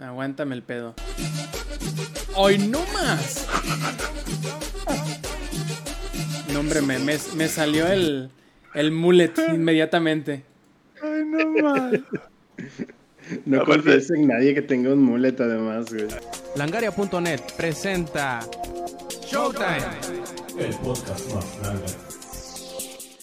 Aguántame el pedo. ¡Ay, no más! No, hombre, me, me, salió el, el mullet inmediatamente. ¡Ay, no más! No confíes en nadie que tenga un mullet además, güey. Langaria.net presenta Showtime. El podcast más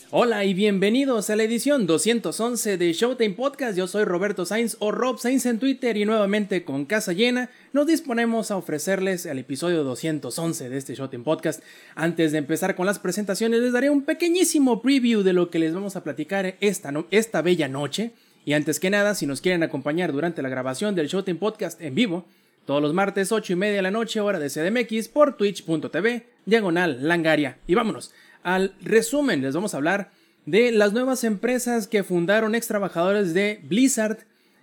Hola y bienvenidos a la edición 211 de Showtime Podcast. Yo soy Roberto Sainz o Rob Sainz en Twitter y nuevamente con casa llena nos disponemos a ofrecerles el episodio 211 de este Showtime Podcast. Antes de empezar con las presentaciones les daré un pequeñísimo preview de lo que les vamos a platicar esta, esta bella noche. Y antes que nada, si nos quieren acompañar durante la grabación del Showtime Podcast en vivo, todos los martes 8 y media de la noche hora de CDMX por twitch.tv, diagonal langaria. Y vámonos al resumen. Les vamos a hablar de las nuevas empresas que fundaron ex trabajadores de Blizzard,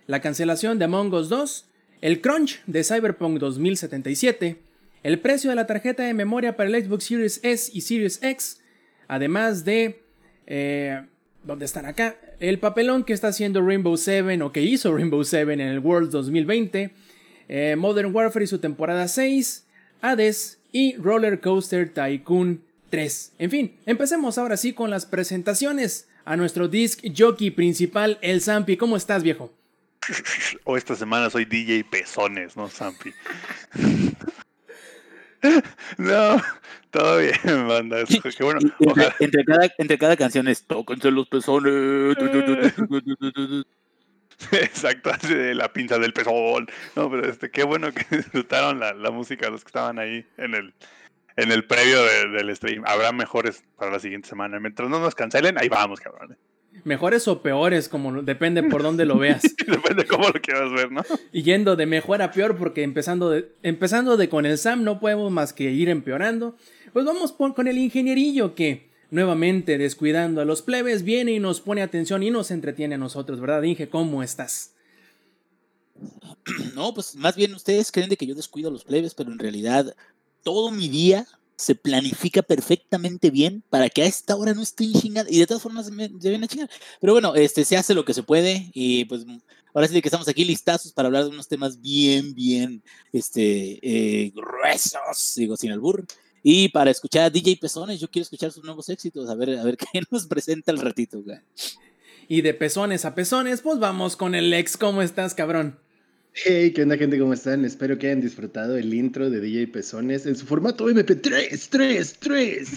la cancelación de Among Us 2, el crunch de Cyberpunk 2077, el precio de la tarjeta de memoria para el Xbox Series S y Series X, además de... Eh, ¿Dónde están acá? El papelón que está haciendo Rainbow Seven o que hizo Rainbow Seven en el World 2020, eh, Modern Warfare y su temporada 6, Hades y Roller Coaster Tycoon en fin, empecemos ahora sí con las presentaciones. A nuestro disc jockey principal, el Zampi. ¿Cómo estás, viejo? O esta semana soy DJ Pezones, ¿no, Zampi? no, todo bien, banda. bueno, entre, cada, entre cada canción es tóquense los pezones. Exacto, de la pinza del pezón. No, pero este, qué bueno que disfrutaron la, la música los que estaban ahí en el, en el previo del stream. Habrá mejores para la siguiente semana. Mientras no nos cancelen, ahí vamos, cabrón. Mejores o peores, como depende por dónde lo veas. depende cómo lo quieras ver, ¿no? Y yendo de mejor a peor, porque empezando de, empezando de con el Sam no podemos más que ir empeorando. Pues vamos con el ingenierillo que, nuevamente descuidando a los plebes, viene y nos pone atención y nos entretiene a nosotros, ¿verdad, Inge? ¿Cómo estás? No, pues más bien ustedes creen de que yo descuido a los plebes, pero en realidad todo mi día se planifica perfectamente bien para que a esta hora no esté chingada. Y de todas formas me, viene a chingar. Pero bueno, este, se hace lo que se puede. Y pues ahora sí que estamos aquí listazos para hablar de unos temas bien, bien este, eh, gruesos, digo, sin albur. Y para escuchar a DJ Pezones, yo quiero escuchar sus nuevos éxitos, a ver, a ver qué nos presenta el ratito. Y de pezones a pezones, pues vamos con el ex. ¿Cómo estás, cabrón? Hey, ¿qué onda gente? ¿Cómo están? Espero que hayan disfrutado el intro de DJ Pezones en su formato MP3, 3, 3.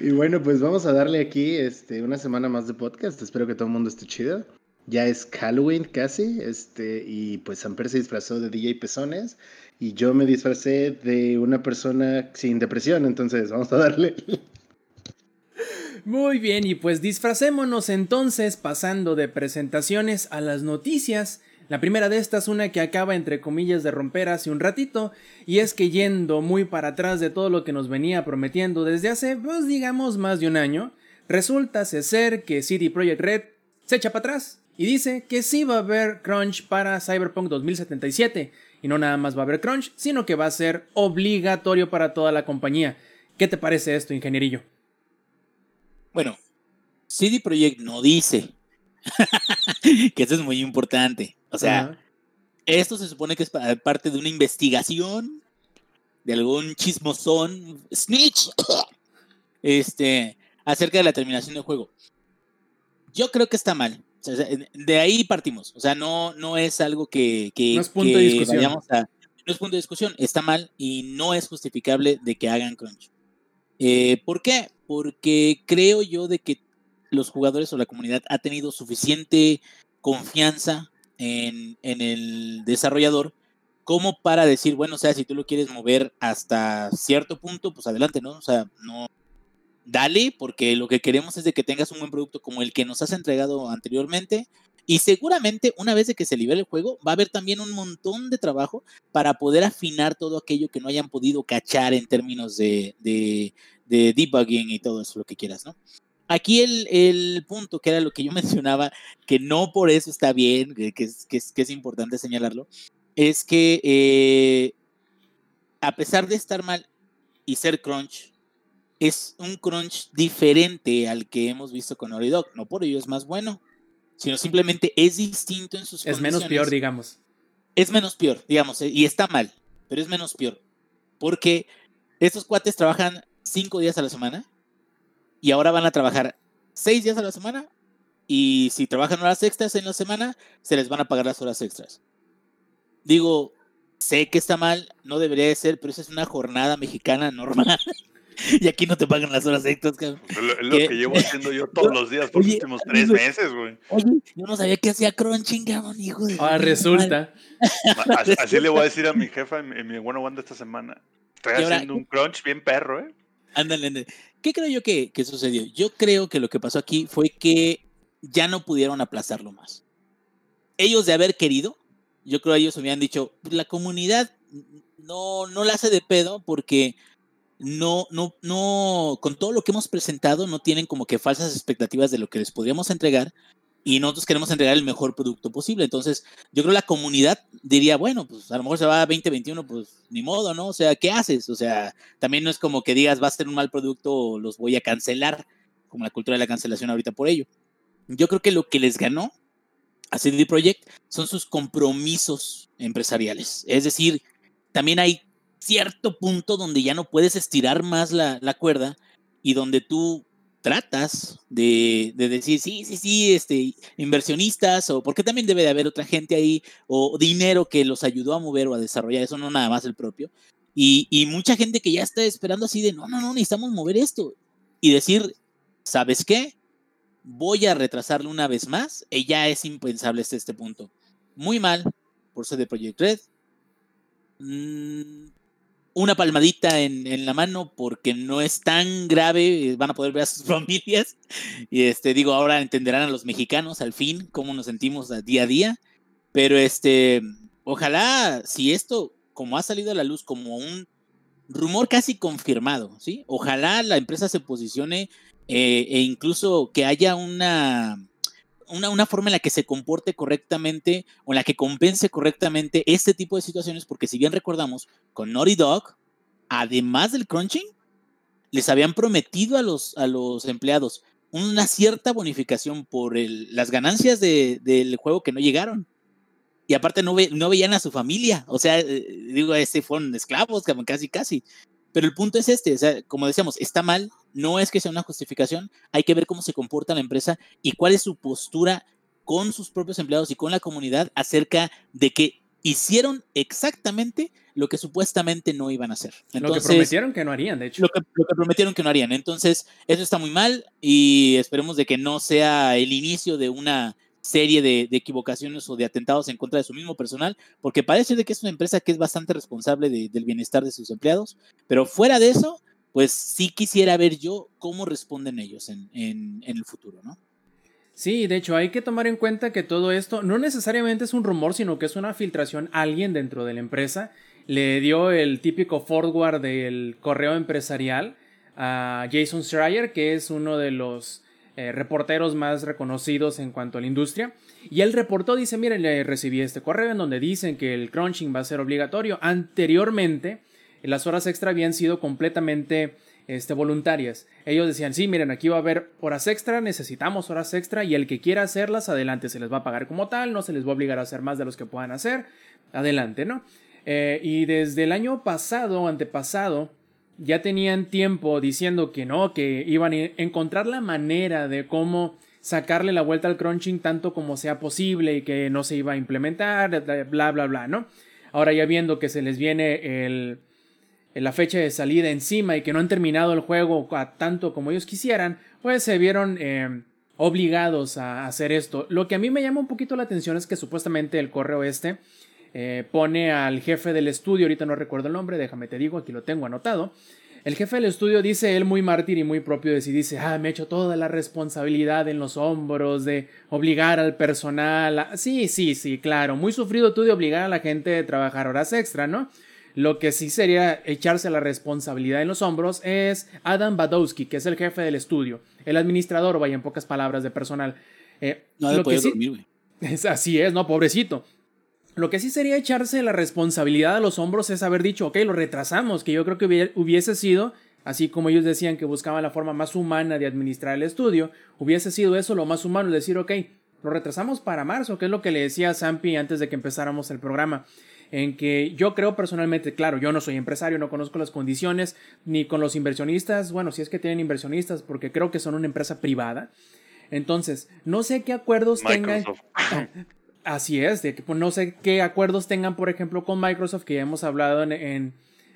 y bueno, pues vamos a darle aquí este, una semana más de podcast. Espero que todo el mundo esté chido. Ya es Halloween casi, este, y pues Samper se disfrazó de DJ Pezones y yo me disfracé de una persona sin depresión, entonces vamos a darle. Muy bien, y pues disfracémonos entonces pasando de presentaciones a las noticias la primera de estas, una que acaba entre comillas de romper hace un ratito, y es que yendo muy para atrás de todo lo que nos venía prometiendo desde hace, pues digamos, más de un año, resulta ser que CD Projekt Red se echa para atrás y dice que sí va a haber crunch para Cyberpunk 2077. Y no nada más va a haber crunch, sino que va a ser obligatorio para toda la compañía. ¿Qué te parece esto, ingenierillo? Bueno, CD Projekt no dice que eso es muy importante. O sea, esto se supone que es parte de una investigación de algún chismosón, snitch, este, acerca de la terminación del juego. Yo creo que está mal. de ahí partimos. O sea, no, no es algo que, que, no es punto de discusión. no es punto de discusión. Está mal y no es justificable de que hagan crunch. Eh, ¿Por qué? Porque creo yo de que los jugadores o la comunidad ha tenido suficiente confianza en, el desarrollador como para decir, bueno, o sea, si tú lo quieres mover hasta cierto punto, pues adelante, ¿no? O sea, no, dale, porque lo que queremos es de que tengas un buen producto como el que nos has entregado anteriormente. Y seguramente una vez de que se libere el juego, va a haber también un montón de trabajo para poder afinar todo aquello que no hayan podido cachar en términos de, de, de debugging y todo eso, lo que quieras, ¿no? Aquí el, punto, que era lo que yo mencionaba, que no por eso está bien, que, es, que es, importante señalarlo, es que eh, a pesar de estar mal y ser crunch, es un crunch diferente al que hemos visto con Naughty No por ello es más bueno, sino simplemente es distinto en sus Es menos peor, digamos. es menos peor, digamos, eh, y está mal, pero es menos peor. Porque estos cuates trabajan cinco días a la semana y ahora van a trabajar seis días a la semana y si trabajan horas extras en la semana, se les van a pagar las horas extras. Digo, sé que está mal, no debería de ser, pero esa es una jornada mexicana normal. y aquí no te pagan las horas extras, Es lo, que llevo haciendo yo todos los días por los últimos tres meses, güey. Oye, yo no sabía que hacía crunching, cabrón, hijo de. Ahora resulta. Así, le voy a decir a mi jefa en, mi buena banda esta semana. Estoy haciendo un crunch bien perro, ¿eh? Ándale, ándale. ¿Qué creo yo que, sucedió? Yo creo que lo que pasó aquí fue que ya no pudieron aplazarlo más. Ellos de haber querido, yo creo que ellos habían dicho, pues, la comunidad no, no la hace de pedo porque no, no, no, con todo lo que hemos presentado, no tienen como que falsas expectativas de lo que les podríamos entregar y nosotros queremos entregar el mejor producto posible. Entonces, yo creo que la comunidad diría, bueno, pues a lo mejor se va a 2021, pues ni modo, ¿no? O sea, ¿qué haces? O sea, también no es como que digas, va a ser un mal producto, los voy a cancelar, como la cultura de la cancelación ahorita por ello. Yo creo que lo que les ganó a CD Projekt son sus compromisos empresariales. Es decir, también hay cierto punto donde ya no puedes estirar más la, cuerda y donde tú tratas de, decir, sí, sí, sí, este, inversionistas, o porque también debe de haber otra gente ahí, o dinero que los ayudó a mover o a desarrollar eso, no nada más el propio. Y, mucha gente que ya está esperando así de, no, no, no, necesitamos mover esto. Y decir, ¿sabes qué? voy a retrasarlo una vez más y ya es impensable hasta este punto. Muy mal por ser de Project Red. Mm, una palmadita en, la mano porque no es tan grave, eh, van a poder ver a sus familias. Y este, digo, ahora entenderán a los mexicanos al fin cómo nos sentimos día a día. Pero este, ojalá, si esto, como ha salido a la luz como un rumor casi confirmado, ¿sí? Ojalá la empresa se posicione eh, e incluso que haya una, una, forma en la que se comporte correctamente o en la que compense correctamente este tipo de situaciones, porque si bien recordamos, con Naughty Dog, además del crunching, les habían prometido a los, a los empleados una cierta bonificación por las ganancias del juego que no llegaron. Y aparte no, no veían a su familia, o sea, eh, digo, ese fueron esclavos, casi, casi. Pero el punto es este, como decíamos, está mal, no es que sea una justificación, hay que ver cómo se comporta la empresa y cuál es su postura con sus propios empleados y con la comunidad acerca de que hicieron exactamente lo que supuestamente no iban a hacer. lo que prometieron que no harían, de hecho. Lo que, lo que, prometieron que no harían. Entonces, eso está muy mal y esperemos de que no sea el inicio de una serie de, equivocaciones o de atentados en contra de su mismo personal, porque parece de que es una empresa que es bastante responsable del bienestar de sus empleados, pero fuera de eso, pues sí quisiera ver yo cómo responden ellos en, en, el futuro, ¿no? Sí, de hecho hay que tomar en cuenta que todo esto no necesariamente es un rumor, sino que es una filtración. Alguien dentro de la empresa le dio el típico forward del correo empresarial a Jason Schreier, que es uno de los eh, reporteros más reconocidos en cuanto a la industria. Y él reportó, dice, miren, le recibí este correo en donde dicen que el crunching va a ser obligatorio. Anteriormente, las horas extra habían sido completamente este, voluntarias. Ellos decían, sí, miren, aquí va a haber horas extra, necesitamos horas extra y el que quiera hacerlas, adelante, se les va a pagar como tal, no se les va a obligar a hacer más de los que puedan hacer, adelante, ¿no? Eh, y desde el año pasado, antepasado, ya tenían tiempo diciendo que no, que iban a encontrar la manera de cómo sacarle la vuelta al crunching tanto como sea posible y que no se iba a implementar, bla, bla, bla, ¿no? Ahora ya viendo que se les viene el, la fecha de salida encima y que no han terminado el juego a tanto como ellos quisieran, pues se vieron eh, obligados a hacer esto. Lo que a mí me llama un poquito la atención es que supuestamente el correo este eh, pone al jefe del estudio, ahorita no recuerdo el nombre, déjame te digo, aquí lo tengo anotado. El jefe del estudio dice él muy mártir y muy propio de dice, ah, me echo toda la responsabilidad en los hombros de obligar al personal. Sí, sí, sí, claro, muy sufrido tú de obligar a la gente a trabajar horas extra, ¿no? Lo que sí sería echarse la responsabilidad en los hombros es Adam Badowski, que es el jefe del estudio, el administrador, vaya en pocas palabras, de personal. Eh, no lo que dormir, es, así es, no, pobrecito. Lo que sí sería echarse la responsabilidad a los hombros es haber dicho, ok, lo retrasamos, que yo creo que hubiese sido, así como ellos decían que buscaban la forma más humana de administrar el estudio, hubiese sido eso lo más humano, decir, ok, lo retrasamos para marzo, que es lo que le decía a Sampi antes de que empezáramos el programa. En que yo creo personalmente, claro, yo no soy empresario, no conozco las condiciones, ni con los inversionistas, bueno, si es que tienen inversionistas, porque creo que son una empresa privada. Entonces, no sé qué acuerdos tengan. Así es, de que, pues, no sé qué acuerdos tengan, por ejemplo, con Microsoft, que ya hemos hablado en, en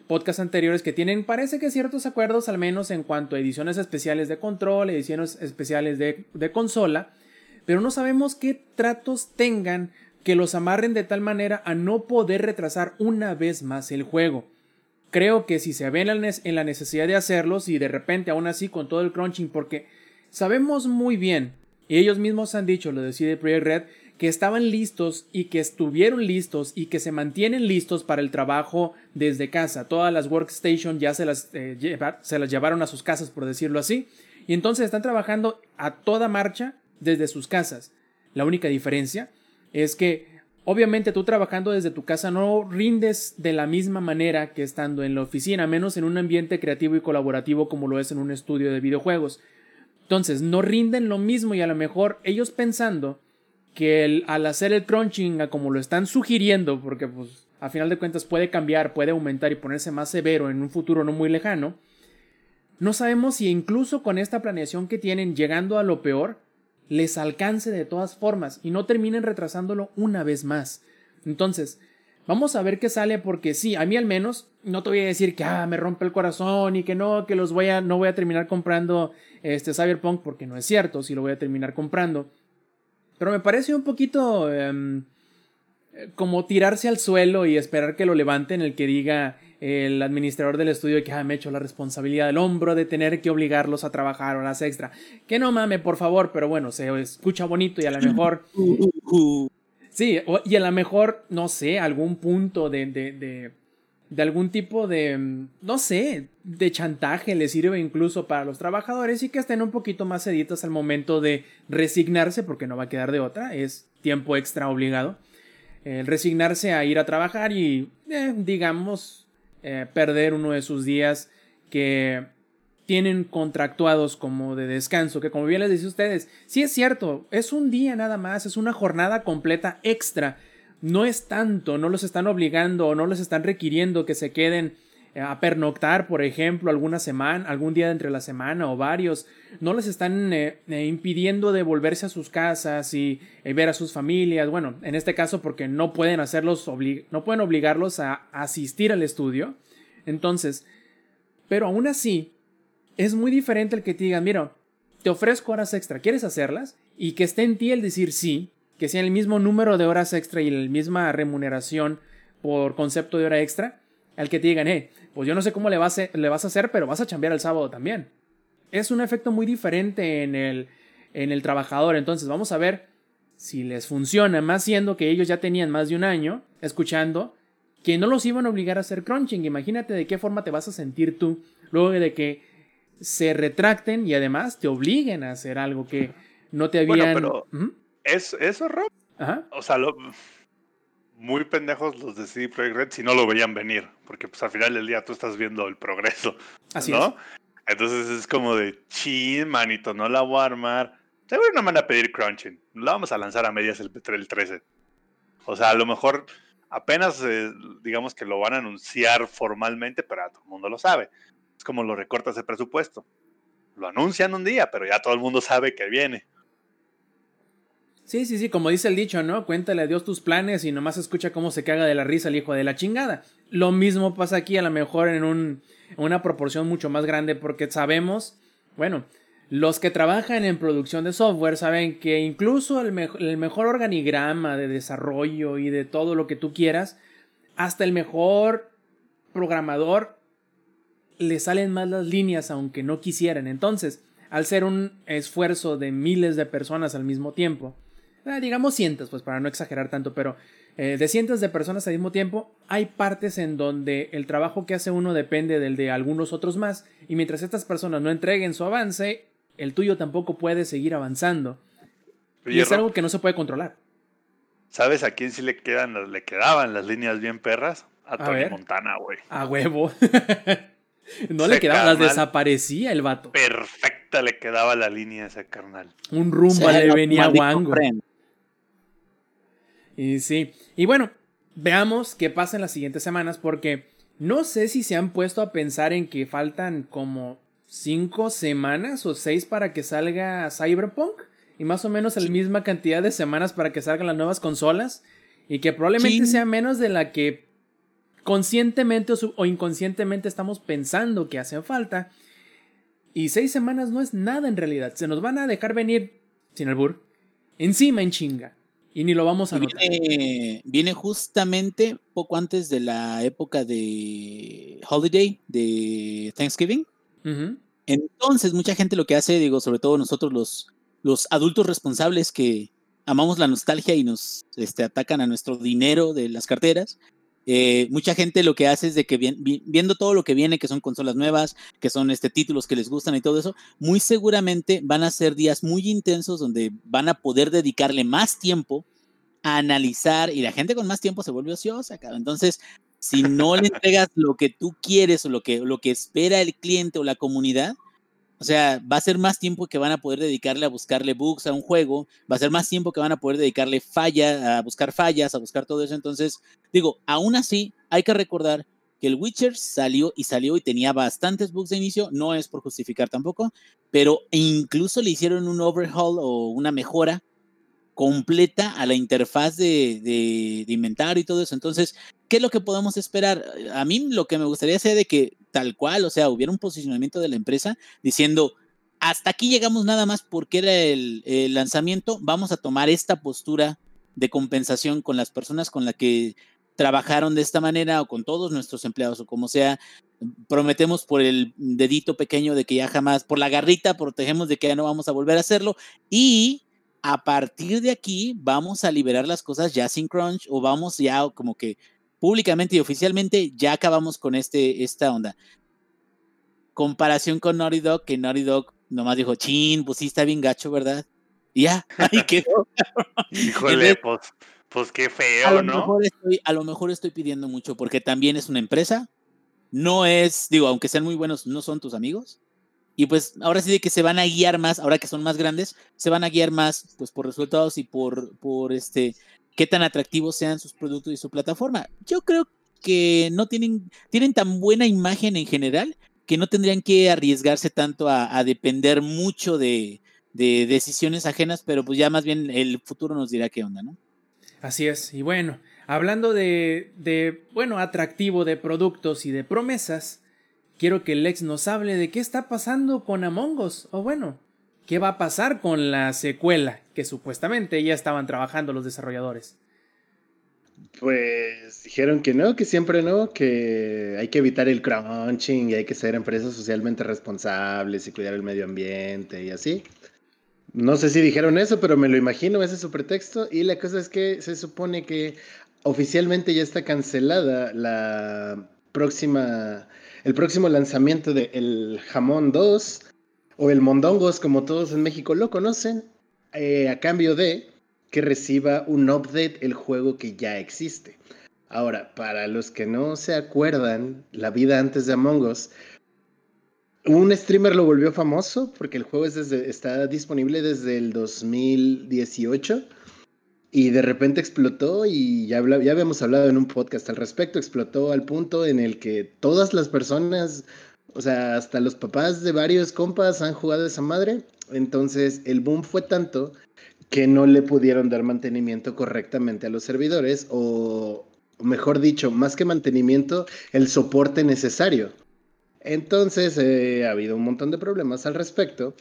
podcasts anteriores, que tienen, parece que ciertos acuerdos, al menos en cuanto a ediciones especiales de control, ediciones especiales de, de consola, pero no sabemos qué tratos tengan que los amarren de tal manera a no poder retrasar una vez más el juego. Creo que si se ven en la necesidad de hacerlos y de repente aún así con todo el crunching, porque sabemos muy bien, y ellos mismos han dicho, lo decide Project Red, que estaban listos y que estuvieron listos y que se mantienen listos para el trabajo desde casa. Todas las workstations ya se las, eh, se las llevaron a sus casas, por decirlo así. Y entonces están trabajando a toda marcha desde sus casas. La única diferencia es que obviamente tú trabajando desde tu casa no rindes de la misma manera que estando en la oficina, menos en un ambiente creativo y colaborativo como lo es en un estudio de videojuegos. Entonces, no rinden lo mismo y a lo mejor ellos pensando que al hacer el crunching como lo están sugiriendo, porque pues a final de cuentas puede cambiar, puede aumentar y ponerse más severo en un futuro no muy lejano, no sabemos si incluso con esta planeación que tienen llegando a lo peor, les alcance de todas formas y no terminen retrasándolo una vez más. Entonces, vamos a ver qué sale porque sí, a mí al menos no te voy a decir que ah, me rompe el corazón y que no, que los voy a no voy a terminar comprando este Cyberpunk porque no es cierto, si lo voy a terminar comprando. Pero me parece un poquito em, como tirarse al suelo y esperar que lo levanten el que diga el administrador del estudio que ah, me he hecho la responsabilidad del hombro de tener que obligarlos a trabajar horas extra. Que no mame, por favor, pero bueno, se escucha bonito y a lo mejor. Sí, y a lo mejor, no sé, algún punto de, de, de, de algún tipo de, no sé, de chantaje le sirve incluso para los trabajadores y que estén un poquito más seditos al momento de resignarse, porque no va a quedar de otra, es tiempo extra obligado. Resignarse a ir a trabajar y, eh, digamos, eh, perder uno de sus días que tienen contractuados como de descanso, que como bien les dice ustedes, sí es cierto, es un día nada más, es una jornada completa extra, no es tanto, no los están obligando o no les están requiriendo que se queden a pernoctar, por ejemplo, alguna semana, algún día entre la semana o varios, no les están eh, impidiendo de volverse a sus casas y ver a sus familias, bueno, en este caso porque no pueden hacerlos, no pueden obligarlos a asistir al estudio, entonces, pero aún así, es muy diferente el que te digan, mira, te ofrezco horas extra, ¿quieres hacerlas? Y que esté en ti el decir sí, que sea el mismo número de horas extra y la misma remuneración por concepto de hora extra, al que te digan, eh, pues yo no sé cómo le vas, a, le vas a hacer, pero vas a chambear el sábado también. Es un efecto muy diferente en el, en el trabajador. Entonces, vamos a ver si les funciona, más siendo que ellos ya tenían más de un año escuchando que no los iban a obligar a hacer crunching. Imagínate de qué forma te vas a sentir tú luego de que se retracten y además te obliguen a hacer algo que no te habían. Bueno, pero ¿es, ¿Eso, Rob? Ajá. O sea, muy pendejos los de CD Projekt Red si no lo veían venir, porque pues al final del día tú estás viendo el progreso. Así ¿no? Entonces es como de chin, manito, no la voy a armar. Seguro no me van a pedir crunching. La vamos a lanzar a medias el, el 13. O sea, a lo mejor apenas, eh, digamos que lo van a anunciar formalmente, pero todo el mundo lo sabe. Es como lo recortas el presupuesto. Lo anuncian un día, pero ya todo el mundo sabe que viene. Sí, sí, sí, como dice el dicho, ¿no? Cuéntale a Dios tus planes y nomás escucha cómo se caga de la risa el hijo de la chingada. Lo mismo pasa aquí, a lo mejor en, un, una proporción mucho más grande, porque sabemos, bueno, los que trabajan en producción de software saben que incluso el, mejor organigrama de desarrollo y de todo lo que tú quieras, hasta el mejor programador le salen más las líneas aunque no quisieran. Entonces, al ser un esfuerzo de miles de personas al mismo tiempo, eh, digamos cientos, pues para no exagerar tanto, pero eh, de cientos de personas al mismo tiempo, hay partes en donde el trabajo que hace uno depende del de algunos otros más, y mientras estas personas no entreguen su avance, el tuyo tampoco puede seguir avanzando. y es algo que no se puede controlar. ¿Sabes a quién sí le quedan, le quedaban las líneas bien perras? A, Tony Montana, güey. A huevo. no le quedaban, las desaparecía el vato. Perfecta le quedaba la línea a ese carnal. Un rumbo le venía guango. Y sí. Y bueno, veamos qué pasa en las siguientes semanas porque no sé si se han puesto a pensar en que faltan como cinco semanas o seis para que salga Cyberpunk y más o menos la misma cantidad de semanas para que salgan las nuevas consolas y que probablemente sea menos de la que conscientemente o, inconscientemente estamos pensando que hace falta. Y seis semanas no es nada en realidad. Se nos van a dejar venir, sin albur, encima en chinga. Y ni lo vamos a notar. Viene, justamente poco antes de la época de Holiday, de Thanksgiving. Entonces, mucha gente lo que hace, digo, sobre todo nosotros los, los adultos responsables que amamos la nostalgia y nos este, atacan a nuestro dinero de las carteras, eh, mucha gente lo que hace es de que viendo todo lo que viene, que son consolas nuevas, que son este, títulos que les gustan y todo eso, muy seguramente van a ser días muy intensos donde van a poder dedicarle más tiempo a analizar y la gente con más tiempo se vuelve ociosa, Entonces, si no le entregas lo que tú quieres o lo que, lo que espera el cliente o la comunidad, o sea, va a ser más tiempo que van a poder dedicarle a buscarle bugs a un juego, va a ser más tiempo que van a poder dedicarle falla, a buscar fallas, a buscar todo eso. Entonces, digo, aún así, hay que recordar que el Witcher salió y salió y tenía bastantes bugs de inicio, no es por justificar tampoco, pero incluso le hicieron un overhaul o una mejora completa a la interfaz de, de, inventario y todo eso. Entonces, ¿qué es lo que podemos esperar? A mí lo que me gustaría sea de que tal cual, o sea, hubiera un posicionamiento de la empresa diciendo, hasta aquí llegamos nada más porque era el, lanzamiento, vamos a tomar esta postura de compensación con las personas con las que trabajaron de esta manera o con todos nuestros empleados o como sea, prometemos por el dedito pequeño de que ya jamás, por la garrita, protegemos de que ya no vamos a volver a hacerlo y a partir de aquí vamos a liberar las cosas ya sin crunch o vamos ya como que públicamente y oficialmente ya acabamos con este, esta onda. Comparación con Naughty Dog, que Naughty Dog nomás dijo, chin, pues sí está bien gacho, ¿verdad? Y ya, ahí quedó. Híjole, pues, pues qué feo, ¿no? a lo mejor estoy pidiendo mucho porque también es una empresa. No es, digo, aunque sean muy buenos, no son tus amigos. Y pues ahora sí de que se van a guiar más, ahora que son más grandes, se van a guiar más pues por resultados y por, por este qué tan atractivos sean sus productos y su plataforma. Yo creo que no tienen, tienen tan buena imagen en general que no tendrían que arriesgarse tanto a, depender mucho de, de, decisiones ajenas, pero pues ya más bien el futuro nos dirá qué onda, ¿no? Así es, y bueno, hablando de, de bueno, atractivo de productos y de promesas, quiero que Lex nos hable de qué está pasando con Among Us, o bueno, qué va a pasar con la secuela que supuestamente ya estaban trabajando los desarrolladores. Pues dijeron que no, que siempre no, que hay que evitar el crunching y hay que ser empresas socialmente responsables y cuidar el medio ambiente y así. No sé si dijeron eso, pero me lo imagino, ese es su pretexto. Y la cosa es que se supone que oficialmente ya está cancelada la próxima el próximo lanzamiento de El Jamón 2 o el Mondongos, como todos en México lo conocen, eh, a cambio de que reciba un update el juego que ya existe. Ahora, para los que no se acuerdan, la vida antes de Among Us, un streamer lo volvió famoso porque el juego está disponible desde el 2018 y de repente explotó y ya, ya habíamos hablado en un podcast al respecto, explotó al punto en el que todas las personas, o sea, hasta los papás de varios compas han jugado esa madre. Entonces el boom fue tanto que no le pudieron dar mantenimiento correctamente a los servidores o, mejor dicho, más que mantenimiento, el soporte necesario. Entonces eh, ha habido un montón de problemas al respecto,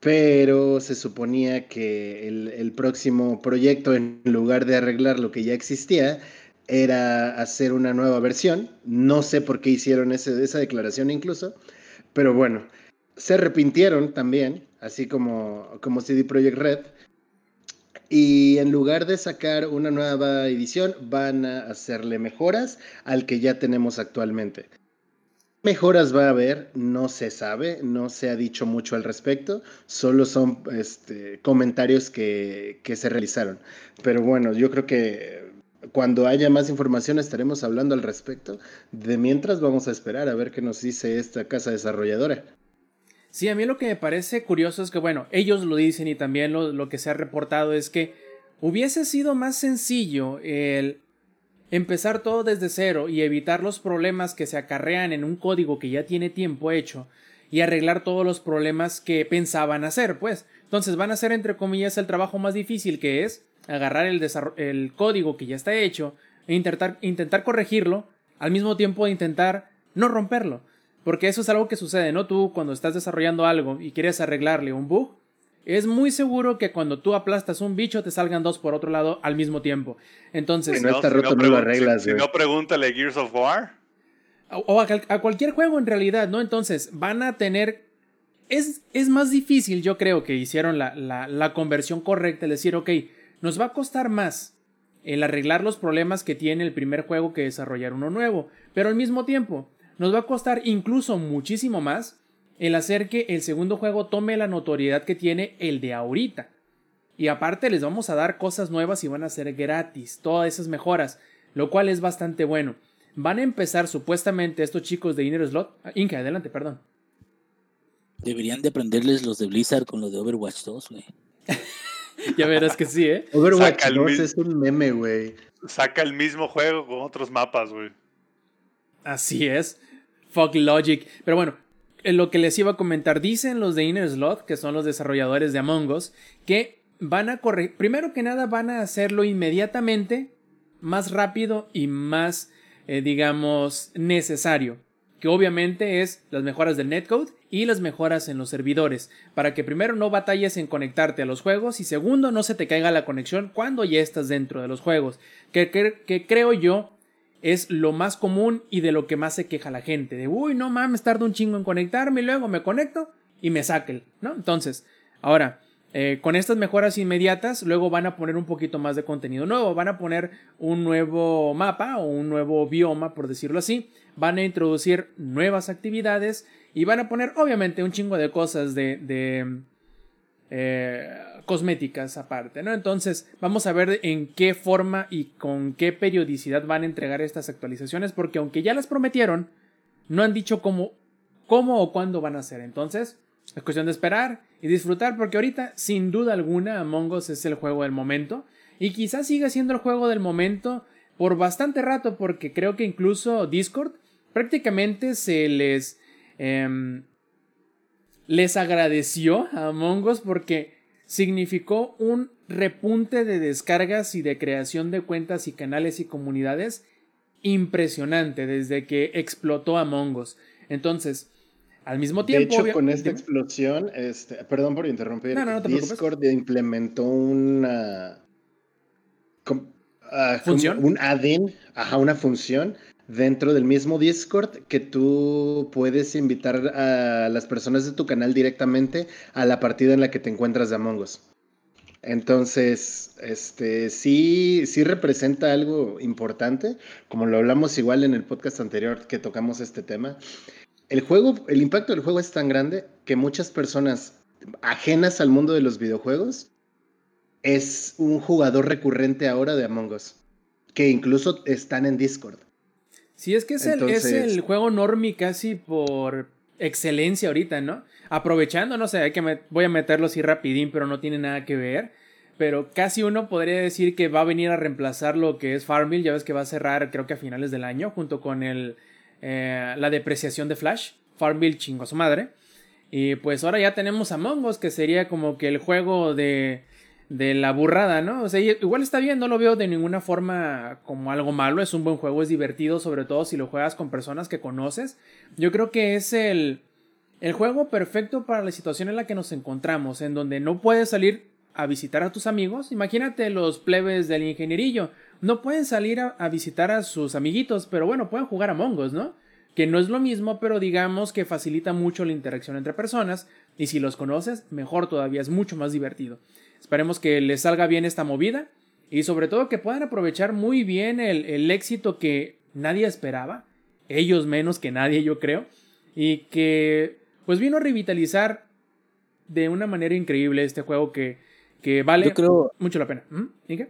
pero se suponía que el, próximo proyecto, en lugar de arreglar lo que ya existía, era hacer una nueva versión. No sé por qué hicieron esa declaración incluso, pero bueno, se arrepintieron también, así como, como CD Projekt Red. Y en lugar de sacar una nueva edición, van a hacerle mejoras al que ya tenemos actualmente mejoras va a haber? No se sabe, no se ha dicho mucho al respecto, solo son este, comentarios que, que, se realizaron. Pero bueno, yo creo que cuando haya más información estaremos hablando al respecto. De mientras vamos a esperar a ver qué nos dice esta casa desarrolladora. Sí, a mí lo que me parece curioso es que, bueno, ellos lo dicen y también lo, lo que se ha reportado es que hubiese sido más sencillo el empezar todo desde cero y evitar los problemas que se acarrean en un código que ya tiene tiempo hecho y arreglar todos los problemas que pensaban hacer, pues. Entonces van a hacer, entre comillas, el trabajo más difícil que es agarrar el, el código que ya está hecho e intentar, intentar corregirlo al mismo tiempo de intentar no romperlo. Porque eso es algo que sucede, ¿no? Tú cuando estás desarrollando algo y quieres arreglarle un bug, es muy seguro que cuando tú aplastas un bicho te salgan dos por otro lado al mismo tiempo. Entonces, si no, está roto, no, arreglas. Si, no, pregúntale Gears of War. O a, cualquier juego en realidad, ¿no? Entonces, van a tener. Es, es más difícil, yo creo, que hicieron la, la, la conversión correcta, es decir, ok, nos va a costar más el arreglar los problemas que tiene el primer juego que desarrollar uno nuevo, pero al mismo tiempo, nos va a costar incluso muchísimo más el hacer que el segundo juego tome la notoriedad que tiene el de ahorita. Y aparte les vamos a dar cosas nuevas y van a ser gratis, todas esas mejoras, lo cual es bastante bueno. Van a empezar supuestamente estos chicos de Inner Slot. Ah, Inca, adelante, perdón. Deberían de aprenderles los de Blizzard con los de Overwatch 2, güey. ya verás que sí, ¿eh? Overwatch 2 es un meme, güey. Saca el mismo juego con otros mapas, güey. Así es. Fuck Logic. Pero bueno, en lo que les iba a comentar, dicen los de Inner Slot, que son los desarrolladores de Among Us, que van a correr, primero que nada van a hacerlo inmediatamente, más rápido y más, eh, digamos, necesario. Que obviamente es las mejoras del netcode y las mejoras en los servidores, para que primero no batalles en conectarte a los juegos y segundo no se te caiga la conexión cuando ya estás dentro de los juegos, que, que creo yo es lo más común y de lo que más se queja la gente. De, uy, no mames, tardo un chingo en conectarme y luego me conecto y me saque, ¿no? Entonces, ahora, eh, con estas mejoras inmediatas, luego van a poner un poquito más de contenido nuevo, van a poner un nuevo mapa o un nuevo bioma, por decirlo así, van a introducir nuevas actividades y van a poner, obviamente, un chingo de cosas de, de eh, cosméticas aparte, ¿no? Entonces, vamos a ver en qué forma y con qué periodicidad van a entregar estas actualizaciones, porque aunque ya las prometieron, no han dicho cómo, cómo o cuándo van a ser. Entonces, es cuestión de esperar y disfrutar, porque ahorita, sin duda alguna, Among Us es el juego del momento, y quizás siga siendo el juego del momento por bastante rato, porque creo que incluso Discord prácticamente se les em, les agradeció a Among Us porque significó un repunte de descargas y de creación de cuentas y canales y comunidades impresionante desde que explotó Among Us. Entonces, al mismo tiempo. De hecho, con esta explosión, este, perdón por interrumpir, Discord implementó una. Ah, ¿Función? Un add-in, ajá, una función dentro del mismo Discord que tú puedes invitar a las personas de tu canal directamente a la partida en la que te encuentras de Among Us. Entonces, este sí, sí representa algo importante, como lo hablamos igual en el podcast anterior que tocamos este tema. El juego, el impacto del juego es tan grande que muchas personas ajenas al mundo de los videojuegos es un jugador recurrente ahora de Among Us, que incluso están en Discord. Sí, es que es, el, es el juego normie casi por excelencia ahorita, ¿no? Aprovechando, no sé, hay que voy a meterlo así rapidín, pero no tiene nada que ver. Pero casi uno podría decir que va a venir a reemplazar lo que es Farmville. Ya ves que va a cerrar, creo que a finales del año, junto con el, eh, la depreciación de Flash. Farmville chingo a su madre. Y pues ahora ya tenemos Among Us, que sería como que el juego de de la burrada, ¿no? O sea, igual está bien, no lo veo de ninguna forma como algo malo, es un buen juego, es divertido, sobre todo si lo juegas con personas que conoces. Yo creo que es el, el juego perfecto para la situación en la que nos encontramos, en donde no puedes salir a visitar a tus amigos. Imagínate los plebes del ingenierillo, no pueden salir a, a visitar a sus amiguitos, pero bueno, pueden jugar a Mongos, ¿no? que no es lo mismo, pero digamos que facilita mucho la interacción entre personas y si los conoces, mejor todavía, es mucho más divertido. Esperemos que les salga bien esta movida y sobre todo que puedan aprovechar muy bien el, éxito que nadie esperaba, ellos menos que nadie yo creo, y que pues vino a revitalizar de una manera increíble este juego que, que vale mucho la pena. ¿Mm?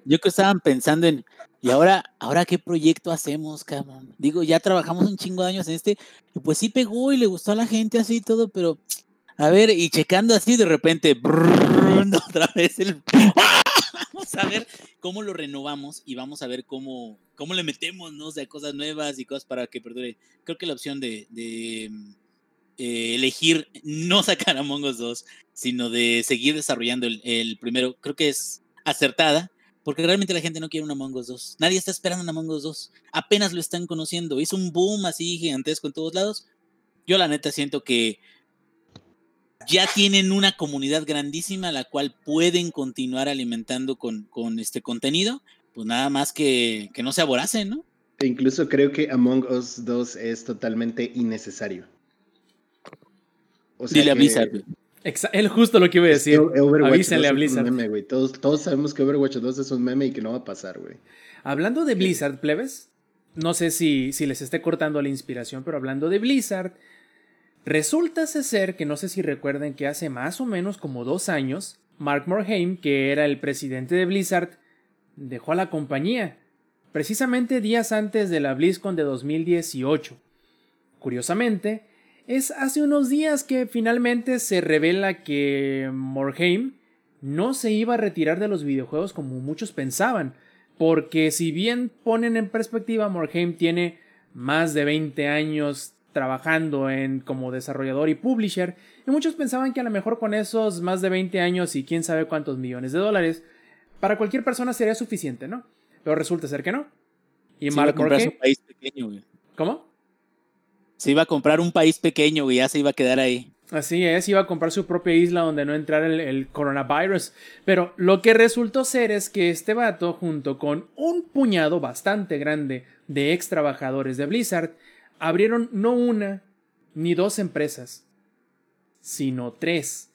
Yo que estaban pensando en, ¿y ahora, ahora qué proyecto hacemos, cabrón? Digo, ya trabajamos un chingo de años en este, y pues sí pegó y le gustó a la gente así y todo, pero a ver, y checando así de repente, otra vez el... vamos a ver cómo lo renovamos y vamos a ver cómo, cómo le metemos, ¿no? O cosas nuevas y cosas para que perdure. Creo que la opción de, eh, elegir no sacar Among Us 2, sino de seguir desarrollando el, el, primero, creo que es acertada, porque realmente la gente no quiere un Among Us 2. Nadie está esperando un Among Us 2. Apenas lo están conociendo. Hizo un boom así gigantesco en todos lados. Yo la neta siento que ya tienen una comunidad grandísima la cual pueden continuar alimentando con, con este contenido, pues nada más que, que no se aboracen, ¿no? E incluso creo que Among Us 2 es totalmente innecesario. O sea Dile a Blizzard. Él justo lo que iba a decir. Avísenle a Blizzard. meme, todos, todos sabemos que Overwatch 2 es un meme y que no va a pasar, güey. Hablando de Blizzard, plebes, no sé si, si les esté cortando la inspiración, pero hablando de Blizzard, Resulta ser que no sé si recuerden que hace más o menos como dos años, Mark Morhaime, que era el presidente de Blizzard, dejó a la compañía, precisamente días antes de la BlizzCon de 2018. Curiosamente, es hace unos días que finalmente se revela que Morhaime no se iba a retirar de los videojuegos como muchos pensaban, porque si bien ponen en perspectiva, Morhaime tiene más de 20 años trabajando en como desarrollador y publisher, y muchos pensaban que a lo mejor con esos más de 20 años y quién sabe cuántos millones de dólares, para cualquier persona sería suficiente, ¿no? Pero resulta ser que no. Y Mark iba a comprar un país pequeño, ¿Cómo? Se iba a comprar un país pequeño, y ya se iba a quedar ahí. Así es, iba a comprar su propia isla donde no entrara el, el, coronavirus. Pero lo que resultó ser es que este vato, junto con un puñado bastante grande de ex trabajadores de Blizzard, abrieron no una ni dos empresas, sino tres.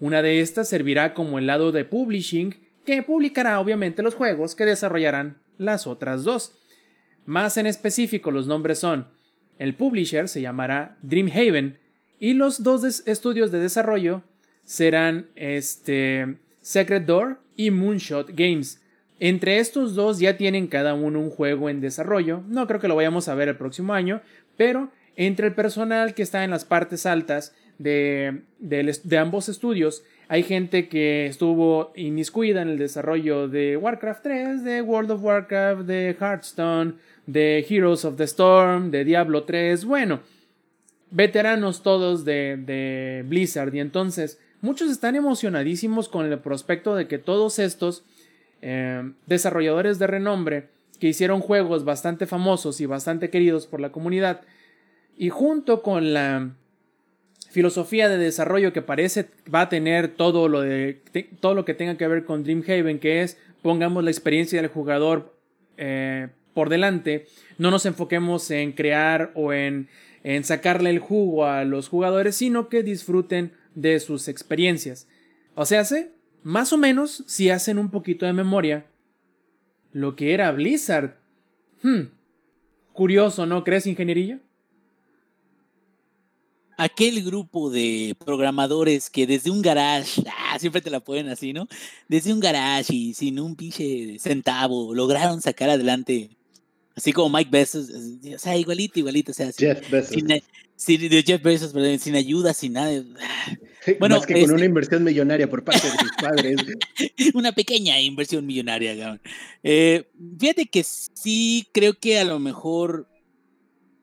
Una de estas servirá como el lado de publishing, que publicará obviamente los juegos que desarrollarán las otras dos. Más en específico, los nombres son: el publisher se llamará Dreamhaven y los dos estudios de desarrollo serán este Secret Door y Moonshot Games. Entre estos dos ya tienen cada uno un juego en desarrollo, no creo que lo vayamos a ver el próximo año, pero entre el personal que está en las partes altas de, de, ambos estudios, hay gente que estuvo inmiscuida en el desarrollo de Warcraft 3, de World of Warcraft, de Hearthstone, de Heroes of the Storm, de Diablo 3, bueno, veteranos todos de, de Blizzard. Y entonces muchos están emocionadísimos con el prospecto de que todos estos eh, desarrolladores de renombre que hicieron juegos bastante famosos y bastante queridos por la comunidad. Y junto con la filosofía de desarrollo que parece va a tener todo lo, de, todo lo que tenga que ver con Dreamhaven, que es pongamos la experiencia del jugador eh, por delante, no nos enfoquemos en crear o en, en sacarle el jugo a los jugadores, sino que disfruten de sus experiencias. O sea, ¿sí? Más o menos, si hacen un poquito de memoria, lo que era Blizzard. Hmm. Curioso, ¿no crees, ingeniería? Aquel grupo de programadores que desde un garage, ah, siempre te la ponen así, ¿no? Desde un garage y sin un pinche centavo, lograron sacar adelante, así como Mike Bezos, o sea, igualito, igualito, o sea, Jeff Bezos. Sin, Jeff Bezos, sin ayuda, sin nada. Bueno, Más que con una inversión millonaria por parte de sus padres. una pequeña inversión millonaria, eh, fíjate que sí creo que a lo mejor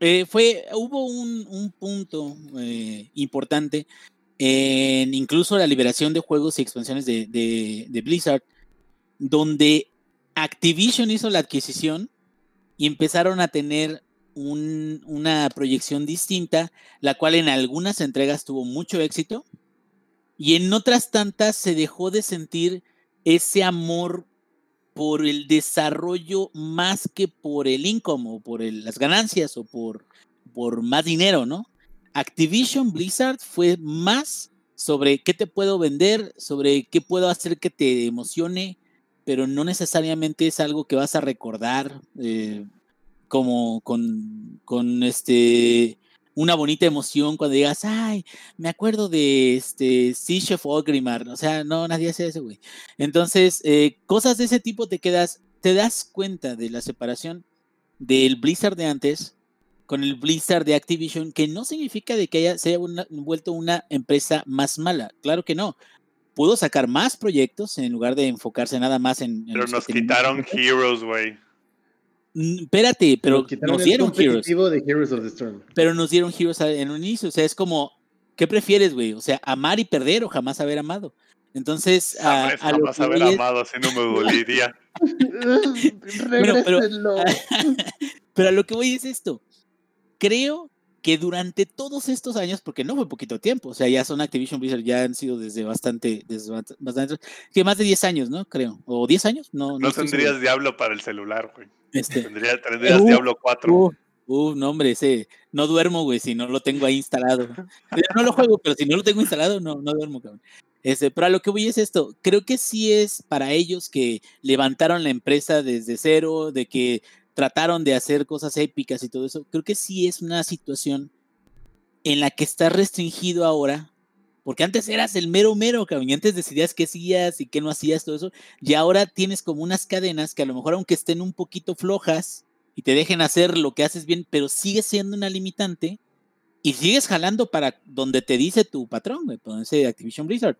eh, fue, hubo un, punto eh, importante en incluso la liberación de juegos y expansiones de, Blizzard, donde Activision hizo la adquisición y empezaron a tener una proyección distinta, la cual en algunas entregas tuvo mucho éxito y en otras tantas se dejó de sentir ese amor por el desarrollo más que por el income o por las ganancias o por, por más dinero, ¿no? Activision Blizzard fue más sobre qué te puedo vender, sobre qué puedo hacer que te emocione, pero no necesariamente es algo que vas a recordar eh, como con, con este una bonita emoción cuando digas, ay, me acuerdo de este Siege of Ogrimmar. O sea, no, nadie hace eso, güey. Entonces, eh, cosas de ese tipo te quedas, te das cuenta de la separación del Blizzard de antes con el Blizzard de Activision, que no significa de que haya, se haya vuelto una empresa más mala. Claro que no. Pudo sacar más proyectos en lugar de enfocarse nada más en. pero nos quitaron Heroes, güey. Mm, espérate, pero nos dieron Heroes. De Heroes of the Storm. Pero nos dieron Heroes en un inicio. O sea, es como, ¿qué prefieres, güey? O sea, amar y perder o jamás haber amado. Entonces, a, jamás haber amado, así no me doliría. pero, pero a lo que voy es esto. Creo que durante todos estos años, porque no fue poquito tiempo, o sea, ya son Activision Blizzard, ya han sido desde bastante, desde bastante, que más de 10 años, ¿no? Creo. ¿O 10 años? No, no, tendrías Diablo para el celular, güey. Este, tendrías, Diablo 4. Uh, uh, no, hombre, ese, no duermo, güey, si no lo tengo ahí instalado. no lo juego, pero si no lo tengo instalado, no, no duermo, cabrón. Este, pero a lo que voy es esto, creo que sí es para ellos que levantaron la empresa desde cero, de que trataron de hacer cosas épicas y todo eso, creo que sí es una situación en la que estás restringido ahora, porque antes eras el mero mero, cabrón, y antes decidías qué hacías y qué no hacías, todo eso, y ahora tienes como unas cadenas que a lo mejor aunque estén un poquito flojas y te dejen hacer lo que haces bien, pero sigue siendo una limitante y sigues jalando para donde te dice tu patrón, donde dice Activision Blizzard.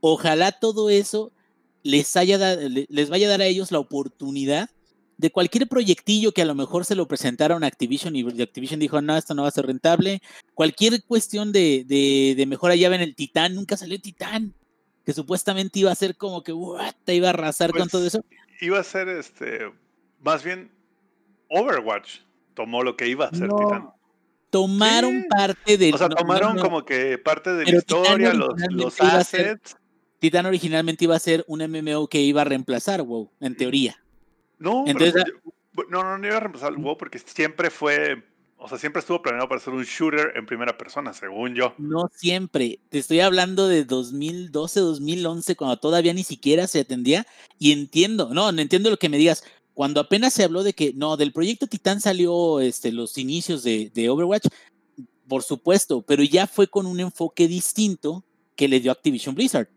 Ojalá todo eso les, haya les vaya a dar a ellos la oportunidad de cualquier proyectillo que a lo mejor se lo presentaron a Activision y Activision dijo, no, esto no va a ser rentable. Cualquier cuestión de, de, mejora, ya ven el Titán, nunca salió Titán, que supuestamente iba a ser como que, what, te iba a arrasar con todo pues, eso. Iba a ser, este, más bien, Overwatch tomó lo que iba a ser Titán. Tomaron parte de... O sea, tomaron como que parte de la historia, los, los assets. Titán originalmente iba a ser un MMO que iba a reemplazar WoW, en teoría. No, Entonces, no, no, no iba a reemplazar el WoW porque siempre fue, o sea, siempre estuvo planeado para ser un shooter en primera persona, según yo. No siempre. Te estoy hablando de 2012, 2011, cuando todavía ni siquiera se atendía. Y entiendo, no, no entiendo lo que me digas. Cuando apenas se habló de que, no, del proyecto Titán salió este, los inicios de, de Overwatch, por supuesto, pero ya fue con un enfoque distinto que le dio Activision Blizzard.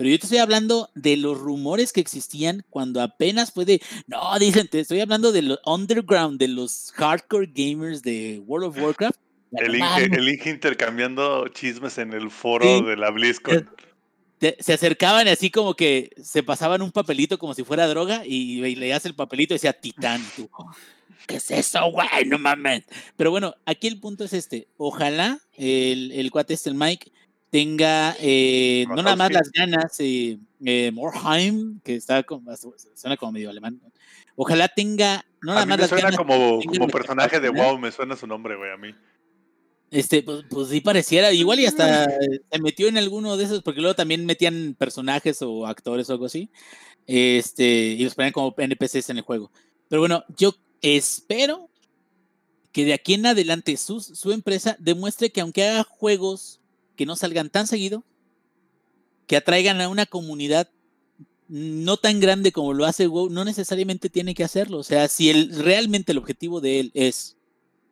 Pero yo te estoy hablando de los rumores que existían cuando apenas fue de. No, dicen, te estoy hablando de los underground, de los hardcore gamers de World of Warcraft. El Inge, intercambiando chismes en el foro de la BlizzCon. Se acercaban y así como que se pasaban un papelito como si fuera droga y, leías el papelito y decía Titán. tú, ¿Qué es eso, güey? No mames. Pero bueno, aquí el punto es este. Ojalá el, el cuate este, el Mike, tenga eh, no nada más las ganas, eh, eh, Morheim, que está como, suena como medio alemán. Ojalá tenga no nada más las suena como, como personaje de WoW, me suena su nombre, güey, a mí. Este, pues, pues, sí pareciera, igual y hasta se metió en alguno de esos, porque luego también metían personajes o actores o algo así, este, y los ponían como NPCs en el juego. Pero bueno, yo espero que de aquí en adelante su, su empresa demuestre que aunque haga juegos que no salgan tan seguido, que atraigan a una comunidad no tan grande como lo hace WoW, no necesariamente tiene que hacerlo. O sea, si el, realmente el objetivo de él es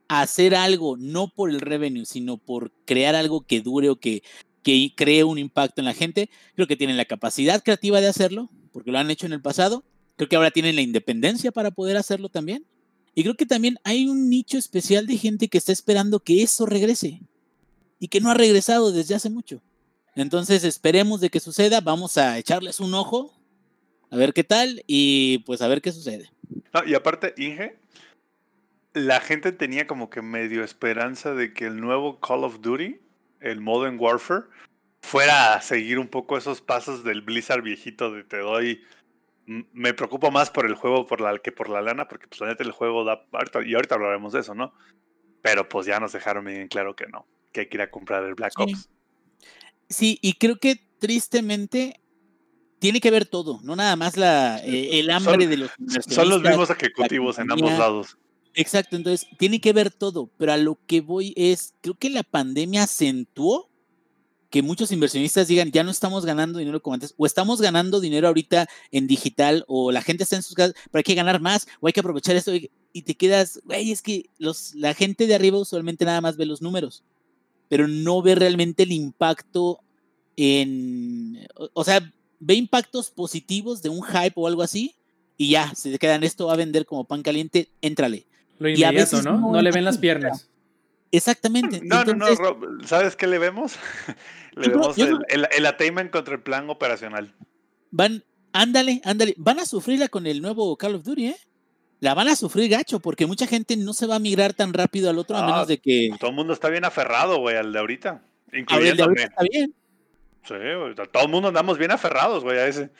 hacer algo, no por el revenue, sino por crear algo que dure o que, que cree un impacto en la gente, creo que tienen la capacidad creativa de hacerlo, porque lo han hecho en el pasado. Creo que ahora tienen la independencia para poder hacerlo también. Y creo que también hay un nicho especial de gente que está esperando que eso regrese y que no ha regresado desde hace mucho. Entonces esperemos de que suceda, vamos a echarles un ojo, a ver qué tal y pues a ver qué sucede. y aparte, Inge, la gente tenía como que medio esperanza de que el nuevo Call of Duty, el Modern Warfare, fuera a seguir un poco esos pasos del Blizzard viejito de te doy. Me preocupo más por el juego por la, que por la lana, porque pues la neta el juego da. y ahorita hablaremos de eso, ¿no? Pero pues ya nos dejaron bien claro que no que hay que ir a comprar el Black Ops. Sí, y creo que tristemente tiene que ver todo, no nada más la, eh, el hambre de los Son los mismos ejecutivos en ambos lados. Exacto, entonces tiene que ver todo, pero a lo que voy es, creo que la pandemia acentuó que muchos inversionistas digan, ya no estamos ganando dinero como antes, o estamos ganando dinero ahorita en digital, o la gente está en sus casas, pero hay que ganar más, o hay que aprovechar esto, y te quedas, güey, es que los, la gente de arriba usualmente nada más ve los números pero no ve realmente el impacto en, o sea, ve impactos positivos de un hype o algo así y ya, se quedan, esto va a vender como pan caliente, éntrale. Lo inmediato, ¿no? No le ven las piernas. Exactamente. No, no, Entonces, no, Rob, ¿sabes qué le vemos? le vemos yo el, el, el attainment contra el plan operacional. van, ándale, ándale, van a sufrirla con el nuevo Call of Duty, ¿eh? La van a sufrir gacho, porque mucha gente no se va a migrar tan rápido al otro, a menos de que. Todo el mundo está bien aferrado, güey, al de ahorita. A ver, el de Incluyéndome. ahorita está bien. Sí, güey, todo el mundo andamos bien aferrados, güey, a ese.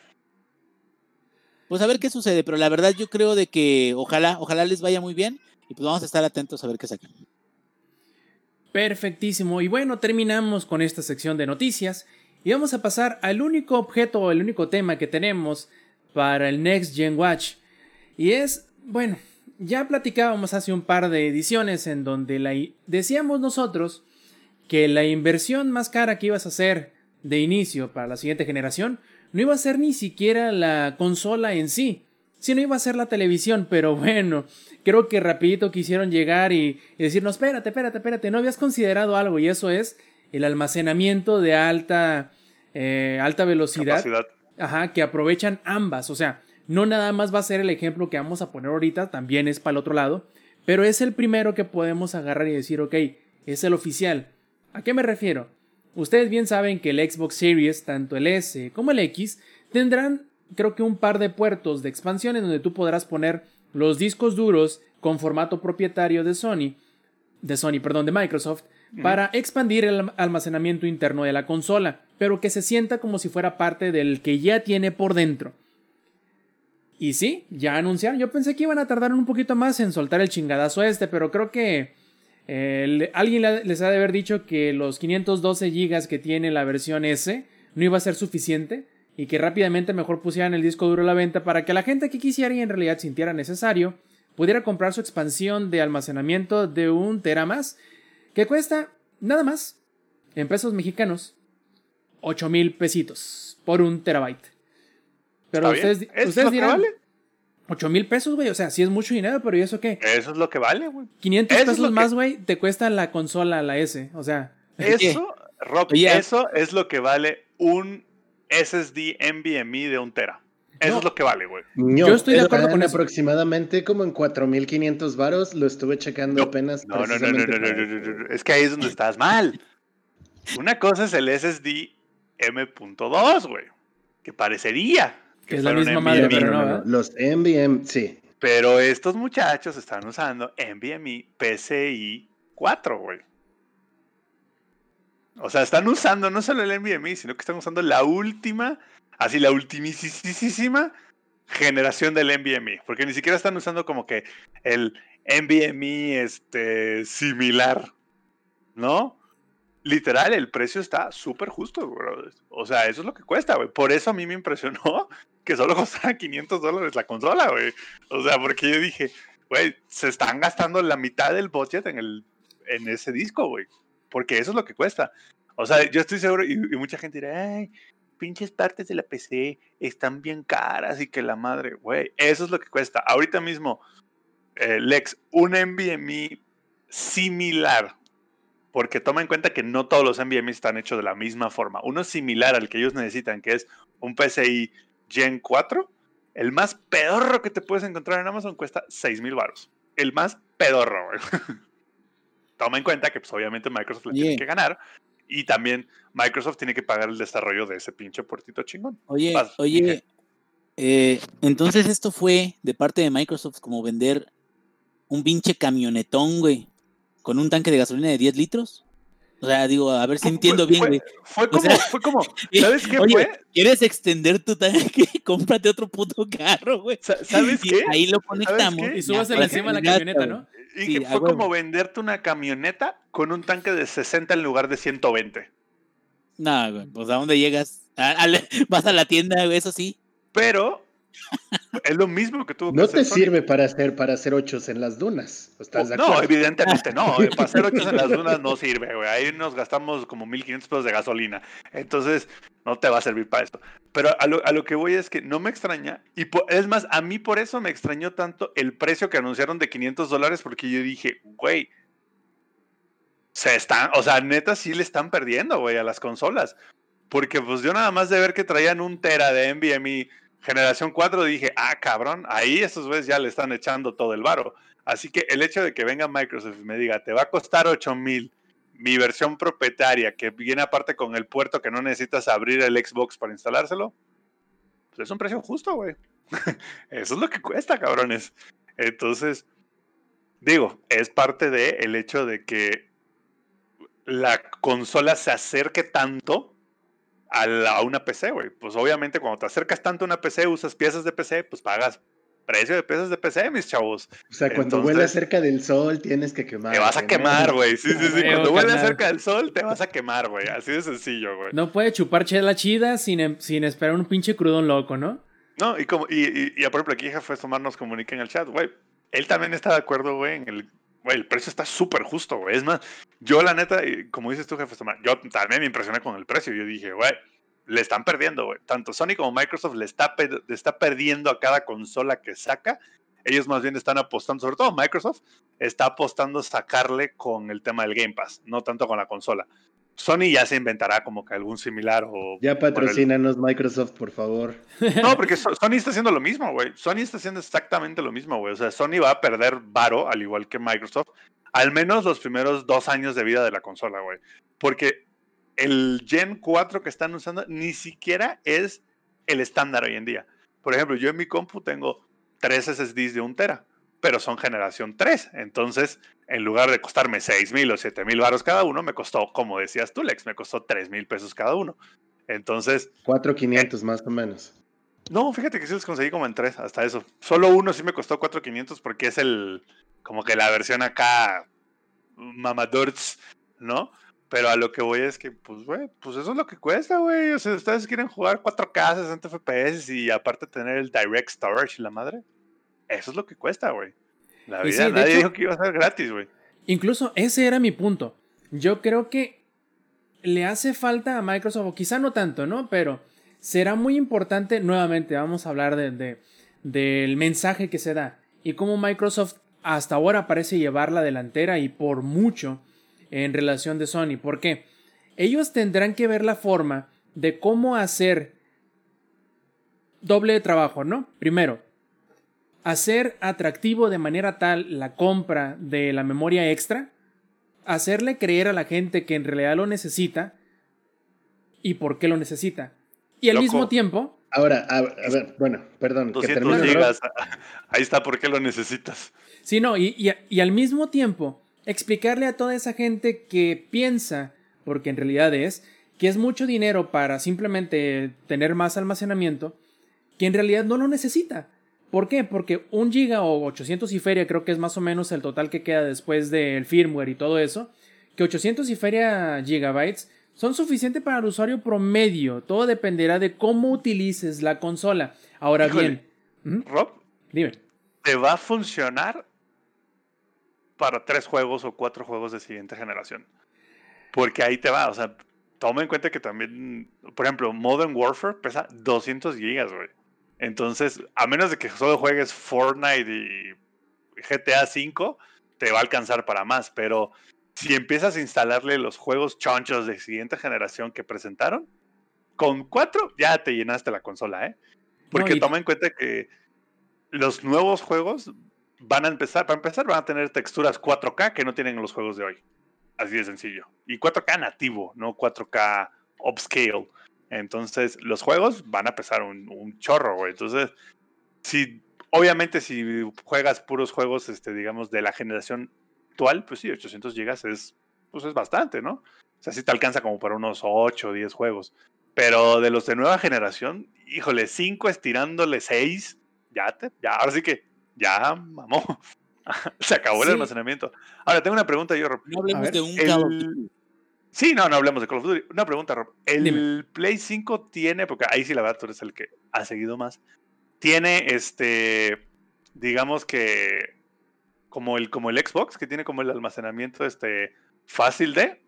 Pues a ver qué sucede, pero la verdad yo creo de que ojalá, ojalá les vaya muy bien y pues vamos a estar atentos a ver qué sacan. Perfectísimo. Y bueno, terminamos con esta sección de noticias y vamos a pasar al único objeto o el único tema que tenemos para el Next Gen Watch. Y es, bueno, ya platicábamos hace un par de ediciones en donde la, decíamos nosotros que la inversión más cara que ibas a hacer de inicio para la siguiente generación no iba a ser ni siquiera la consola en sí, sino iba a ser la televisión, pero bueno, creo que rapidito quisieron llegar y, y decirnos, espérate, espérate, espérate, no habías considerado algo y eso es el almacenamiento de alta, eh, alta velocidad, Capacidad. ajá, que aprovechan ambas, o sea, no nada más va a ser el ejemplo que vamos a poner ahorita, también es para el otro lado, pero es el primero que podemos agarrar y decir, ok, es el oficial. ¿A qué me refiero? Ustedes bien saben que el Xbox Series, tanto el S como el X, tendrán creo que un par de puertos de expansión en donde tú podrás poner los discos duros con formato propietario de Sony, de Sony, perdón, de Microsoft, para expandir el alm- almacenamiento interno de la consola, pero que se sienta como si fuera parte del que ya tiene por dentro. Y sí, ya anunciaron. Yo pensé que iban a tardar un poquito más en soltar el chingadazo este, pero creo que eh, alguien le- les ha de haber dicho que los 512 GB que tiene la versión S no iba a ser suficiente y que rápidamente mejor pusieran el disco duro a la venta para que la gente que quisiera y en realidad sintiera necesario pudiera comprar su expansión de almacenamiento de un tera más que cuesta nada más en pesos mexicanos 8 mil pesitos por un terabyte. Pero ustedes, ¿Eso es ustedes dirán, vale? 8 mil pesos, güey, o sea, sí es mucho dinero, pero ¿y eso qué? Eso es lo que vale, güey. 500 Eso es pesos más, güey, te cuesta la consola, la S, o sea. Eso, Rob, eso es lo que vale un SSD NVMe de un tera. Eso No. es lo que vale, güey. Yo estoy de acuerdo con eso. aproximadamente como en 4.500 varos, lo estuve checando No, apenas. No, no, no, no, precisamente no, no, para- no, no, no. Es que ahí es donde estás mal. Una cosa es el SSD M.2, güey. Que parecería Que es la misma madre, pero no, ¿verdad? Los NVM, sí. Pero estos muchachos están usando NVMe PCI 4, güey. O sea, están usando no solo el NVMe, sino que están usando la última, así la ultimísima generación del NVMe. Porque ni siquiera están usando como que el NVMe este, similar, ¿no? Literal, el precio está súper justo, bro. O sea, eso es lo que cuesta, güey. Por eso a mí me impresionó que solo costara 500 dólares la consola, güey. O sea, porque yo dije, güey, se están gastando la mitad del budget en, el, en ese disco, güey. Porque eso es lo que cuesta. O sea, yo estoy seguro, y, mucha gente dirá, ay, pinches partes de la PC están bien caras y que la madre, güey, eso es lo que cuesta. Ahorita mismo, eh, Lex, un NVMe similar, porque toma en cuenta que no todos los NVMe están hechos de la misma forma. Uno similar al que ellos necesitan, que es un PCI Gen 4, el más pedorro que te puedes encontrar en Amazon cuesta 6 mil baros. El más pedorro. Toma en cuenta que, pues, obviamente, Microsoft le tiene que ganar. Y también Microsoft tiene que pagar el desarrollo de ese pinche puertito chingón. Oye, Vas, oye, eh, entonces esto fue de parte de Microsoft como vender un pinche camionetón, güey, con un tanque de gasolina de 10 litros. O sea, digo, a ver si entiendo Fue- bien, fue- güey. Fue como, sea, fue como, ¿sabes qué Oye, fue? ¿Quieres extender tu tanque? Cómprate otro puto carro, güey. Sa- ¿Sabes Y qué? Ahí lo conectamos. y Ya, encima de la camioneta. ¿no? Y Sí, que fue huevo. como venderte una camioneta con un tanque de 60 en lugar de 120. No, güey, pues ¿a dónde llegas? A- a la- vas a la tienda, güey, eso sí. Pero es lo mismo que tuvo que No hacer te sirve para hacer, para hacer ochos en las dunas. ¿Estás de No, evidentemente no. eh, Para hacer ochos en las dunas no sirve, güey. Ahí nos gastamos como 1500 pesos de gasolina. Entonces, no te va a servir para esto. Pero a lo, a lo que voy es que no me extraña. Y es más, a mí por eso me extrañó tanto el precio que anunciaron de 500 dólares, porque yo dije, güey, se están, o sea, neta sí le están perdiendo, güey, a las consolas. Porque pues yo nada más de ver que traían un tera de NVMe generación 4, dije, ah, cabrón, ahí esos güeyes ya le están echando todo el varo. Así que el hecho de que venga Microsoft y me diga, te va a costar 8 mil mi versión propietaria, que viene aparte con el puerto que no necesitas abrir el Xbox para instalárselo, pues es un precio justo, güey. Eso es lo que cuesta, cabrones. Entonces, digo, es parte de el hecho de que la consola se acerque tanto a, a una PC, güey. Pues obviamente cuando te acercas tanto a una PC, usas piezas de PC, pues pagas precio de piezas de PC, mis chavos. O sea, cuando huele cerca del sol, tienes que quemar. Te vas a quemar, güey. Sí, sí, sí. Cuando huele cerca del sol, te vas a quemar, güey. Así de sencillo, güey. No puede chupar chela chida sin, em, sin esperar un pinche crudón loco, ¿no? No, y como, y, y, y por ejemplo, aquí Jefe Tomar nos comunica en el chat, güey. Él también está de acuerdo, güey, en el. Güey, el precio está súper justo, güey. Es más, yo la neta, como dices tú, Jefe yo también me impresioné con el precio. Yo dije, güey, le están perdiendo, güey. Tanto Sony como Microsoft le está, le está perdiendo a cada consola que saca ellos más bien están apostando, sobre todo Microsoft, está apostando sacarle con el tema del Game Pass, no tanto con la consola. Sony ya se inventará como que algún similar o... Ya patrocínanos Microsoft, por favor. No, porque Sony está haciendo lo mismo, güey. Sony está haciendo exactamente lo mismo, güey. O sea, Sony va a perder varo, al igual que Microsoft, al menos los primeros dos años de vida de la consola, güey. Porque el Gen 4 que están usando ni siquiera es el estándar hoy en día. Por ejemplo, yo en mi compu tengo tres SSDs de un tera, pero son generación 3. Entonces, en lugar de costarme 6 mil o 7 mil baros cada uno, me costó, como decías tú, Lex, me costó 3 mil pesos cada uno. Entonces. 4,500 más o menos. No, fíjate que sí los conseguí como en tres, hasta eso. Solo uno sí me costó 4,500 porque es el, como que la versión acá, mamadurts, ¿no? Pero a lo que voy es que, pues, güey, pues eso es lo que cuesta, güey. O sea, ustedes quieren jugar 4K, 60 FPS y aparte tener el Direct Storage y la madre. Eso es lo que cuesta, güey. La vida, nadie dijo que iba a ser gratis, güey. Incluso ese era mi punto. Yo creo que le hace falta a Microsoft, o quizá no tanto, ¿no? Pero será muy importante, nuevamente, vamos a hablar de, del mensaje que se da y cómo Microsoft hasta ahora parece llevar la delantera y por mucho en relación de Sony. ¿Por qué? Ellos tendrán que ver la forma de cómo hacer doble trabajo, ¿no? Primero, hacer atractivo de manera tal la compra de la memoria extra, hacerle creer a la gente que en realidad lo necesita y por qué lo necesita. Y al mismo tiempo... Ahora, a, ver, bueno, perdón. Que ahí está por qué lo necesitas. Sí, no, y, y al mismo tiempo explicarle a toda esa gente que piensa, porque en realidad es, que es mucho dinero para simplemente tener más almacenamiento, que en realidad no lo necesita. ¿Por qué? Porque un giga o 800 y feria creo que es más o menos el total que queda después del firmware y todo eso, que 800 y feria gigabytes son suficientes para el usuario promedio. Todo dependerá de cómo utilices la consola. Ahora bien, Rob, dime. ¿Te va a funcionar para tres juegos o cuatro juegos de siguiente generación. Porque ahí te va, o sea, toma en cuenta que también, por ejemplo, Modern Warfare pesa 200 gigas, güey. Entonces, a menos de que solo juegues Fortnite y GTA V, te va a alcanzar para más. Pero si empiezas a instalarle los juegos chonchos de siguiente generación que presentaron, con cuatro ya te llenaste la consola, ¿eh? Porque toma en cuenta que los nuevos juegos van a empezar, para empezar, van a tener texturas 4K que no tienen los juegos de hoy. Así de sencillo. Y 4K nativo, no 4K upscale. Entonces, los juegos van a pesar un, chorro, güey. Entonces, si, obviamente, si juegas puros juegos, este, digamos, de la generación actual, pues sí, 800 GB es, pues es bastante, ¿no? O sea, sí te alcanza como para unos 8 o 10 juegos. Pero de los de nueva generación, híjole, 5 estirándole 6, ya te, ya, ahora sí que ya, mamó. Se acabó el almacenamiento. Ahora, tengo una pregunta yo. No hablemos de un Sí, no, no hablemos de Call of Duty. Una pregunta, Rob. ¿El Play 5 tiene, porque ahí sí la verdad tú eres el que ha seguido más, tiene este, digamos que, como el, como el Xbox, que tiene como el almacenamiento este, fácil de...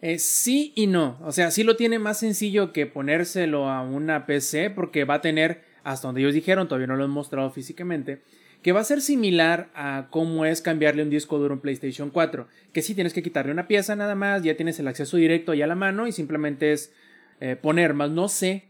Eh, sí y no. O sea, sí lo tiene más sencillo que ponérselo a una PC porque va a tener, hasta donde ellos dijeron, todavía no lo han mostrado físicamente, que va a ser similar a cómo es cambiarle un disco duro a un PlayStation 4, que si tienes que quitarle una pieza nada más, ya tienes el acceso directo ahí a la mano y simplemente es eh, poner más, no sé,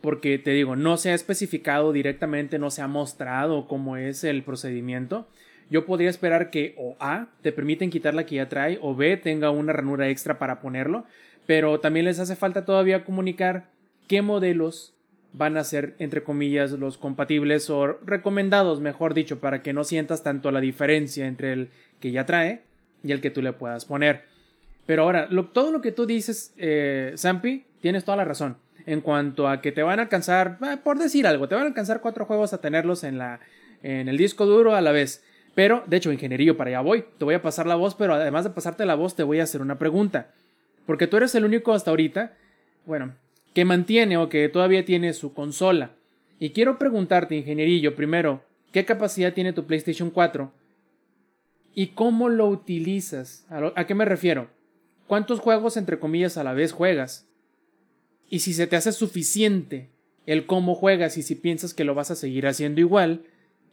porque te digo, no se ha especificado directamente, no se ha mostrado cómo es el procedimiento, yo podría esperar que o A te permiten quitar la que ya trae o B tenga una ranura extra para ponerlo, pero también les hace falta todavía comunicar qué modelos van a ser, entre comillas, los compatibles o recomendados, mejor dicho, para que no sientas tanto la diferencia entre el que ya trae y el que tú le puedas poner. Pero ahora, todo lo que tú dices, eh, Zampi, tienes toda la razón. En cuanto a que te van a alcanzar, eh, por decir algo, te van a alcanzar cuatro juegos a tenerlos en, la, en el disco duro a la vez. Pero, de hecho, ingenierillo, para allá voy. Te voy a pasar la voz, pero además de pasarte la voz, te voy a hacer una pregunta. Porque tú eres el único hasta ahorita, bueno, que mantiene o que todavía tiene su consola. Y quiero preguntarte, ingenierillo, primero, ¿qué capacidad tiene tu PlayStation 4? ¿Y cómo lo utilizas? ¿A, qué me refiero? ¿Cuántos juegos, entre comillas, a la vez juegas? Y si se te hace suficiente el cómo juegas y si piensas que lo vas a seguir haciendo igual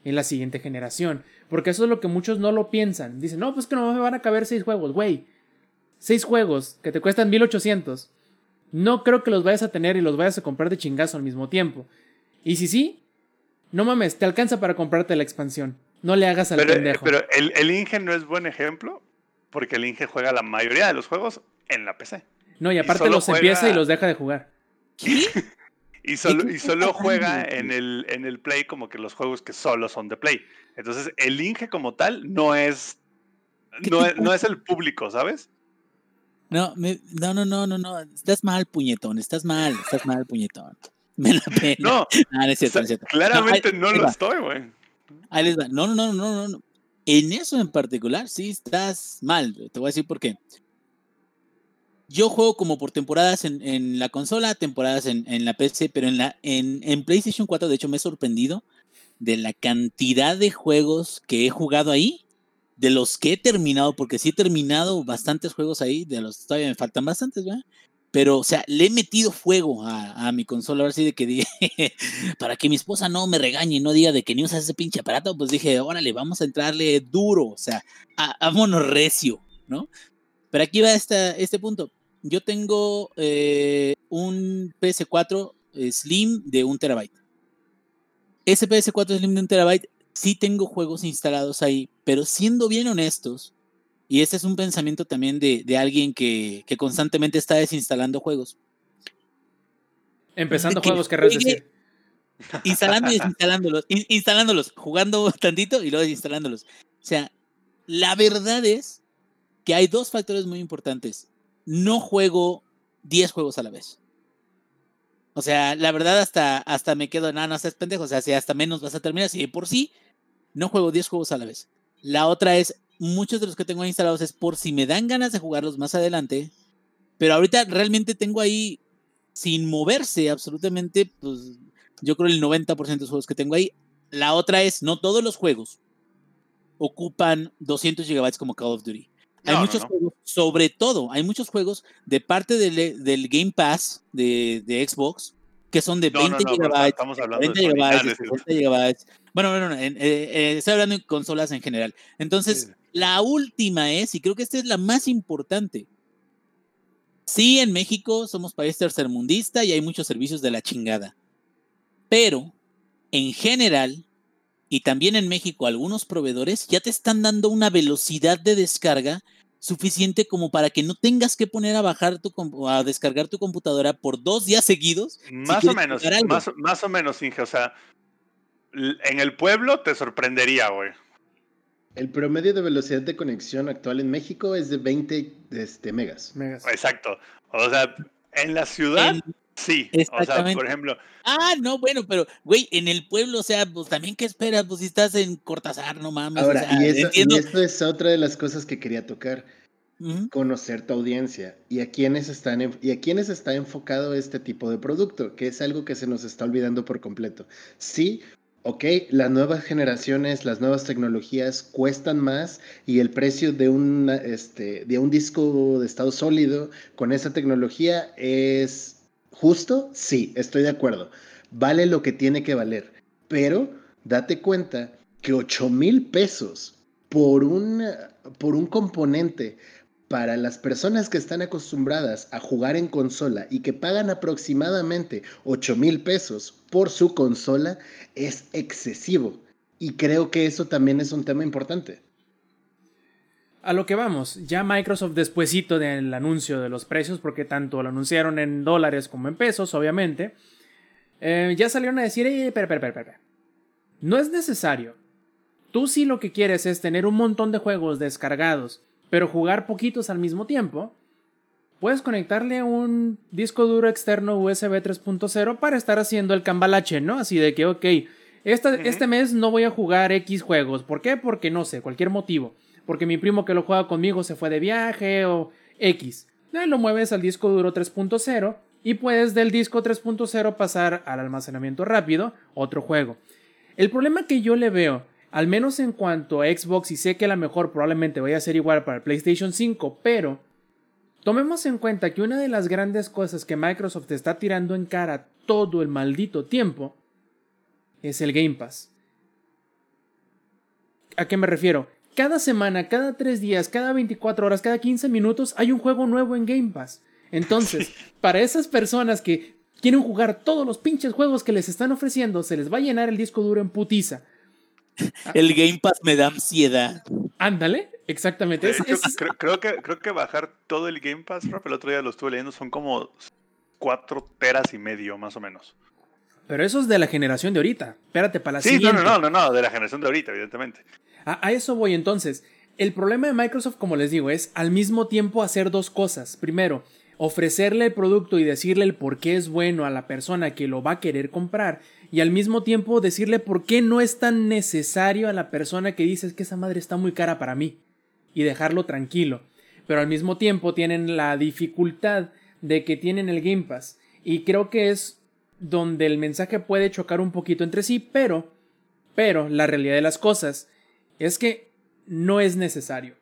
en la siguiente generación. Porque eso es lo que muchos no lo piensan. Dicen, no, pues que no me van a caber seis juegos, güey. Seis juegos que te cuestan 1800. No creo que los vayas a tener y los vayas a comprar de chingazo al mismo tiempo. Y si sí, no mames, te alcanza para comprarte la expansión. No le hagas al pero, pendejo. Pero el, el Inge no es buen ejemplo porque el Inge juega la mayoría de los juegos en la PC. No, y aparte los empieza y los deja de jugar. y solo, y solo juega en el, en el Play como que los juegos que solo son de Play. Entonces, el Inge como tal no es, no es, no es el público, ¿sabes? No, no, no, no, no, no. Estás mal, puñetón. Estás mal, estás mal, puñetón. Me la pena. No, es cierto, es cierto. claramente no, lo estoy, güey. Ahí les va. No, no, no, no, no. En eso en particular, sí estás mal. Te voy a decir por qué. Yo juego como por temporadas en, en la consola, temporadas en, en, la PC, pero en, la, en, en PlayStation 4, de hecho, me he sorprendido de la cantidad de juegos que he jugado ahí de los que he terminado, porque sí he terminado bastantes juegos ahí, de los todavía me faltan bastantes, ¿verdad? Pero, o sea, le he metido fuego a, mi consola, a ver si de que dije, para que mi esposa no me regañe y no diga de que ni usas ese pinche aparato, pues dije, órale, vamos a entrarle duro, o sea, vámonos recio, ¿no? Pero aquí va este, este punto. Yo tengo eh, un PS4 eh, Slim de un terabyte. Ese PS4 Slim de un terabyte sí tengo juegos instalados ahí, pero siendo bien honestos, y este es un pensamiento también de, de alguien que, que, constantemente está desinstalando juegos. Empezando juegos, querrás decir. Instalando y desinstalándolos, instalándolos, jugando tantito y luego desinstalándolos. O sea, la verdad es que hay dos factores muy importantes. No juego 10 juegos a la vez. O sea, la verdad hasta, hasta me quedo, no, no seas pendejo, o sea, si hasta menos vas a terminar, si por sí no juego 10 juegos a la vez. La otra es, muchos de los que tengo instalados es por si me dan ganas de jugarlos más adelante, pero ahorita realmente tengo ahí, sin moverse absolutamente, pues yo creo el 90% de los juegos que tengo ahí. La otra es, no todos los juegos ocupan 200 gigabytes como Call of Duty. Hay muchos juegos, sobre todo, hay muchos juegos de parte del, del Game Pass de, de, Xbox que son de 20 gigabytes, 20 gigabytes, 50 gigabytes. Bueno, bueno, eh, eh, estoy hablando de consolas en general. Entonces, la última es, y creo que esta es la más importante. Sí, en México somos país tercermundista y hay muchos servicios de la chingada. Pero, en general, y también en México algunos proveedores ya te están dando una velocidad de descarga suficiente como para que no tengas que poner a bajar tu a descargar tu computadora por dos días seguidos. Más o menos, más, más, o menos, Inge. O sea, en el pueblo te sorprendería, güey. El promedio de velocidad de conexión actual en México es de 20 este, megas. megas. Exacto. O sea, en la ciudad Sí, o sea, por ejemplo. Ah, no, bueno, pero, güey, en el pueblo, o sea, pues también, ¿qué esperas? Pues si estás en Cortázar, no mames. Ahora, y, eso, esto es otra de las cosas que quería tocar. Conocer tu audiencia y a quiénes están y a quiénes está enfocado este tipo de producto, que es algo que se nos está olvidando por completo. Sí, ok, las nuevas generaciones, las nuevas tecnologías cuestan más y el precio de un, este, de un disco de estado sólido con esa tecnología es ¿Justo? Sí, estoy de acuerdo. Vale lo que tiene que valer. Pero date cuenta que 8 mil pesos por un, por un componente para las personas que están acostumbradas a jugar en consola y que pagan aproximadamente 8 mil pesos por su consola es excesivo. Y creo que eso también es un tema importante. A lo que vamos, ya Microsoft despuesito del anuncio de los precios, porque tanto lo anunciaron en dólares como en pesos, obviamente, eh, ya salieron a decir, espera, espera, espera, no es necesario. Tú sí lo que quieres es tener un montón de juegos descargados, pero jugar poquitos al mismo tiempo, puedes conectarle un disco duro externo USB 3.0 para estar haciendo el cambalache, ¿no? Así de que, ok, este mes no voy a jugar X juegos. ¿Por qué? Porque no sé, cualquier motivo. Porque mi primo que lo juega conmigo se fue de viaje o X. lo mueves al disco duro 3.0 y puedes del disco 3.0 pasar al almacenamiento rápido, otro juego. El problema que yo le veo, al menos en cuanto a Xbox, y sé que la mejor probablemente vaya a ser igual para el PlayStation 5, pero tomemos en cuenta que una de las grandes cosas que Microsoft está tirando en cara todo el maldito tiempo es el Game Pass. ¿A qué me refiero? Cada semana, cada 3 días, cada 24 horas, cada 15 minutos hay un juego nuevo en Game Pass. Entonces, para esas personas que quieren jugar todos los pinches juegos que les están ofreciendo, se les va a llenar el disco duro en putiza. El Game Pass me da ansiedad. Ándale, exactamente. creo, que, creo que bajar todo el Game Pass, el otro día lo estuve leyendo, son como 4 teras y medio, más o menos. Pero eso es de la generación de ahorita. Espérate, para la sí, siguiente. Sí, no, no, no, no, de la generación de ahorita, evidentemente. A, eso voy entonces. El problema de Microsoft, como les digo, es al mismo tiempo hacer dos cosas. Primero, ofrecerle el producto y decirle el por qué es bueno a la persona que lo va a querer comprar. Y al mismo tiempo decirle por qué no es tan necesario a la persona que dice que esa madre está muy cara para mí. Y dejarlo tranquilo. Pero al mismo tiempo tienen la dificultad de que tienen el Game Pass. Y creo que es donde el mensaje puede chocar un poquito entre sí, pero, pero la realidad de las cosas es que no es necesario.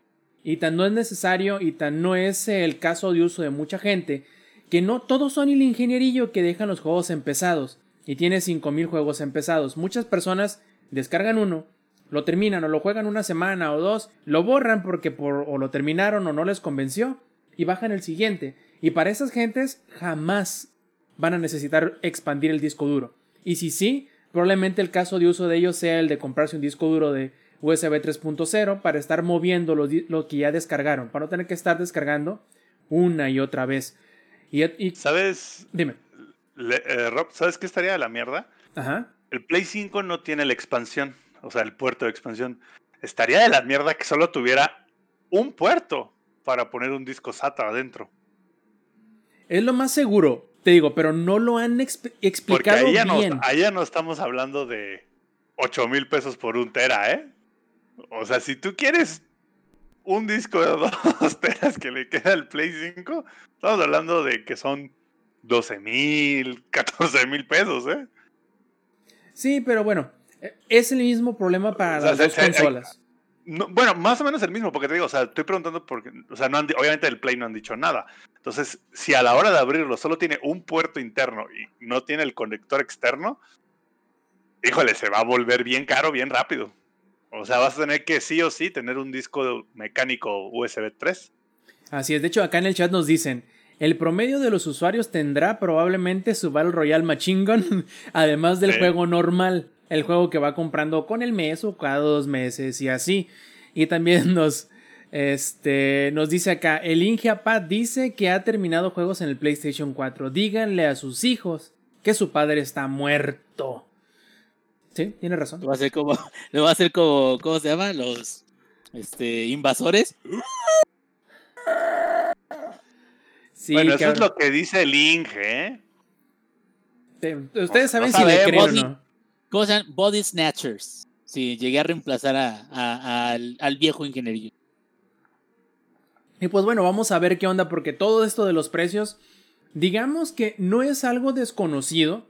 Y tan no es necesario y tan no es el caso de uso de mucha gente, que no todos son el ingenierillo que dejan los juegos empezados y tiene 5000 juegos empezados. Muchas personas descargan uno, lo terminan o lo juegan una semana o dos, lo borran porque por, o lo terminaron o no les convenció y bajan el siguiente. Y para esas gentes jamás van a necesitar expandir el disco duro. Y si sí, probablemente el caso de uso de ellos sea el de comprarse un disco duro de USB 3.0 para estar moviendo lo, que ya descargaron, para no tener que estar descargando una y otra vez. Y, ¿Sabes? Dime. Eh, Rob, ¿sabes qué estaría de la mierda? Ajá. El Play 5 no tiene la expansión, o sea, el puerto de expansión. Estaría de la mierda que solo tuviera un puerto para poner un disco SATA adentro. Es lo más seguro, te digo, pero no lo han explicado Porque ahí ya bien. No, ahí ya no estamos hablando de 8 mil pesos por un tera, ¿eh? O sea, si tú quieres un disco de 2 teras que le queda al Play 5, estamos hablando de que son 12 mil, 14 mil pesos, ¿eh? Sí, pero bueno, es el mismo problema para las dos consolas. bueno, más o menos el mismo, porque te digo, o sea, estoy preguntando porque, o sea, no obviamente el Play no han dicho nada. Entonces, si a la hora de abrirlo solo tiene un puerto interno y no tiene el conector externo, híjole, se va a volver bien caro, bien rápido. O sea, vas a tener que sí o sí tener un disco mecánico USB 3. Así es, de hecho acá en el chat nos dicen, el promedio de los usuarios tendrá probablemente su Battle Royale Machine Gun, además del juego normal, el juego que va comprando con el mes o cada dos meses y así. Y también nos, este, nos dice acá, el Ingeapad dice que ha terminado juegos en el PlayStation 4. Díganle a sus hijos que su padre está muerto. Sí, tiene razón. Lo va a hacer como, lo va a hacer como, ¿cómo se llama? Los este, invasores. Bueno, eso es lo que dice el Inge, ¿eh? Ustedes saben si le creen o no. ¿Cómo se llaman? Body Snatchers. Sí, llegué a reemplazar a, al, al, viejo ingeniero. Y pues bueno, vamos a ver qué onda, porque todo esto de los precios, digamos que no es algo desconocido,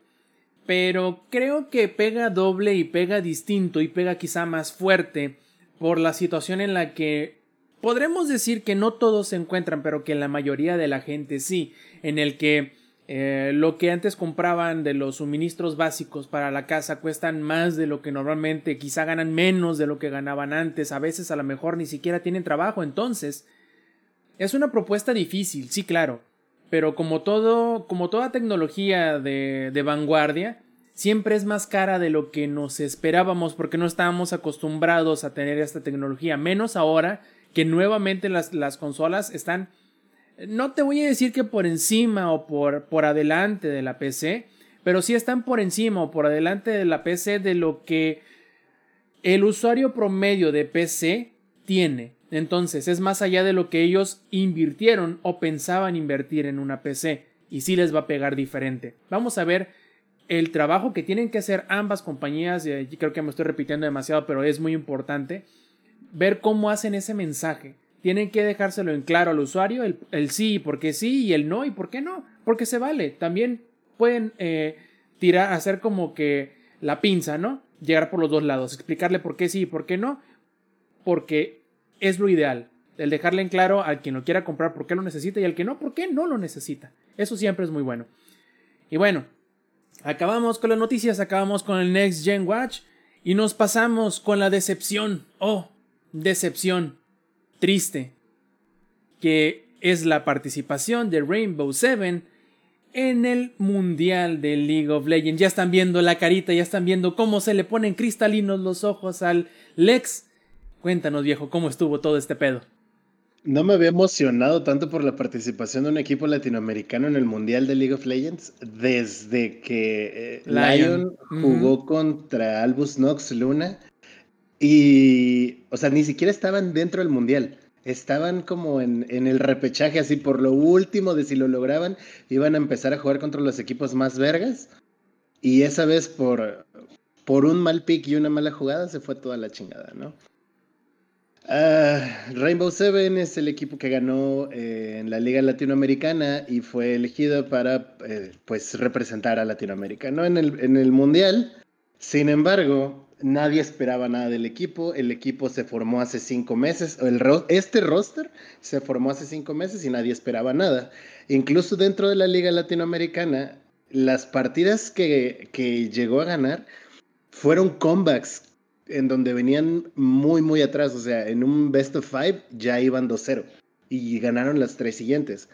pero creo que pega doble y pega distinto y pega quizá más fuerte por la situación en la que podremos decir que no todos se encuentran, pero que la mayoría de la gente sí, en el que eh, lo que antes compraban de los suministros básicos para la casa cuestan más de lo que normalmente, quizá ganan menos de lo que ganaban antes, a veces a lo mejor ni siquiera tienen trabajo, entonces es una propuesta difícil, sí, claro, pero como todo, como toda tecnología de, de vanguardia, siempre es más cara de lo que nos esperábamos porque no estábamos acostumbrados a tener esta tecnología, menos ahora que nuevamente las, las consolas están, no te voy a decir que por encima o por, por adelante de la PC, pero sí están por encima o por adelante de la PC de lo que el usuario promedio de PC tiene. Entonces es más allá de lo que ellos invirtieron o pensaban invertir en una PC y sí les va a pegar diferente. Vamos a ver el trabajo que tienen que hacer ambas compañías, creo que me estoy repitiendo demasiado, pero es muy importante ver cómo hacen ese mensaje. Tienen que dejárselo en claro al usuario, el, el sí, porque sí, y el no, y por qué no, porque se vale. También pueden eh, tirar, hacer como que la pinza, ¿no? Llegar por los dos lados, explicarle por qué sí y por qué no, porque es lo ideal. El dejarle en claro al quien lo quiera comprar por qué lo necesita y al que no, por qué no lo necesita. Eso siempre es muy bueno. Y bueno, acabamos con las noticias, acabamos con el Next Gen Watch y nos pasamos con la decepción. Oh, decepción. Triste. Que es la participación de Rainbow Seven en el Mundial de League of Legends. Ya están viendo la carita, ya están viendo cómo se le ponen cristalinos los ojos al Lex. Cuéntanos, viejo, cómo estuvo todo este pedo. No me había emocionado tanto por la participación de un equipo latinoamericano en el Mundial de League of Legends desde que eh, Lion. jugó contra Albus Nox Luna. Y, o sea, ni siquiera estaban dentro del Mundial estaban como en, el repechaje, así por lo último de si lo lograban, iban a empezar a jugar contra los equipos más vergas. Y esa vez por, por un mal pick y una mala jugada se fue toda la chingada, ¿no? Ah, Rainbow Seven es el equipo que ganó eh, en la Liga Latinoamericana y fue elegido para eh, pues representar a Latinoamérica, ¿no? En el, en el Mundial. Sin embargo, nadie esperaba nada del equipo. El equipo se formó hace cinco meses. El este roster se formó hace cinco meses y nadie esperaba nada. Incluso dentro de la Liga Latinoamericana, las partidas que, que llegó a ganar fueron comebacks en donde venían muy, muy atrás. O sea, en un best of five ya iban 2-0 y ganaron las tres siguientes.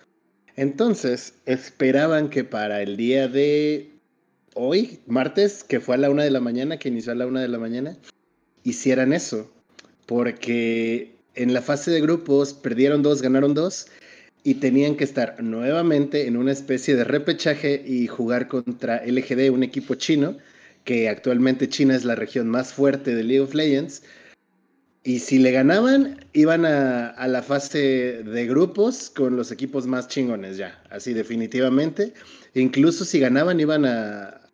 Entonces, esperaban que para el día de hoy, martes, que fue a la una de la mañana, que inició a la una de la mañana, hicieran eso. Porque en la fase de grupos perdieron dos, ganaron dos, y tenían que estar nuevamente en una especie de repechaje y jugar contra LGD, un equipo chino, que actualmente China es la región más fuerte de League of Legends. Y si le ganaban, iban a, a, la fase de grupos con los equipos más chingones ya, así definitivamente. Incluso si ganaban, iban a,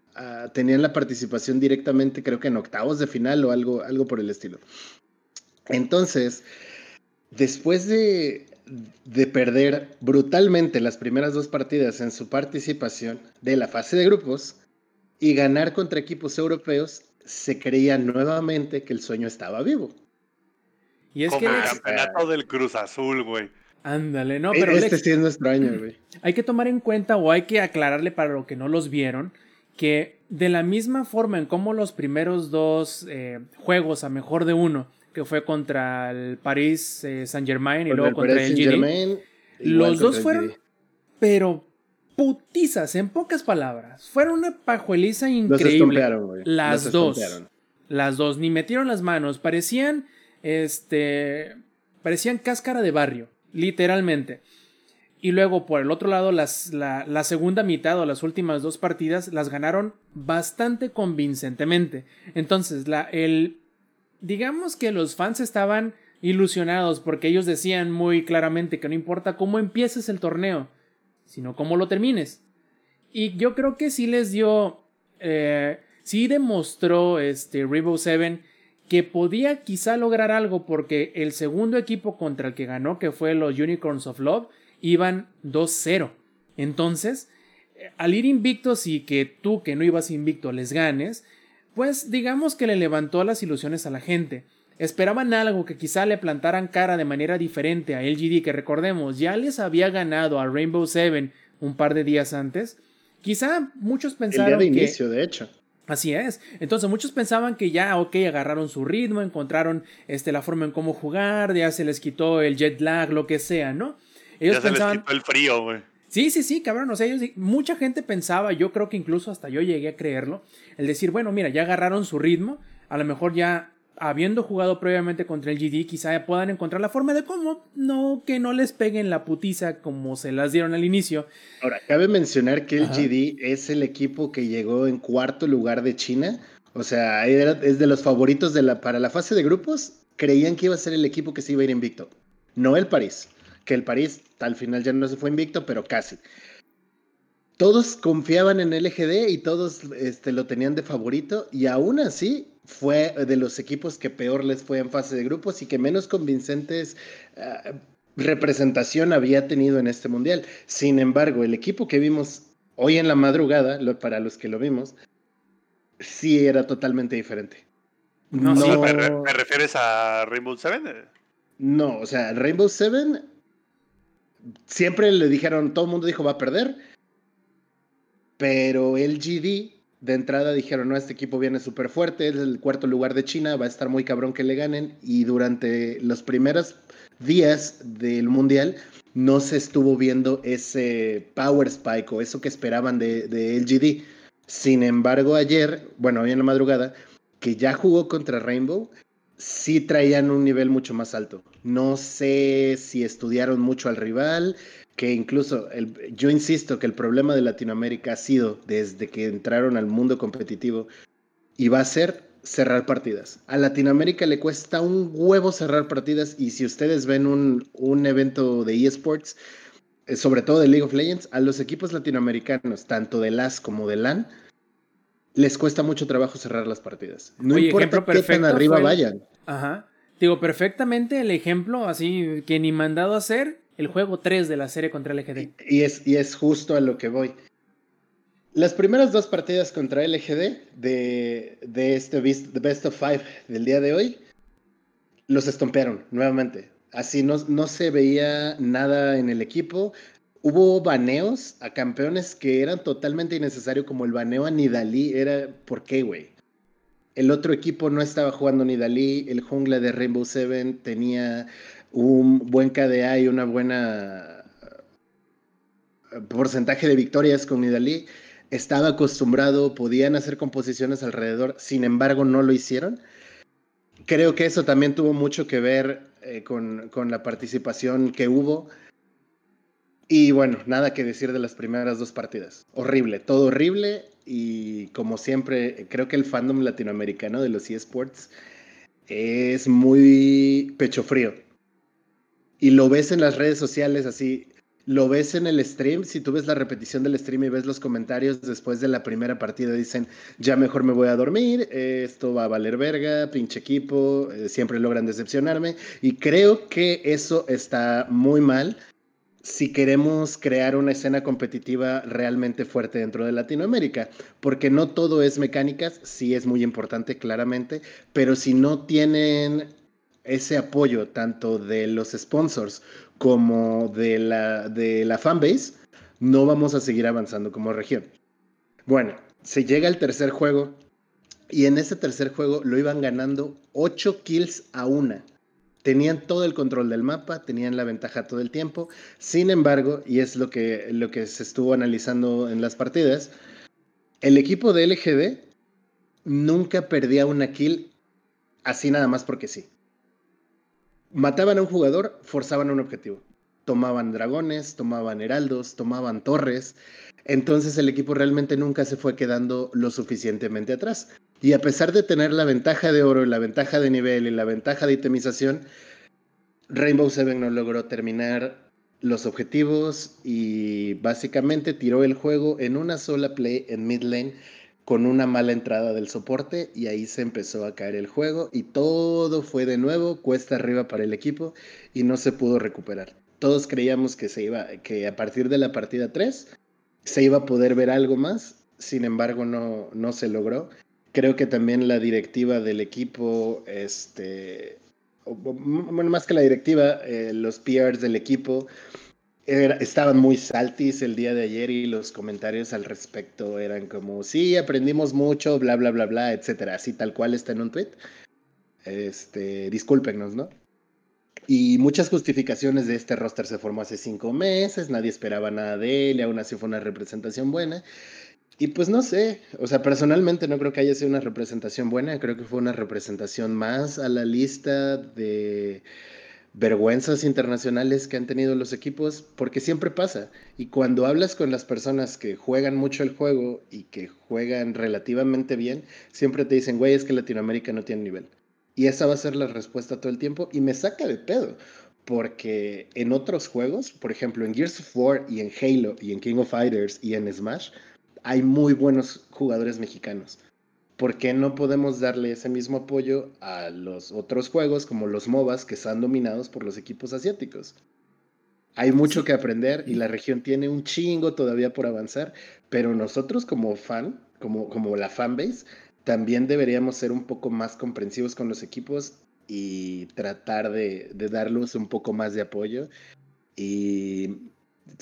tenían la participación directamente, creo que en octavos de final o algo, algo por el estilo. Entonces, después de, de perder brutalmente las primeras dos partidas en su participación de la fase de grupos y ganar contra equipos europeos, se creía nuevamente que el sueño estaba vivo. Y es que el campeonato del Cruz Azul, güey. Ándale, no, e, pero este sí es nuestro año, güey. Hay que tomar en cuenta o hay que aclararle para lo que no los vieron que de la misma forma en como los primeros dos eh, juegos a mejor de uno, que fue contra el Paris eh, Saint Germain y luego contra el GD, los dos fueron, pero putizas, en pocas palabras. Fueron una pajueliza increíble. las dos. Las dos, ni metieron las manos. Parecían, este, parecían cáscara de barrio, literalmente. Y luego, por el otro lado, las, la, segunda mitad o las últimas dos partidas las ganaron bastante convincentemente. Entonces, la, el, digamos que los fans estaban ilusionados porque ellos decían muy claramente que no importa cómo empieces el torneo, sino cómo lo termines. Y yo creo que sí les dio, eh, sí demostró este Rainbow Seven que podía quizá lograr algo porque el segundo equipo contra el que ganó, que fue los Unicorns of Love, iban 2-0. Entonces, al ir invictos y que tú que no ibas invicto les ganes, pues digamos que le levantó las ilusiones a la gente. Esperaban algo que quizá le plantaran cara de manera diferente a LGD, que recordemos, ya les había ganado a Rainbow Seven un par de días antes. Quizá muchos pensaron. El de inicio, de hecho. Así es. Entonces muchos pensaban que ya, ok, agarraron su ritmo, encontraron este, la forma en cómo jugar, ya se les quitó el jet lag, lo que sea, ¿no? Ellos pensaban. el frío, güey. Sí, sí, sí, cabrón. O sea, ellos, mucha gente pensaba, yo creo que incluso hasta yo llegué a creerlo, el decir, bueno, mira, ya agarraron su ritmo, a lo mejor ya habiendo jugado previamente contra el GD, quizá puedan encontrar la forma de cómo no que no les peguen la putiza como se las dieron al inicio. Ahora, cabe mencionar que el GD es el equipo que llegó en cuarto lugar de China. O sea, es de los favoritos de la, para la fase de grupos. Creían que iba a ser el equipo que se iba a ir invicto. No el París, que el París al final ya no se fue invicto, pero casi. Todos confiaban en el LGD y todos este, lo tenían de favorito y aún así fue de los equipos que peor les fue en fase de grupos y que menos convincentes ah, representación había tenido en este mundial. Sin embargo, el equipo que vimos hoy en la madrugada, para los que lo vimos, sí era totalmente diferente. No, ¿me, refieres a Rainbow Seven? No, o sea, Rainbow Seven siempre le dijeron, todo el mundo dijo va a perder, pero el GD de entrada dijeron, no, este equipo viene súper fuerte, es el cuarto lugar de China, va a estar muy cabrón que le ganen. Y durante los primeros días del Mundial no se estuvo viendo ese power spike o eso que esperaban de, de LGD. Sin embargo, ayer, bueno, hoy en la madrugada, que ya jugó contra Rainbow, sí traían un nivel mucho más alto. No sé si estudiaron mucho al rival, que incluso el, yo insisto que el problema de Latinoamérica ha sido desde que entraron al mundo competitivo y va a ser cerrar partidas. A Latinoamérica le cuesta un huevo cerrar partidas y si ustedes ven un, un evento de eSports, eh, sobre todo de League of Legends, a los equipos latinoamericanos, tanto de LAS como de LAN, les cuesta mucho trabajo cerrar las partidas. No importa qué tan arriba vayan. Ajá. Digo, perfectamente el ejemplo así que ni mandado a hacer el juego 3 de la serie contra LGD. Y, es, y es justo a lo que voy. Las primeras dos partidas contra LGD de, de este Best of Five del día de hoy, los estompearon nuevamente. Así no, no se veía nada en el equipo. Hubo baneos a campeones que eran totalmente innecesarios, como el baneo a Nidalí. Era, ¿por qué, güey? El otro equipo no estaba jugando Nidalí. El jungla de Rainbow Seven tenía un buen KDA y una buena eh, porcentaje de victorias con Nidalí, estaba acostumbrado, podían hacer composiciones alrededor, sin embargo no lo hicieron. Creo que eso también tuvo mucho que ver eh, con, con, la participación que hubo. Y bueno, nada que decir de las primeras dos partidas. Horrible, todo horrible. Y como siempre, creo que el fandom latinoamericano de los eSports es muy pecho frío y lo ves en las redes sociales así, lo ves en el stream, si tú ves la repetición del stream y ves los comentarios después de la primera partida, dicen, ya mejor me voy a dormir, esto va a valer verga, pinche equipo, eh, siempre logran decepcionarme. Y creo que eso está muy mal si queremos crear una escena competitiva realmente fuerte dentro de Latinoamérica, porque no todo es mecánicas, sí es muy importante claramente, pero si no tienen ese apoyo tanto de los sponsors como de la, de la fanbase, no vamos a seguir avanzando como región. Bueno, se llega al tercer juego y en ese tercer juego lo iban ganando 8 kills a una. Tenían todo el control del mapa, tenían la ventaja todo el tiempo. Sin embargo, y es lo que, lo que se estuvo analizando en las partidas, el equipo de LGD nunca perdía una kill así nada más porque sí mataban a un jugador, forzaban un objetivo. Tomaban dragones, tomaban heraldos, tomaban torres. Entonces el equipo realmente nunca se fue quedando lo suficientemente atrás. Y a pesar de tener la ventaja de oro, la ventaja de nivel y la ventaja de itemización, Rainbow Seven no logró terminar los objetivos y básicamente tiró el juego en una sola play en mid lane con una mala entrada del soporte y ahí se empezó a caer el juego y todo fue de nuevo cuesta arriba para el equipo y no se pudo recuperar. Todos creíamos que se iba que a partir de la partida 3 se iba a poder ver algo más, sin embargo no no se logró. Creo que también la directiva del equipo este bueno, más que la directiva, eh, los PRs del equipo estaban muy saltis el día de ayer y los comentarios al respecto eran como, sí, aprendimos mucho, bla, bla, bla, bla, etcétera. Así tal cual está en un tweet. Este, discúlpenos, ¿no? Y muchas justificaciones de este roster se formó hace cinco meses, nadie esperaba nada de él, y aún así fue una representación buena. Y pues no sé, o sea, personalmente no creo que haya sido una representación buena, creo que fue una representación más a la lista de vergüenzas internacionales que han tenido los equipos, porque siempre pasa. Y cuando hablas con las personas que juegan mucho el juego y que juegan relativamente bien, siempre te dicen, güey, es que Latinoamérica no tiene nivel. Y esa va a ser la respuesta todo el tiempo y me saca de pedo. Porque en otros juegos, por ejemplo en Gears of War y en Halo y en King of Fighters y en Smash, hay muy buenos jugadores mexicanos. ¿Por qué no podemos darle ese mismo apoyo a los otros juegos como los MOBAs que están dominados por los equipos asiáticos? Hay mucho que aprender y la región tiene un chingo todavía por avanzar, pero nosotros como fan, como, como la fanbase, también deberíamos ser un poco más comprensivos con los equipos y tratar de, de darles un poco más de apoyo. Y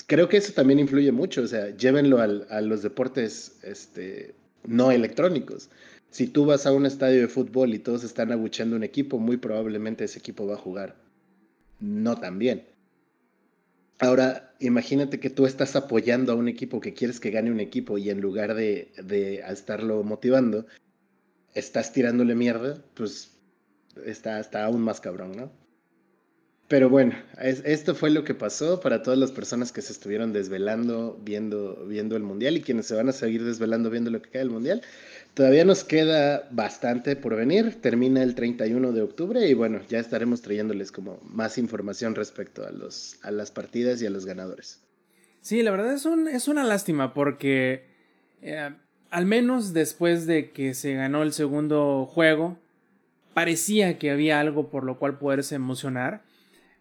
creo que eso también influye mucho, o sea, llévenlo al, a los deportes este, no electrónicos. Si tú vas a un estadio de fútbol y todos están abucheando un equipo, muy probablemente ese equipo va a jugar no tan bien. Ahora, imagínate que tú estás apoyando a un equipo que quieres que gane un equipo y en lugar de, de estarlo motivando, estás tirándole mierda, pues está, está aún más cabrón, ¿no? Pero bueno, esto fue lo que pasó para todas las personas que se estuvieron desvelando viendo, viendo el Mundial y quienes se van a seguir desvelando viendo lo que cae el Mundial. Todavía nos queda bastante por venir, termina el 31 de octubre y bueno, ya estaremos trayéndoles como más información respecto a, los, a las partidas y a los ganadores. Sí, la verdad es, un, es una lástima porque eh, al menos después de que se ganó el segundo juego, parecía que había algo por lo cual poderse emocionar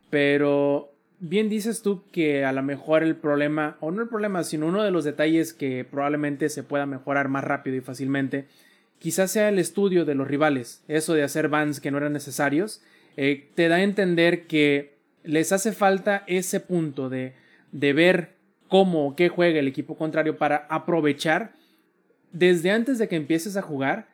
pero bien dices tú que a lo mejor el problema, o no el problema, sino uno de los detalles que probablemente se pueda mejorar más rápido y fácilmente, quizás sea el estudio de los rivales. Eso de hacer bans que no eran necesarios, eh, te da a entender que les hace falta ese punto de, de ver cómo o qué juega el equipo contrario para aprovechar desde antes de que empieces a jugar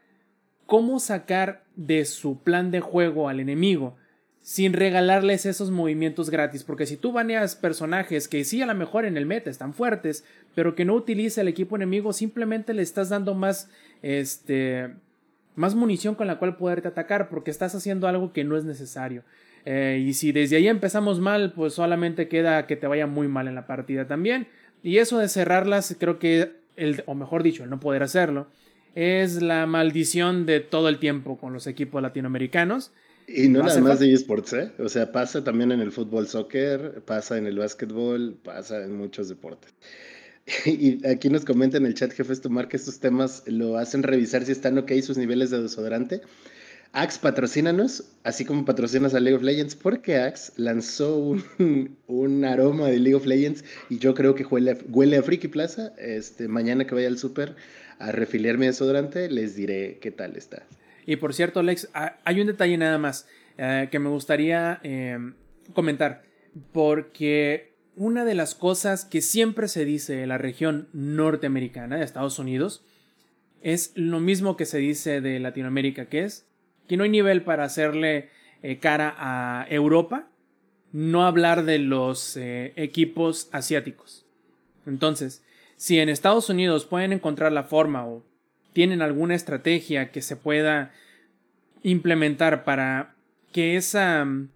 cómo sacar de su plan de juego al enemigo sin regalarles esos movimientos gratis, porque si tú baneas personajes que sí a lo mejor en el meta están fuertes, pero que no utiliza el equipo enemigo, simplemente le estás dando más este más munición con la cual poderte atacar, porque estás haciendo algo que no es necesario. Eh, y si desde ahí empezamos mal, pues solamente queda que te vaya muy mal en la partida también. Y eso de cerrarlas, creo que, el, o mejor dicho, el no poder hacerlo, es la maldición de todo el tiempo con los equipos latinoamericanos. Y no nada más de esports, ¿eh? O sea, pasa también en el fútbol, soccer, pasa en el básquetbol, pasa en muchos deportes. Y aquí nos comenta en el chat, jefes, tomar que estos temas lo hacen revisar si están ok sus niveles de desodorante. Axe, patrocínanos, así como patrocinas a League of Legends, porque Axe lanzó un, un, aroma de League of Legends y yo creo que huele huele a Friki Plaza. Este, mañana que vaya al súper a refiliar mi desodorante, les diré qué tal está. Y por cierto, Alex, hay un detalle nada más eh, que me gustaría em, comentar, porque una de las cosas que siempre se dice en la región norteamericana de Estados Unidos es lo mismo que se dice de Latinoamérica, que es que no hay nivel para hacerle eh, cara a Europa, no hablar de los eh, equipos asiáticos. Entonces, si en Estados Unidos pueden encontrar la forma o tienen alguna estrategia que se pueda implementar para que esa mm,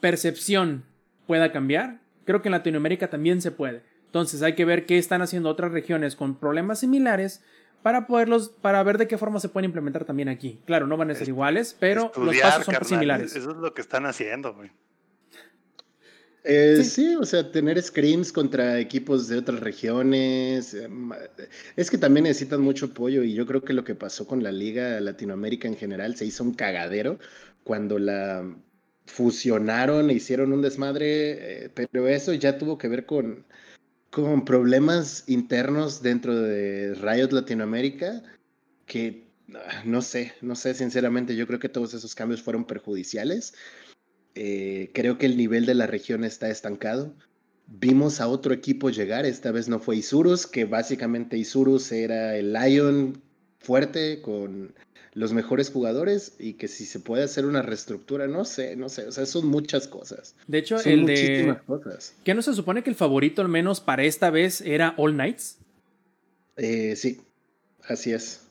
percepción pueda cambiar, creo que en Latinoamérica también se puede. Entonces hay que ver qué están haciendo otras regiones con problemas similares para poderlos, para ver de qué forma se pueden implementar también aquí. Claro, no van a ser iguales, pero los pasos son similares. Eso es lo que están haciendo, güey. Eh, sí. o sea, tener scrims contra equipos de otras regiones. Eh, es que también necesitan mucho apoyo y yo creo que lo que pasó con la Liga Latinoamérica en general se hizo un cagadero cuando la fusionaron e hicieron un desmadre, eh, pero eso ya tuvo que ver con, con problemas internos dentro de Riot Latinoamérica que ah, no sé, no sé, sinceramente, yo creo que todos esos cambios fueron perjudiciales. Eh, creo que el nivel de la región está estancado. Vimos a otro equipo llegar, esta vez no fue Isurus, que básicamente Isurus era el Lion fuerte con los mejores jugadores y que si se puede hacer una reestructura, no sé, no sé, o sea, son muchas cosas. De hecho, son el muchísimas de... cosas. ¿Qué no se supone que el favorito al menos para esta vez era All Knights? Eh, sí, así es.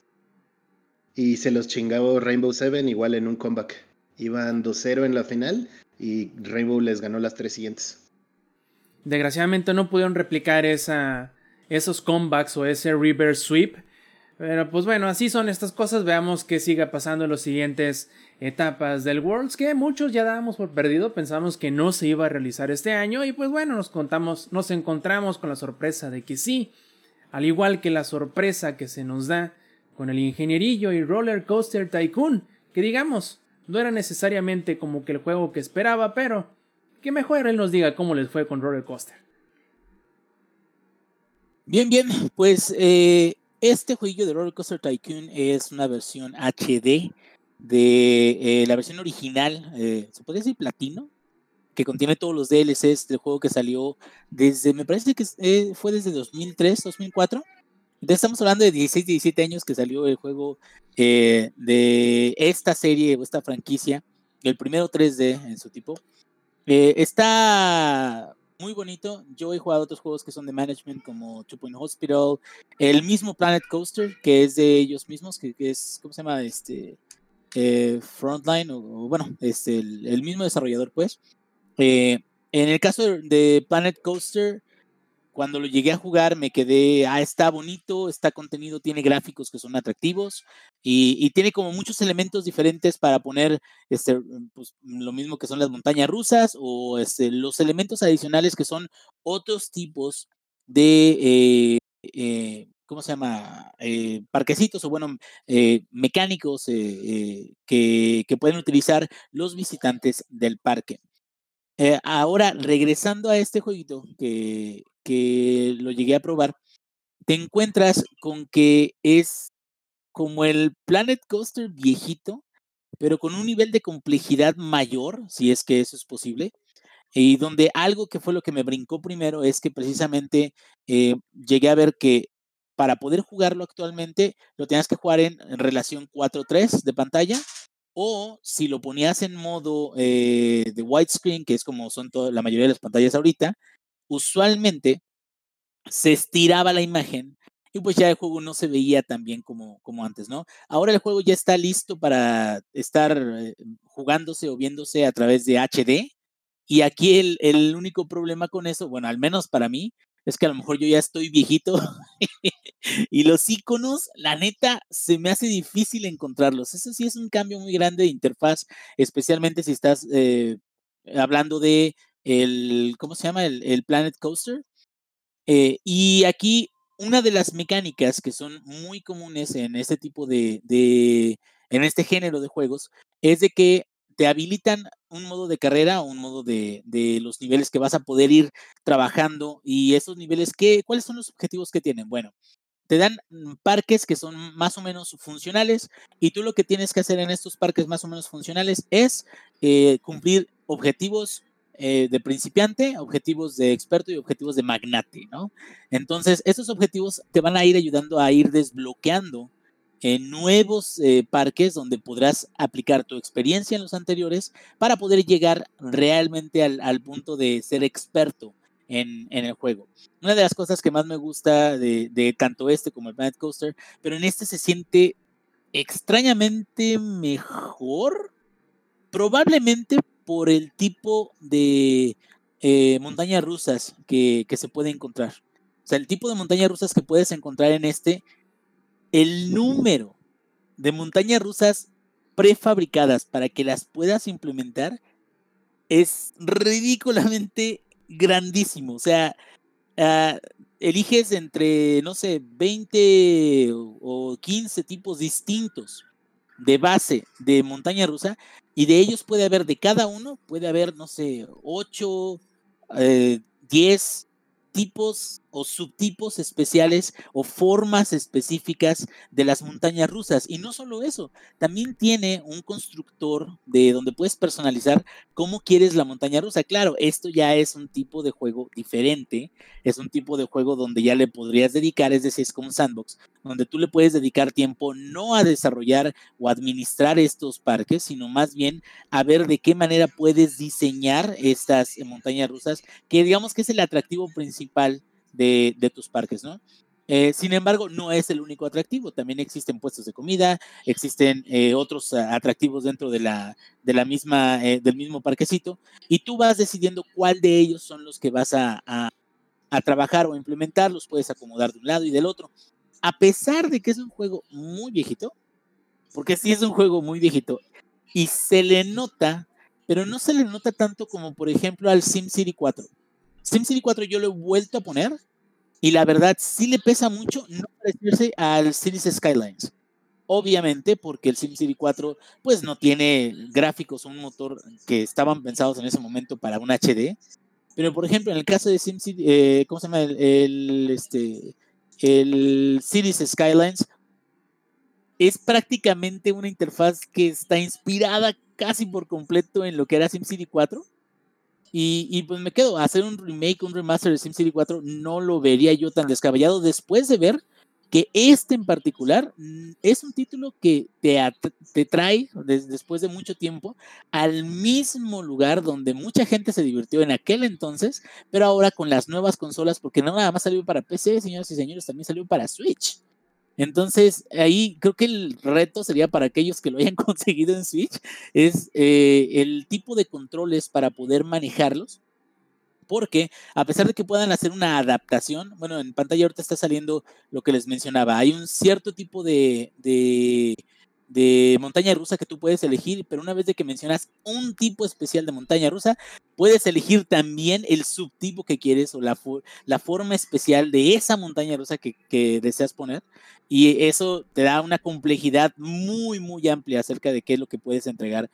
Y se los chingaba Rainbow Seven igual en un comeback. Iban 2-0 en la final y Rainbow les ganó las tres siguientes. Desgraciadamente no pudieron replicar esa, esos comebacks o ese reverse sweep. Pero pues bueno, así son estas cosas. Veamos qué siga pasando en las siguientes etapas del Worlds, que muchos ya dábamos por perdido. Pensamos que no se iba a realizar este año. Y pues bueno, nos contamos, nos encontramos con la sorpresa de que sí. Al igual que la sorpresa que se nos da con el ingenierillo y Roller Coaster Tycoon, que digamos, no era necesariamente como que el juego que esperaba, pero que mejor él nos diga cómo les fue con Roller Coaster. Bien, bien, pues eh, este juego de Roller Coaster Tycoon es una versión HD de eh, la versión original, eh, se puede decir platino, que contiene todos los DLCs del juego que salió desde, me parece que eh, fue desde 2003, 2004. Entonces estamos hablando de 16, 17 años que salió el juego de esta serie o esta franquicia, el primero 3D en su tipo. Está muy bonito. Yo he jugado otros juegos que son de management como Two Point Hospital, el mismo Planet Coaster, que es de ellos mismos, que, es, ¿cómo se llama? Este, eh, Frontline, o, bueno, este, el, mismo desarrollador, pues. Eh, en el caso de Planet Coaster, cuando lo llegué a jugar me quedé, ah, está bonito, está contenido, tiene gráficos que son atractivos y, y, tiene como muchos elementos diferentes para poner este, pues, lo mismo que son las montañas rusas o este, los elementos adicionales que son otros tipos de, eh, eh, ¿cómo se llama? Eh, parquecitos o bueno, mecánicos que, pueden utilizar los visitantes del parque. Ahora, regresando a este jueguito que, que lo llegué a probar, te encuentras con que es como el Planet Coaster viejito, pero con un nivel de complejidad mayor, si es que eso es posible. Y donde algo que fue lo que me brincó primero es que precisamente eh, llegué a ver que para poder jugarlo actualmente lo tenías que jugar en, en relación 4.3 de pantalla o si lo ponías en modo eh, de widescreen, que es como son todo, la mayoría de las pantallas ahorita, usualmente se estiraba la imagen y pues ya el juego no se veía tan bien como, como antes, ¿no? Ahora el juego ya está listo para estar eh, jugándose o viéndose a través de HD y aquí el, el único problema con eso, bueno, al menos para mí, es que a lo mejor yo ya estoy viejito y los iconos, la neta, se me hace difícil encontrarlos. Eso sí es un cambio muy grande de interfaz, especialmente si estás eh, hablando de el, ¿cómo se llama? El, el Planet Coaster. Eh, y aquí una de las mecánicas que son muy comunes en este tipo de, de, en este género de juegos, es de que te habilitan un modo de carrera, un modo de, de, los niveles que vas a poder ir trabajando y esos niveles, ¿qué, ¿cuáles son los objetivos que tienen? Bueno, te dan parques que son más o menos funcionales y tú lo que tienes que hacer en estos parques más o menos funcionales es eh, cumplir objetivos eh, de principiante, objetivos de experto y objetivos de magnate, ¿no? Entonces, estos objetivos te van a ir ayudando a ir desbloqueando en nuevos eh, parques donde podrás aplicar tu experiencia en los anteriores para poder llegar realmente al, al punto de ser experto en, en, el juego. Una de las cosas que más me gusta de, de, tanto este como el Planet Coaster, pero en este se siente extrañamente mejor, probablemente por el tipo de eh, montañas rusas que, se puede encontrar. O sea, el tipo de montañas rusas que puedes encontrar en este el número de montañas rusas prefabricadas para que las puedas implementar es ridículamente grandísimo. O sea, uh, eliges entre, no sé, 20 o 15 tipos distintos de base de montaña rusa y de ellos puede haber, de cada uno, puede haber, no sé, 8, eh, 10 tipos o subtipos especiales o formas específicas de las montañas rusas. Y no solo eso, también tiene un constructor de donde puedes personalizar cómo quieres la montaña rusa. Claro, esto ya es un tipo de juego diferente, es un tipo de juego donde ya le podrías dedicar, es decir, es como un sandbox, donde tú le puedes dedicar tiempo no a desarrollar o administrar estos parques, sino más bien a ver de qué manera puedes diseñar estas montañas rusas, que digamos que es el atractivo principal de, tus parques, ¿no? Eh, sin embargo, no es el único atractivo. También existen puestos de comida, existen eh, otros atractivos dentro de la, de la misma, eh, del mismo parquecito, y tú vas decidiendo cuál de ellos son los que vas a, a, trabajar o implementar, los puedes acomodar de un lado y del otro. A pesar de que es un juego muy viejito, porque sí es un juego muy viejito, y se le nota, pero no se le nota tanto como por ejemplo al SimCity 4. SimCity 4 yo lo he vuelto a poner y la verdad sí le pesa mucho no parecerse al Cities Skylines. Obviamente porque el SimCity 4 pues no tiene gráficos o un motor que estaban pensados en ese momento para un HD. Pero por ejemplo en el caso de SimCity, eh, ¿cómo se llama? El, este, el Cities Skylines es prácticamente una interfaz que está inspirada casi por completo en lo que era SimCity 4 y, pues me quedo, hacer un remake, un remaster de SimCity 4, no lo vería yo tan descabellado después de ver que este en particular mm, es un título que te, te trae después de mucho tiempo al mismo lugar donde mucha gente se divirtió en aquel entonces, pero ahora con las nuevas consolas, porque no nada más salió para PC, señoras y señores, también salió para Switch. Entonces, ahí creo que el reto sería para aquellos que lo hayan conseguido en Switch, es eh, el tipo de controles para poder manejarlos. Porque a pesar de que puedan hacer una adaptación, bueno, en pantalla ahorita está saliendo lo que les mencionaba, hay un cierto tipo de, de de montaña rusa que tú puedes elegir, pero una vez de que mencionas un tipo especial de montaña rusa, puedes elegir también el subtipo que quieres o la, la forma especial de esa montaña rusa que, que, deseas poner. Y eso te da una complejidad muy, muy amplia acerca de qué es lo que puedes entregar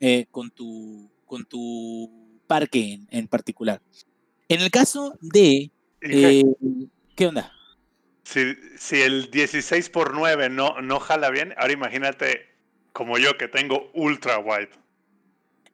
eh, con, tu, con tu parque en, particular. En el caso de... Eh, ¿Qué onda? Si, el 16 por 9 no, no jala bien, ahora imagínate como yo que tengo ultra wide.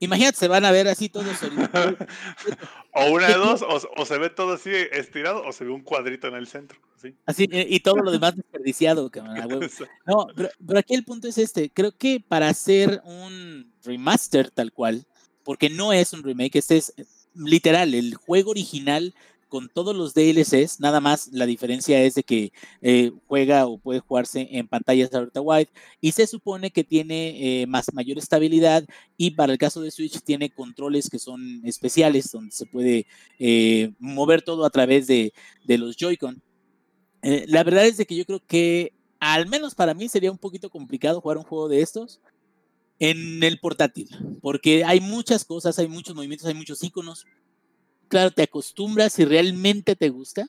Imagínate, se van a ver así todos. o una de dos, o, se ve todo así estirado, o se ve un cuadrito en el centro. Así, y todo lo demás desperdiciado. No, pero, pero, aquí el punto es este. Creo que para hacer un remaster tal cual, porque no es un remake, este es literal, el juego original con todos los DLCs, nada más la diferencia es de que eh, juega o puede jugarse en pantallas Ultra Wide y se supone que tiene eh, más mayor estabilidad y para el caso de Switch tiene controles que son especiales donde se puede eh, mover todo a través de, de los Joy-Con. La verdad es de que yo creo que al menos para mí sería un poquito complicado jugar un juego de estos en el portátil, porque hay muchas cosas, hay muchos movimientos, hay muchos iconos, claro, te acostumbras y realmente te gusta.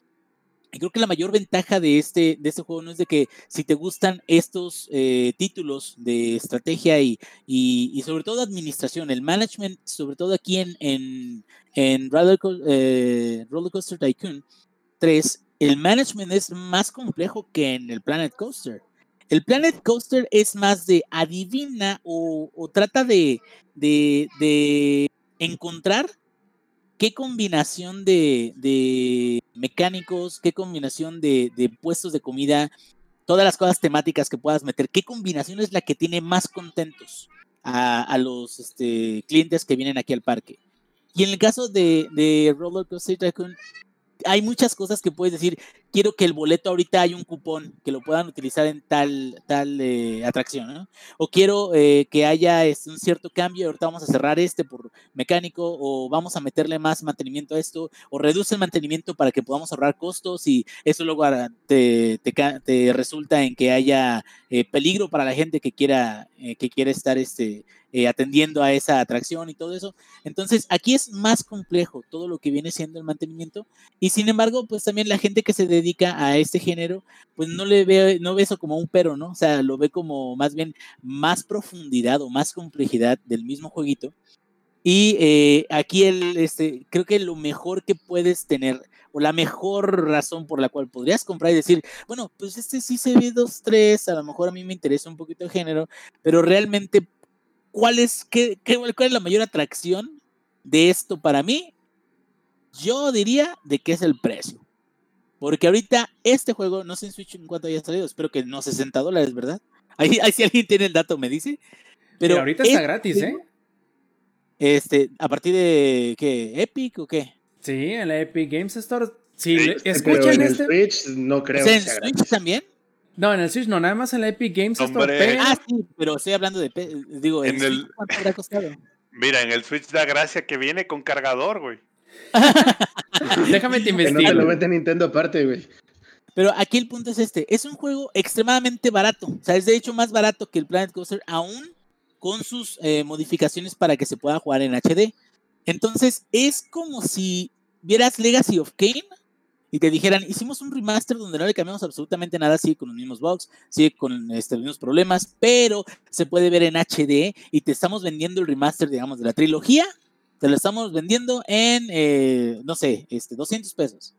Y creo que la mayor ventaja de este, de este juego no es de que si te gustan estos eh, títulos de estrategia y, y, sobre todo administración, el management, sobre todo aquí en, en, en Roller, eh, Coaster Tycoon 3, el management es más complejo que en el Planet Coaster. El Planet Coaster es más de adivina o, trata de, de, de encontrar qué combinación de, mecánicos, qué combinación de, puestos de comida, todas las cosas temáticas que puedas meter, qué combinación es la que tiene más contentos a, los este, clientes que vienen aquí al parque. Y en el caso de, de Roller Coaster Tycoon, hay muchas cosas que puedes decir, quiero que el boleto ahorita hay un cupón que lo puedan utilizar en tal, tal eh, atracción, ¿no? O quiero eh, que haya este, un cierto cambio, ahorita vamos a cerrar este por mecánico, o vamos a meterle más mantenimiento a esto, o reduce el mantenimiento para que podamos ahorrar costos y eso luego te, te, resulta en que haya eh, peligro para la gente que quiera, que quiera estar este, eh, atendiendo a esa atracción y todo eso. Entonces, aquí es más complejo todo lo que viene siendo el mantenimiento y sin embargo, pues también la gente que se dedica a este género, pues no le ve, no ve eso como un pero, ¿no? O sea, lo ve como más bien más profundidad o más complejidad del mismo jueguito. Y eh, aquí el, este, creo que lo mejor que puedes tener, o la mejor razón por la cual podrías comprar y decir, bueno, pues este sí se ve 2-3, a lo mejor a mí me interesa un poquito el género, pero realmente, ¿cuál es, qué, qué, cuál es la mayor atracción de esto para mí? Yo diría de que es el precio. Porque ahorita este juego, no sé en Switch en cuánto haya salido, espero que no 60 dólares, ¿verdad? Ahí, ahí si alguien tiene el dato me dice. Pero, ahorita está gratis, ¿eh? Este, ¿a partir de qué? ¿Epic o qué? Sí, en la Epic Games Store. Si Sí, escuchan pero en el este. Switch no creo O sea, que ¿En sea Switch gratis. también? No, en el Switch no, nada más en la Epic Games Store. Hombre. Pero... Ah, sí, pero estoy hablando de. Digo, ¿en el- Switch cuánto habrá costado? Mira, en el Switch da gracia que viene con cargador, güey. Déjame te Que no te lo vende Nintendo aparte, güey. Pero aquí el punto es este, es un juego extremadamente barato, o sea, es de hecho más barato que el Planet Coaster, aún con sus eh, modificaciones para que se pueda jugar en HD. Entonces, es como si vieras Legacy of Kane y te dijeran, hicimos un remaster donde no le cambiamos absolutamente nada, sigue con los mismos bugs, sigue con este, los mismos problemas, pero se puede ver en HD y te estamos vendiendo el remaster, digamos, de la trilogía, te lo estamos vendiendo en, eh, no sé, este, 200 pesos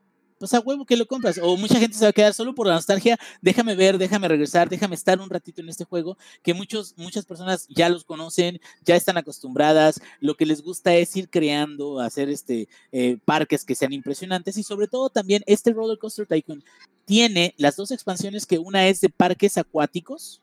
pues a huevo que lo compras. O mucha gente se va a quedar solo por la nostalgia. Déjame ver, déjame regresar, déjame estar un ratito en este juego, que muchos, muchas personas ya los conocen, ya están acostumbradas. Lo que les gusta es ir creando, hacer este eh, parques que sean impresionantes y sobre todo también este Roller Coaster Tycoon tiene las dos expansiones que una es de parques acuáticos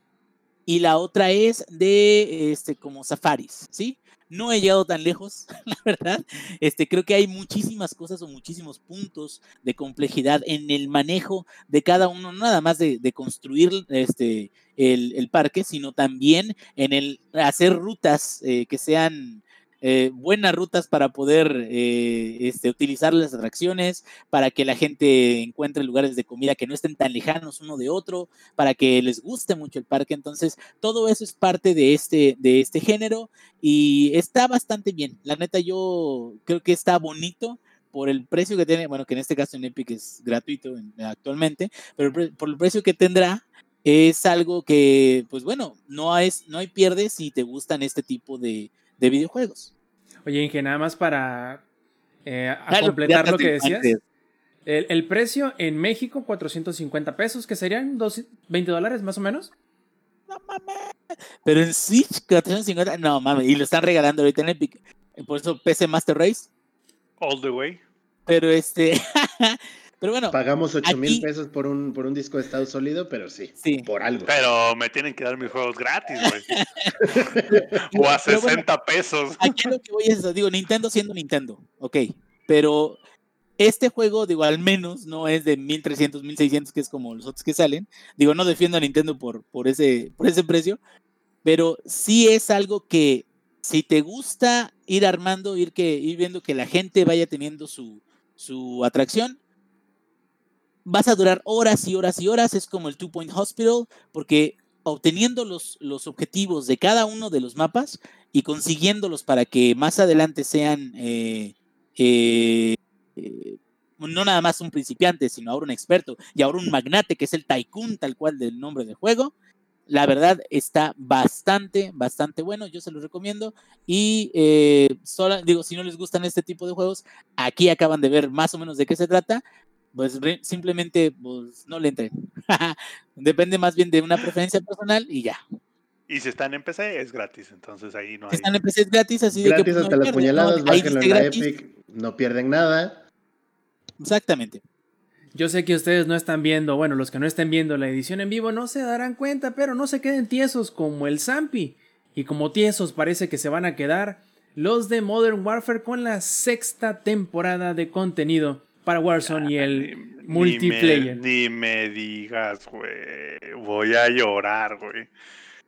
y la otra es de este como safaris, ¿sí? No he llegado tan lejos, la verdad. Este, creo que hay muchísimas cosas o muchísimos puntos de complejidad en el manejo de cada uno, no nada más de, construir este, el, el parque, sino también en el hacer rutas eh, que sean eh, buenas rutas para poder eh, este, utilizar las atracciones, para que la gente encuentre lugares de comida que no estén tan lejanos uno de otro, para que les guste mucho el parque. Entonces, todo eso es parte de este, de este género y está bastante bien. La neta, yo creo que está bonito por el precio que tiene, bueno, que en este caso en Epic es gratuito en- actualmente, pero por el precio que tendrá, es algo que, pues bueno, no, es, no hay pierde si te gustan este tipo de, de videojuegos. Oye, Inge, nada más para eh, a completar lo que decías. El, el precio en México, 450 pesos, que serían dos- 20 dólares más o menos. No mames. Pero en Switch, 450, no mames, y lo están regalando ahorita en Epic. Por eso PC Master Race. All the way. Pero este, pero bueno, Pagamos 8 mil aquí- pesos por un, por un disco de estado sólido, pero sí, sí. por algo. Pero me tienen que dar mis juegos gratis, güey. o a Pero bueno, 60 pesos. Aquí lo que voy es, eso, digo, Nintendo siendo Nintendo, ok, pero este juego, digo, al menos no es de 1300, 1600, que es como los otros que salen. Digo, no defiendo a Nintendo por, por, ese, por ese precio, pero sí es algo que si te gusta ir armando, ir, que, ir viendo que la gente vaya teniendo su, su atracción, vas a durar horas y horas y horas. Es como el Two Point Hospital, porque obteniendo los, los objetivos de cada uno de los mapas y consiguiéndolos para que más adelante sean eh, eh, eh, no nada más un principiante, sino ahora un experto y ahora un magnate que es el Tycoon, tal cual del nombre del juego. La verdad está bastante, bastante bueno. Yo se los recomiendo. Y sola- digo, si no les gustan este tipo de juegos, aquí acaban de ver más o menos de qué se trata. Pues re- simplemente pues, no le entren. Depende más bien de una preferencia personal y ya. Y si están en PC, es gratis. Entonces ahí no Si hay. están en PC es gratis, así de que Gratis pues, no hasta las pierden, ¿no? puñaladas, bájenlo dice en la. Epic, no pierden nada. Exactamente. Yo sé que ustedes no están viendo, bueno, los que no estén viendo la edición en vivo no se darán cuenta, pero no se queden tiesos como el Zampi. Y como tiesos parece que se van a quedar los de Modern Warfare con la sexta temporada de contenido para Warzone y el Ni- multiplayer. Ni me, ni me digas, güey. Voy a llorar, güey.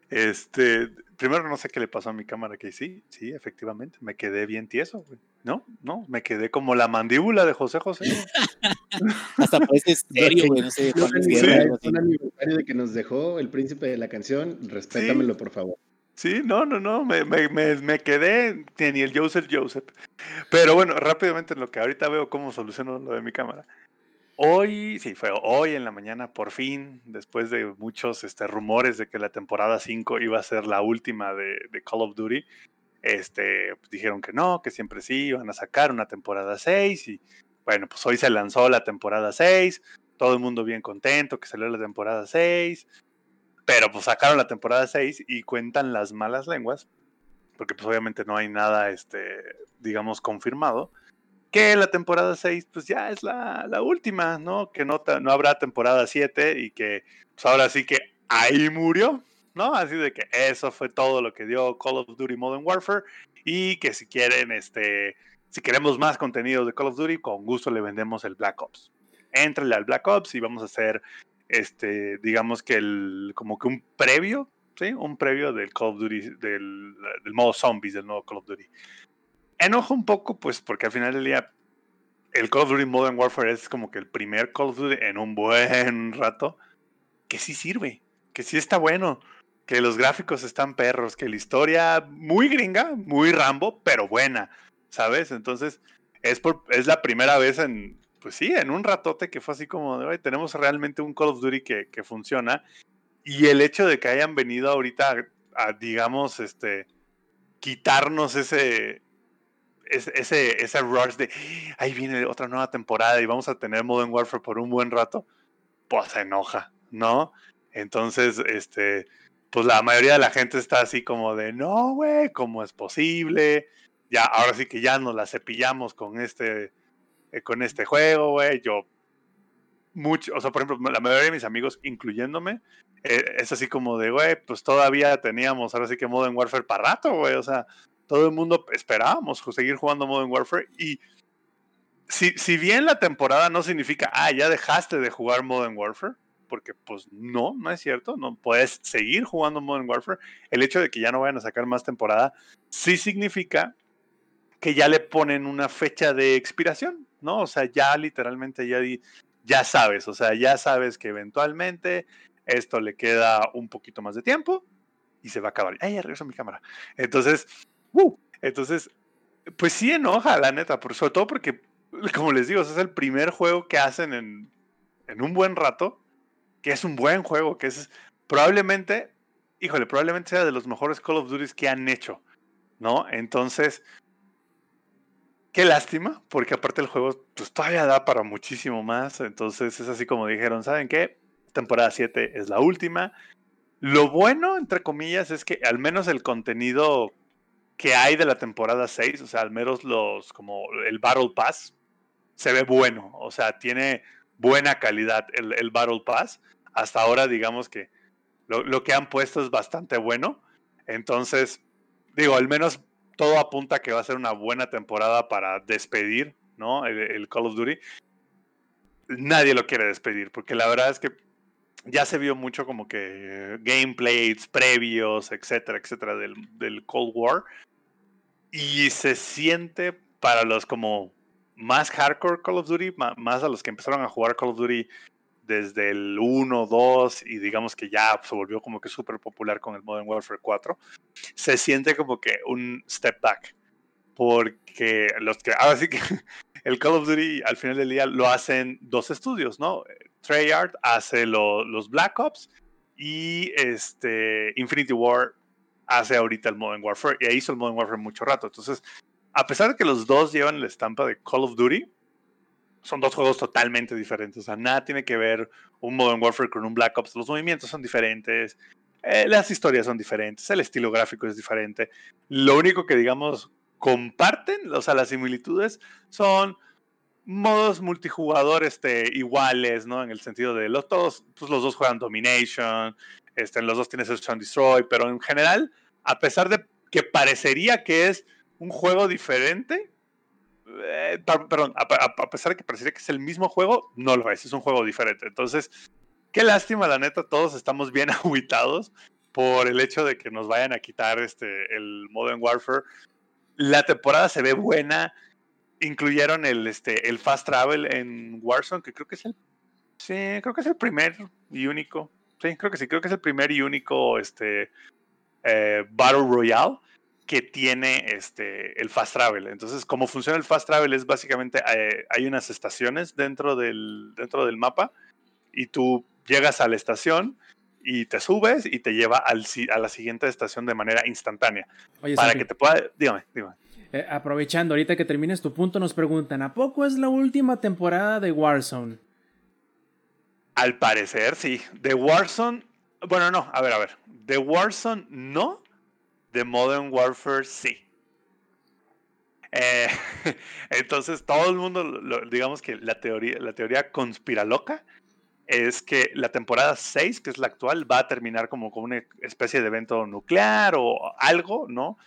Este, primero no sé qué le pasó a mi cámara, que sí, sí, efectivamente, me quedé bien tieso, güey. No, no, me quedé como la mandíbula de José José. Hasta parece serio, güey. No sé, Juan Guerra, así. un aniversario de que nos dejó el príncipe de la canción. Respétamelo, por favor. Sí, no, no, no, me, me, me, quedé ni el Joseph Joseph. Pero bueno, rápidamente en lo que ahorita veo cómo soluciono lo de mi cámara. Hoy, sí, fue hoy en la mañana, por fin, después de muchos este, rumores de que la temporada 5 iba a ser la última de, de Call of Duty, este, pues, dijeron que no, que siempre sí, iban a sacar una temporada 6 y bueno, pues hoy se lanzó la temporada 6, todo el mundo bien contento que salió la temporada 6, pero pues sacaron la temporada 6 y cuentan las malas lenguas, porque pues obviamente no hay nada, este, digamos, confirmado, que la temporada 6 pues ya es la, la última, ¿no? Que no, no habrá temporada 7 y que pues ahora sí que ahí murió, ¿no? Así de que eso fue todo lo que dio Call of Duty Modern Warfare y que si quieren, este, si queremos más contenido de Call of Duty, con gusto le vendemos el Black Ops. Éntrale al Black Ops y vamos a hacer, este, digamos que el, como que un previo, ¿sí? Un previo del Call of Duty, del, del modo zombies del nuevo Call of Duty enojo un poco, pues, porque al final del día, el Call of Duty Modern Warfare es como que el primer Call of Duty en un buen rato que sí sirve, que sí está bueno, que los gráficos están perros, que la historia muy gringa, muy Rambo, pero buena, ¿sabes? Entonces, es, por, es la primera vez en, pues sí, en un ratote que fue así como de, tenemos realmente un Call of Duty que, que funciona. Y el hecho de que hayan venido ahorita a, digamos, este, quitarnos ese, ese, ese rush de ahí viene otra nueva temporada y vamos a tener Modern Warfare por un buen rato, pues se enoja, ¿no? Entonces, este, pues la mayoría de la gente está así como de no, güey, ¿cómo es posible? Ya, ahora sí que ya nos la cepillamos con este, eh, con este juego, güey. Yo, mucho, o sea, por ejemplo, la mayoría de mis amigos, incluyéndome, eh, es así como de, güey, pues todavía teníamos, ahora sí que Modern Warfare para rato, güey, o sea, todo el mundo esperábamos seguir jugando Modern Warfare y si, si bien la temporada no significa, ah, ya dejaste de jugar Modern Warfare, porque pues no, no es cierto, no puedes seguir jugando Modern Warfare, el hecho de que ya no vayan a sacar más temporada sí significa que ya le ponen una fecha de expiración, ¿no? O sea, ya literalmente ya, ya sabes, o sea, ya sabes que eventualmente esto le queda un poquito más de tiempo y se va a acabar. Ay, regreso mi cámara. Entonces, entonces, pues sí enoja, la neta, por, sobre todo porque, como les digo, es el primer juego que hacen en, en un buen rato, que es un buen juego, que es probablemente, híjole, probablemente sea de los mejores Call of Duty que han hecho, ¿no? Entonces, qué lástima, porque aparte el juego pues, todavía da para muchísimo más, entonces es así como dijeron, ¿saben qué? Temporada 7 es la última. Lo bueno, entre comillas, es que al menos el contenido que hay de la temporada 6, o sea, al menos los, como el Battle Pass, se ve bueno, o sea, tiene buena calidad el, el Battle Pass. Hasta ahora, digamos que lo, lo, que han puesto es bastante bueno. Entonces, digo, al menos todo apunta que va a ser una buena temporada para despedir, ¿no? El, el Call of Duty. Nadie lo quiere despedir, porque la verdad es que ya se vio mucho como que gameplays previos, etcétera, etcétera, del, del, Cold War. Y se siente para los como más hardcore Call of Duty, más a los que empezaron a jugar Call of Duty desde el 1, 2 y digamos que ya se volvió como que súper popular con el Modern Warfare 4, se siente como que un step back. Porque los que, ahora sí que el Call of Duty al final del día lo hacen dos estudios, ¿no? Treyarch hace los Black Ops y este Infinity War hace ahorita el Modern Warfare y hizo el Modern Warfare mucho rato. Entonces, a pesar de que los dos llevan la estampa de Call of Duty, son dos juegos totalmente diferentes. O sea, nada tiene que ver un Modern Warfare con un Black Ops. Los movimientos son diferentes, eh, las historias son diferentes, el estilo gráfico es diferente. Lo único que, digamos, comparten, o sea, las similitudes son modos multijugador este, iguales, ¿no? En el sentido de los todos, pues los dos juegan Domination, este, los dos tienen Search and Destroy, pero en general, a pesar de que parecería que es un juego diferente, eh, perdón, a, pesar de que parecería que es el mismo juego, no lo es, es un juego diferente. Entonces, qué lástima, la neta, todos estamos bien aguitados por el hecho de que nos vayan a quitar este, el Modern Warfare. La temporada se ve buena, incluyeron el, este, el Fast Travel en Warzone, que creo que es el. Sí, creo que es el primer y único. Sí, creo que sí, creo que es el primer y único este, eh, Battle Royale que tiene este, el Fast Travel. Entonces, cómo funciona el Fast Travel es básicamente eh, hay unas estaciones dentro del, dentro del mapa y tú llegas a la estación y te subes y te lleva al, a la siguiente estación de manera instantánea. Oye, para que te pueda. Dígame, dígame. eh, aprovechando, ahorita que termines tu punto, nos preguntan, ¿a poco es la última temporada de Warzone? Al parecer, sí. De Warzone. Bueno, no, a ver, a ver. De Warzone, no. De Modern Warfare, sí. Eh, entonces, todo el mundo, lo- digamos que la teoría, la teoría conspiraloca es que la temporada 6, que es la actual, va a terminar como con una especie de evento nuclear o algo, ¿no?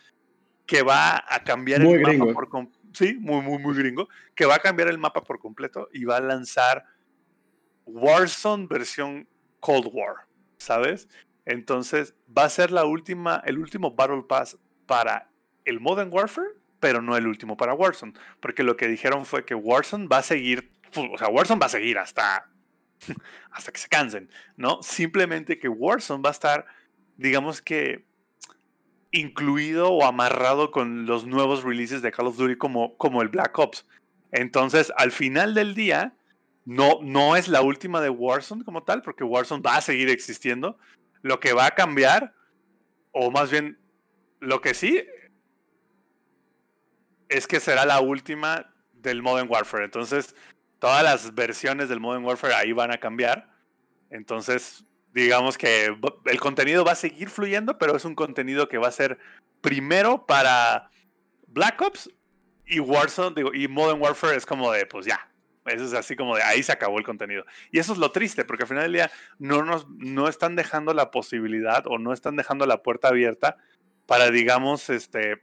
Que va a cambiar Muy el mapa por Sí, muy, muy, muy gringo. Que va a cambiar el mapa por completo y va a lanzar Warzone versión Cold War, ¿sabes? Entonces va a ser la última, el último Battle Pass para el Modern Warfare, pero no el último para Warzone, porque lo que dijeron fue que Warzone va a seguir, o sea, Warzone va a seguir hasta hasta que se cansen, ¿no? Simplemente que Warzone va a estar, digamos que incluido o amarrado con los nuevos releases de Call of Duty como, como el Black Ops. Entonces, al final del día, no, no es la última de Warzone como tal, porque Warzone va a seguir existiendo. Lo que va a cambiar, o más bien, lo que sí, es que será la última del Modern Warfare. Entonces, todas las versiones del Modern Warfare ahí van a cambiar. Entonces, digamos que el contenido va a seguir fluyendo, pero es un contenido que va a ser primero para Black Ops y Warzone, y Modern Warfare es como de, pues ya. Eso es así como de ahí se acabó el contenido. Y eso es lo triste, porque al final del día no nos no están dejando la posibilidad o no están dejando la puerta abierta para, digamos, este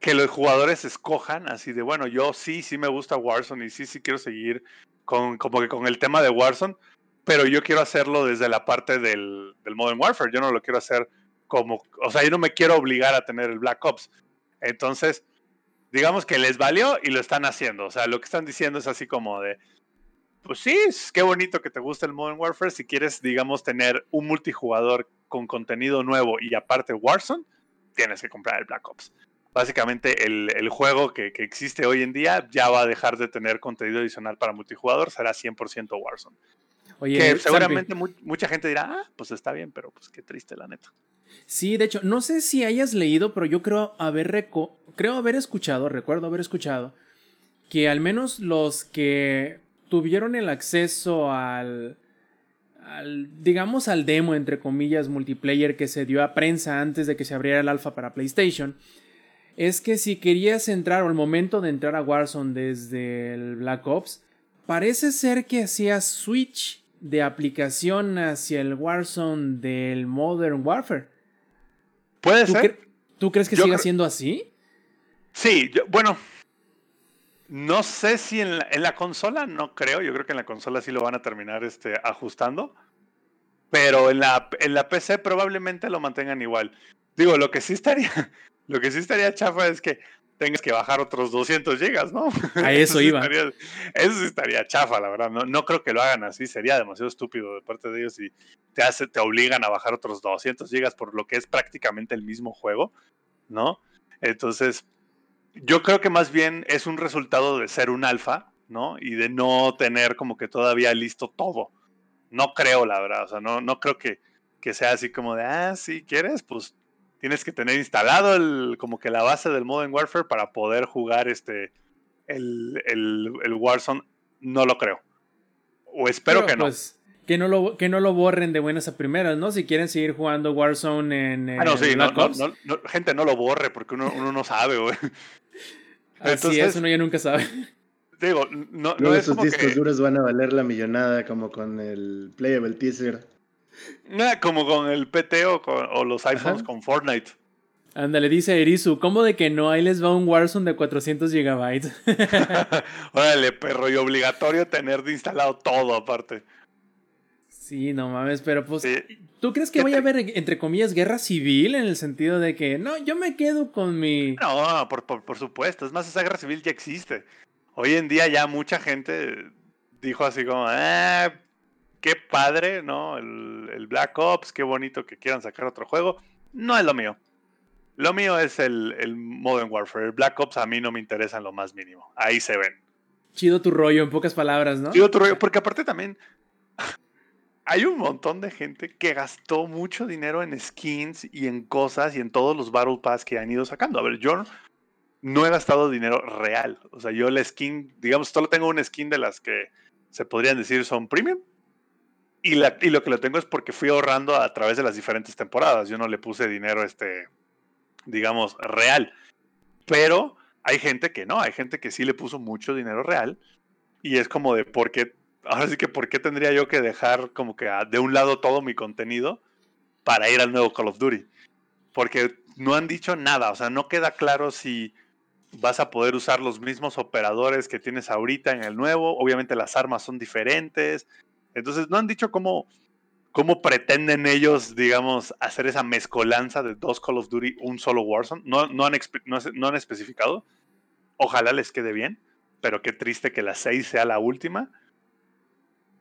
que los jugadores escojan así de, bueno, yo sí, sí me gusta Warzone y sí, sí quiero seguir con, como que con el tema de Warzone, pero yo quiero hacerlo desde la parte del, del Modern Warfare, yo no lo quiero hacer como, o sea, yo no me quiero obligar a tener el Black Ops. Entonces, digamos que les valió y lo están haciendo, o sea, lo que están diciendo es así como de, pues sí, es qué bonito que te guste el Modern Warfare, si quieres, digamos, tener un multijugador con contenido nuevo y aparte Warzone, tienes que comprar el Black Ops básicamente el, el juego que, que, existe hoy en día ya va a dejar de tener contenido adicional para multijugador, será 100% Warzone. Oye, que seguramente mu mucha gente dirá, ah, pues está bien, pero pues qué triste la neta. Sí, de hecho, no sé si hayas leído, pero yo creo haber, creo haber escuchado, recuerdo haber escuchado, que al menos los que tuvieron el acceso al, al, digamos, al demo, entre comillas, multiplayer que se dio a prensa antes de que se abriera el alfa para PlayStation, es que si querías entrar o el momento de entrar a Warzone desde el Black Ops, parece ser que hacías switch de aplicación hacia el Warzone del Modern Warfare. Puede ¿Tú, ser. cre ¿Tú crees que Yo siga siendo así? Sí, yo, bueno. No sé si en la, en la, consola, no creo. Yo creo que en la consola sí lo van a terminar este, ajustando. Pero en la, en la PC probablemente lo mantengan igual. Digo, lo que sí estaría, lo que sí estaría chafa es que tengas que bajar otros 200 gigas, ¿no? A eso, sí iba. Estaría, eso estaría chafa, la verdad. No, no creo que lo hagan así. Sería demasiado estúpido de parte de ellos si te, hace, te obligan a bajar otros 200 gigas por lo que es prácticamente el mismo juego, ¿no? Entonces, yo creo que más bien es un resultado de ser un alfa, ¿no? Y de no tener como que todavía listo todo. No creo, la verdad. O sea, no, no creo que, que sea así como de, ah, sí, ¿quieres? Pues tienes que tener instalado el, como que la base del Modern Warfare para poder jugar este el, el, el Warzone. No lo creo. O espero Pero, que no. Pues, que no, lo, que no lo borren de buenas a primeras, ¿no? Si quieren seguir jugando Warzone en. Ah, no, sí, no, Black no, Ops. no, no, gente, no lo borre porque uno, uno no sabe, güey. Así Entonces- es, uno ya nunca sabe. Digo, no, no es esos como discos que... duros van a valer la millonada como con el Playable Teaser. Ah, Como con el PT o, con- o los iPhones Ajá. con Fortnite. Ándale, dice Erisu, ¿cómo de que no? Ahí les va un Warzone de 400 gigabytes. Órale, perro, y obligatorio tener de instalado todo aparte. sí, no mames, pero pues. Sí. ¿Tú crees que vaya a haber, entre comillas, guerra civil en el sentido de que no, yo me quedo con mi. No, por, por, por supuesto. Es más, esa guerra civil ya existe. Hoy en día ya mucha gente dijo así como, ah, qué padre, ¿no? El, el Black Ops, qué bonito que quieran sacar otro juego. No es lo mío. Lo mío es el, el Modern Warfare. El Black Ops a mí no me interesa en lo más mínimo. Ahí se ven. Chido tu rollo, en pocas palabras, ¿no? Y otro rollo, porque aparte también hay un montón de gente que gastó mucho dinero en skins y en cosas y en todos los Battle Pass que han ido sacando. A ver, yo no he gastado dinero real. O sea, yo la skin, digamos, solo tengo una skin de las que se podrían decir son premium. Y, lo que lo tengo es porque fui ahorrando a través de las diferentes temporadas. Yo no le puse dinero, este, digamos, real. Pero hay gente que no, hay gente que sí le puso mucho dinero real. Y es como de, ¿por qué ahora sí que ¿por qué tendría yo que dejar como que de un lado todo mi contenido para ir al nuevo Call of Duty? Porque no han dicho nada, o sea, no queda claro si vas a poder usar los mismos operadores que tienes ahorita en el nuevo, obviamente las armas son diferentes, entonces no han dicho cómo, cómo pretenden ellos, digamos, hacer esa mezcolanza de dos Call of Duty, un solo Warzone, no, no, han, no, no han especificado, ojalá les quede bien, pero qué triste que la 6 sea la última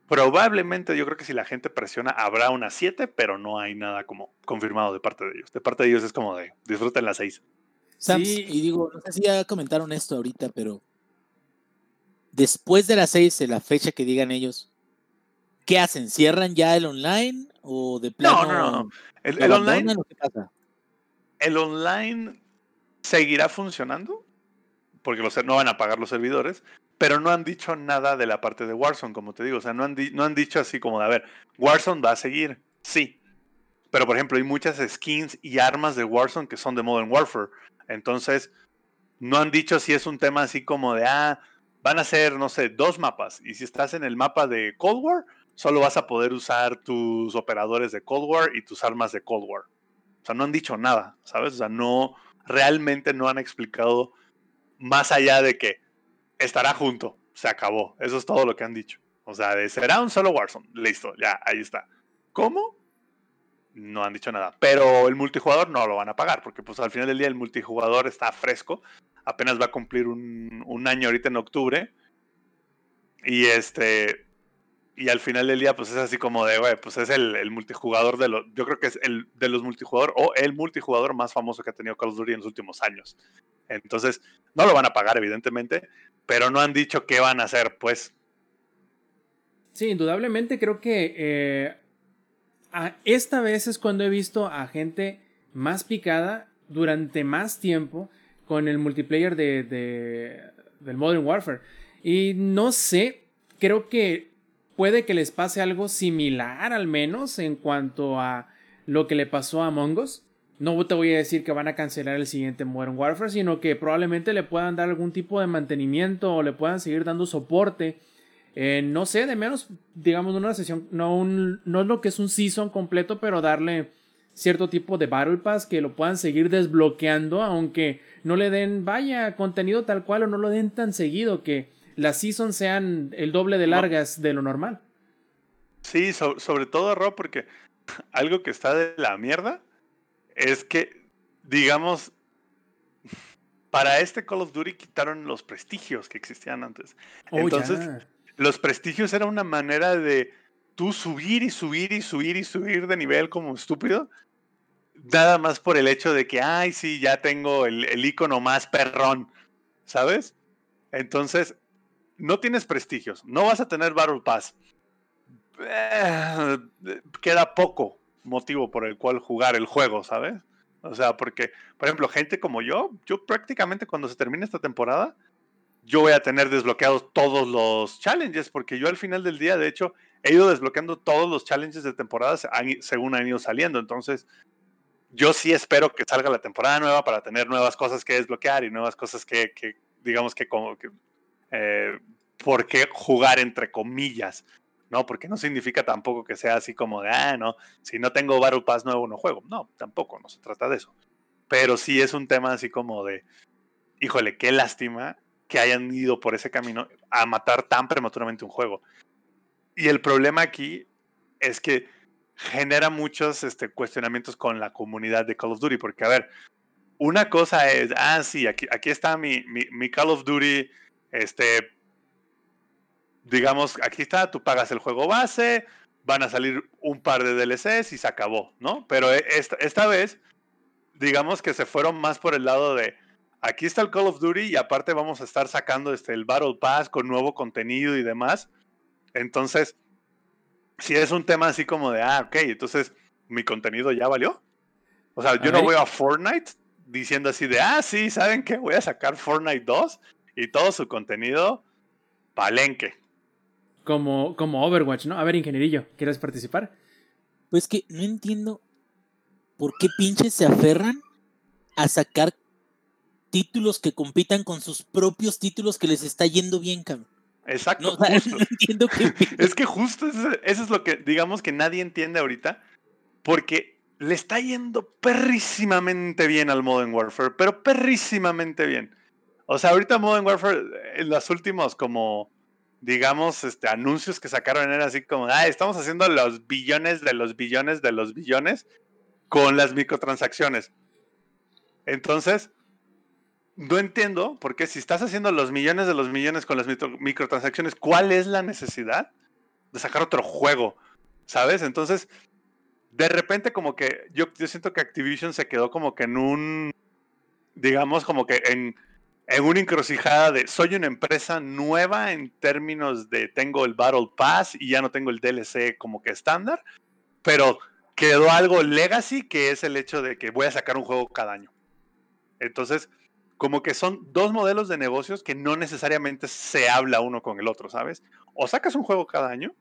Probablemente yo creo que si la gente presiona habrá una 7, pero no hay nada como confirmado de parte de ellos. De parte de ellos es como de disfruten la 6. sí, y digo, no sé si ya comentaron esto ahorita, pero después de la 6, de la fecha que digan ellos, ¿qué hacen? ¿Cierran ya el online o de plano? No, no, no. El, el online. El online seguirá funcionando porque los, no van a pagar los servidores, pero no han dicho nada de la parte de Warzone, como te digo. O sea, no han, no han dicho así como de, a ver, Warzone va a seguir, sí. Pero, por ejemplo, hay muchas skins y armas de Warzone que son de Modern Warfare. Entonces, no han dicho si es un tema así como de, ah, van a ser, no sé, dos mapas. Y si estás en el mapa de Cold War, solo vas a poder usar tus operadores de Cold War y tus armas de Cold War. O sea, no han dicho nada, ¿sabes? O sea, no, realmente no han explicado más allá de que estará junto, se acabó. Eso es todo lo que han dicho. O sea, será un solo Warzone. Listo, ya, ahí está. ¿Cómo? No han dicho nada. Pero el multijugador no lo van a pagar, porque pues al final del día el multijugador está fresco. Apenas va a cumplir un, un año ahorita en octubre. Y este. Y al final del día, pues es así como de, güey, pues es el, el multijugador de los. Yo creo que es el de los multijugador o el multijugador más famoso que ha tenido Call of Duty en los últimos años. Entonces, no lo van a pagar, evidentemente, pero no han dicho qué van a hacer, pues. Sí, indudablemente creo que eh, esta vez es cuando he visto a gente más picada durante más tiempo con el multiplayer de, de, del Modern Warfare. Y no sé, creo que puede que les pase algo similar al menos en cuanto a lo que le pasó a Among. No te voy a decir que van a cancelar el siguiente Modern Warfare, sino que probablemente le puedan dar algún tipo de mantenimiento o le puedan seguir dando soporte. No sé, de menos, digamos, una sesión, no, no es lo que es un season completo, pero darle cierto tipo de Battle Pass que lo puedan seguir desbloqueando, aunque no le den, vaya, contenido tal cual o no lo den tan seguido, que las seasons sean el doble de largas de lo normal. Sí, sobre todo, Rob, porque algo que está de la mierda es que, digamos, para este Call of Duty quitaron los prestigios que existían antes. Oh, Entonces, los prestigios era una manera de tú subir y subir y subir y subir de nivel como estúpido. Nada más por el hecho de que, ay, sí, ya tengo el, el icono más perrón, ¿sabes? Entonces, no tienes prestigios, no vas a tener Battle Pass. Eh, queda poco motivo por el cual jugar el juego, ¿sabes? O sea, porque, por ejemplo, gente como yo, yo prácticamente cuando se termine esta temporada, yo voy a tener desbloqueados todos los challenges, porque yo al final del día, de hecho, he ido desbloqueando todos los challenges de temporada según han ido saliendo. Entonces, yo sí espero que salga la temporada nueva para tener nuevas cosas que desbloquear y nuevas cosas que, digamos que, como que, eh, por qué jugar entre comillas. ¿no? Porque no significa tampoco que sea así como de, ah, no, si no tengo Battle Pass nuevo no juego. No, tampoco, no se trata de eso. Pero sí es un tema así como de, híjole, qué lástima que hayan ido por ese camino a matar tan prematuramente un juego. Y el problema aquí es que genera muchos este, cuestionamientos con la comunidad de Call of Duty, porque a ver, una cosa es, ah, sí, aquí, aquí está mi, mi, mi Call of Duty, este, digamos, aquí está, tú pagas el juego base, van a salir un par de DLCs y se acabó, ¿no? Pero e, esta, esta vez, digamos que se fueron más por el lado de, aquí está el Call of Duty y aparte vamos a estar sacando este, el Battle Pass con nuevo contenido y demás. Entonces, si es un tema así como de, ah, ok, entonces mi contenido ya valió. O sea, yo no voy a Fortnite diciendo así de, ah, sí, ¿saben qué? Voy a sacar Fortnite 2 y todo su contenido palenque. Como, como Overwatch, ¿no? A ver, ingenierillo, ¿quieres participar? Pues que no entiendo por qué pinches se aferran a sacar títulos que compitan con sus propios títulos que les está yendo bien, cabrón. Exacto. No, entiendo qué es que justo eso, eso, es lo que, digamos, que nadie entiende ahorita, porque le está yendo perrísimamente bien al Modern Warfare, pero perrísimamente bien. O sea, ahorita Modern Warfare, en los últimos como, digamos, este, anuncios que sacaron era así como, ah, estamos haciendo los billones de los billones de los billones con las microtransacciones. Entonces, no entiendo, porque si estás haciendo los millones de los millones con las microtransacciones, ¿cuál es la necesidad de sacar otro juego? ¿Sabes? Entonces, de repente como que yo, yo siento que Activision se quedó como que en un, digamos, como que en, en una encrucijada de soy una empresa nueva en términos de tengo el Battle Pass y ya no tengo el DLC como que estándar, pero quedó algo legacy que es el hecho de que voy a sacar un juego cada año. Entonces, como que son dos modelos de negocios que no necesariamente se habla uno con el otro, ¿sabes? O sacas un juego cada año,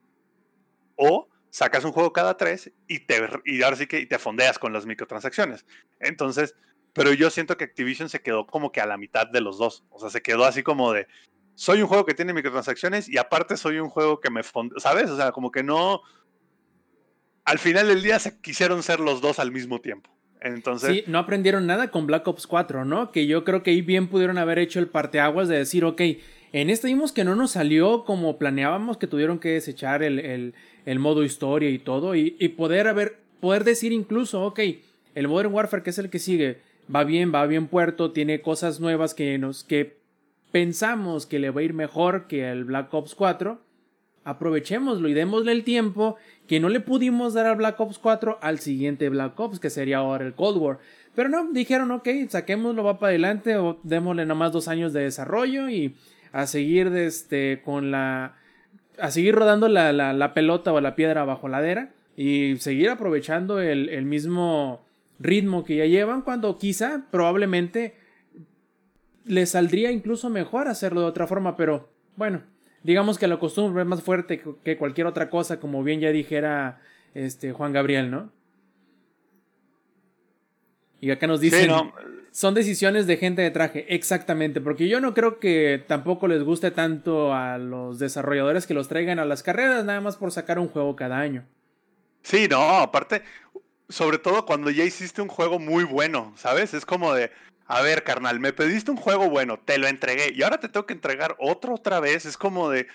o sacas un juego cada tres y, te, y ahora sí que te fondeas con las microtransacciones. Entonces, pero yo siento que Activision se quedó como que a la mitad de los dos. O sea, se quedó así como de, soy un juego que tiene microtransacciones y aparte soy un juego que me ¿sabes? O sea, como que no... Al final del día se quisieron ser los dos al mismo tiempo. Entonces. Sí, no aprendieron nada con Black Ops 4, ¿no? Que yo creo que ahí bien pudieron haber hecho el parteaguas de decir, ok, en este vimos que no nos salió como planeábamos, que tuvieron que desechar el, el, modo historia y todo, y, y, poder haber, poder decir incluso, ok, el Modern Warfare, que es el que sigue, va bien, va bien puerto, tiene cosas nuevas que nos, que pensamos que le va a ir mejor que el Black Ops 4 aprovechémoslo y démosle el tiempo que no le pudimos dar al Black Ops 4 al siguiente Black Ops, que sería ahora el Cold War. Pero no, dijeron, ok, saquémoslo, va para adelante, o démosle nada más dos años de desarrollo y a seguir este, con la. a seguir rodando la, la, pelota o la piedra bajo ladera y seguir aprovechando el, el mismo ritmo que ya llevan, cuando quizá, probablemente, le saldría incluso mejor hacerlo de otra forma, pero bueno, digamos que la costumbre es más fuerte que cualquier otra cosa, como bien ya dijera este Juan Gabriel, ¿no? Y acá nos dicen, son decisiones de gente de traje, exactamente, porque yo no creo que tampoco les guste tanto a los desarrolladores que los traigan a las carreras nada más por sacar un juego cada año. Sí, no, aparte, sobre todo cuando ya hiciste un juego muy bueno, ¿sabes? Es como de, a ver, carnal, me pediste un juego bueno, te lo entregué y ahora te tengo que entregar otro otra vez. Es como de,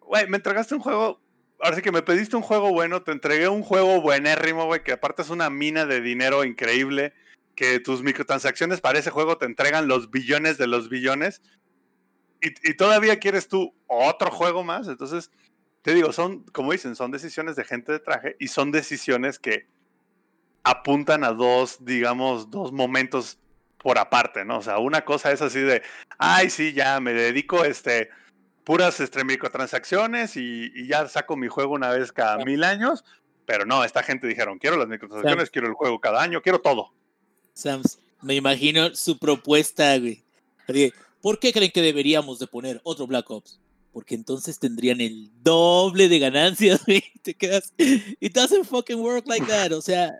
güey, me entregaste un juego, ahora sí que me pediste un juego bueno, te entregué un juego buenérrimo, güey, que aparte es una mina de dinero increíble, que tus microtransacciones para ese juego te entregan los billones de los billones. Y, y todavía quieres tú otro juego más. Entonces, te digo, son, como dicen, son decisiones de gente de traje y son decisiones que apuntan a dos, digamos, dos momentos por aparte, ¿no? O sea, una cosa es así de, ay, sí, ya me dedico, este, puras este, microtransacciones y, ya saco mi juego una vez cada mil años, pero no, esta gente dijeron, quiero las microtransacciones, quiero el juego cada año, quiero todo. Sams, me imagino su propuesta, güey. ¿Por qué creen que deberíamos de poner otro Black Ops? Porque entonces tendrían el doble de ganancias, güey. Te quedas. It doesn't fucking work like that. O sea,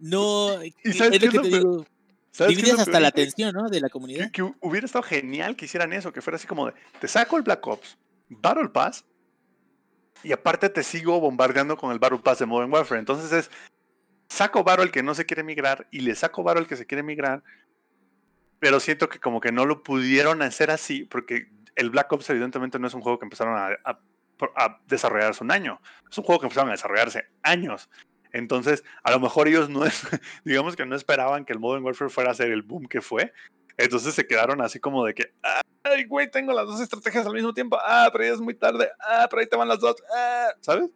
no. ¿Y sabes es lo que te digo Divides hasta la atención, ¿no? De la comunidad. Que, hubiera estado genial que hicieran eso, que fuera así como de, te saco el Black Ops, Battle Pass, y aparte te sigo bombardeando con el Battle Pass de Modern Warfare. Entonces es, saco Battle el que no se quiere migrar y le saco Battle el que se quiere migrar, pero siento que como que no lo pudieron hacer así, porque el Black Ops evidentemente no es un juego que empezaron a, a, a desarrollarse un año, es un juego que empezaron a desarrollarse años. Entonces, a lo mejor ellos no digamos que no esperaban que el Modern Warfare fuera a ser el boom que fue. Entonces se quedaron así como de que, ay, güey, tengo las dos estrategias al mismo tiempo. Ah, pero es muy tarde. Ah, pero ahí te van las dos. Ah, ¿sabes?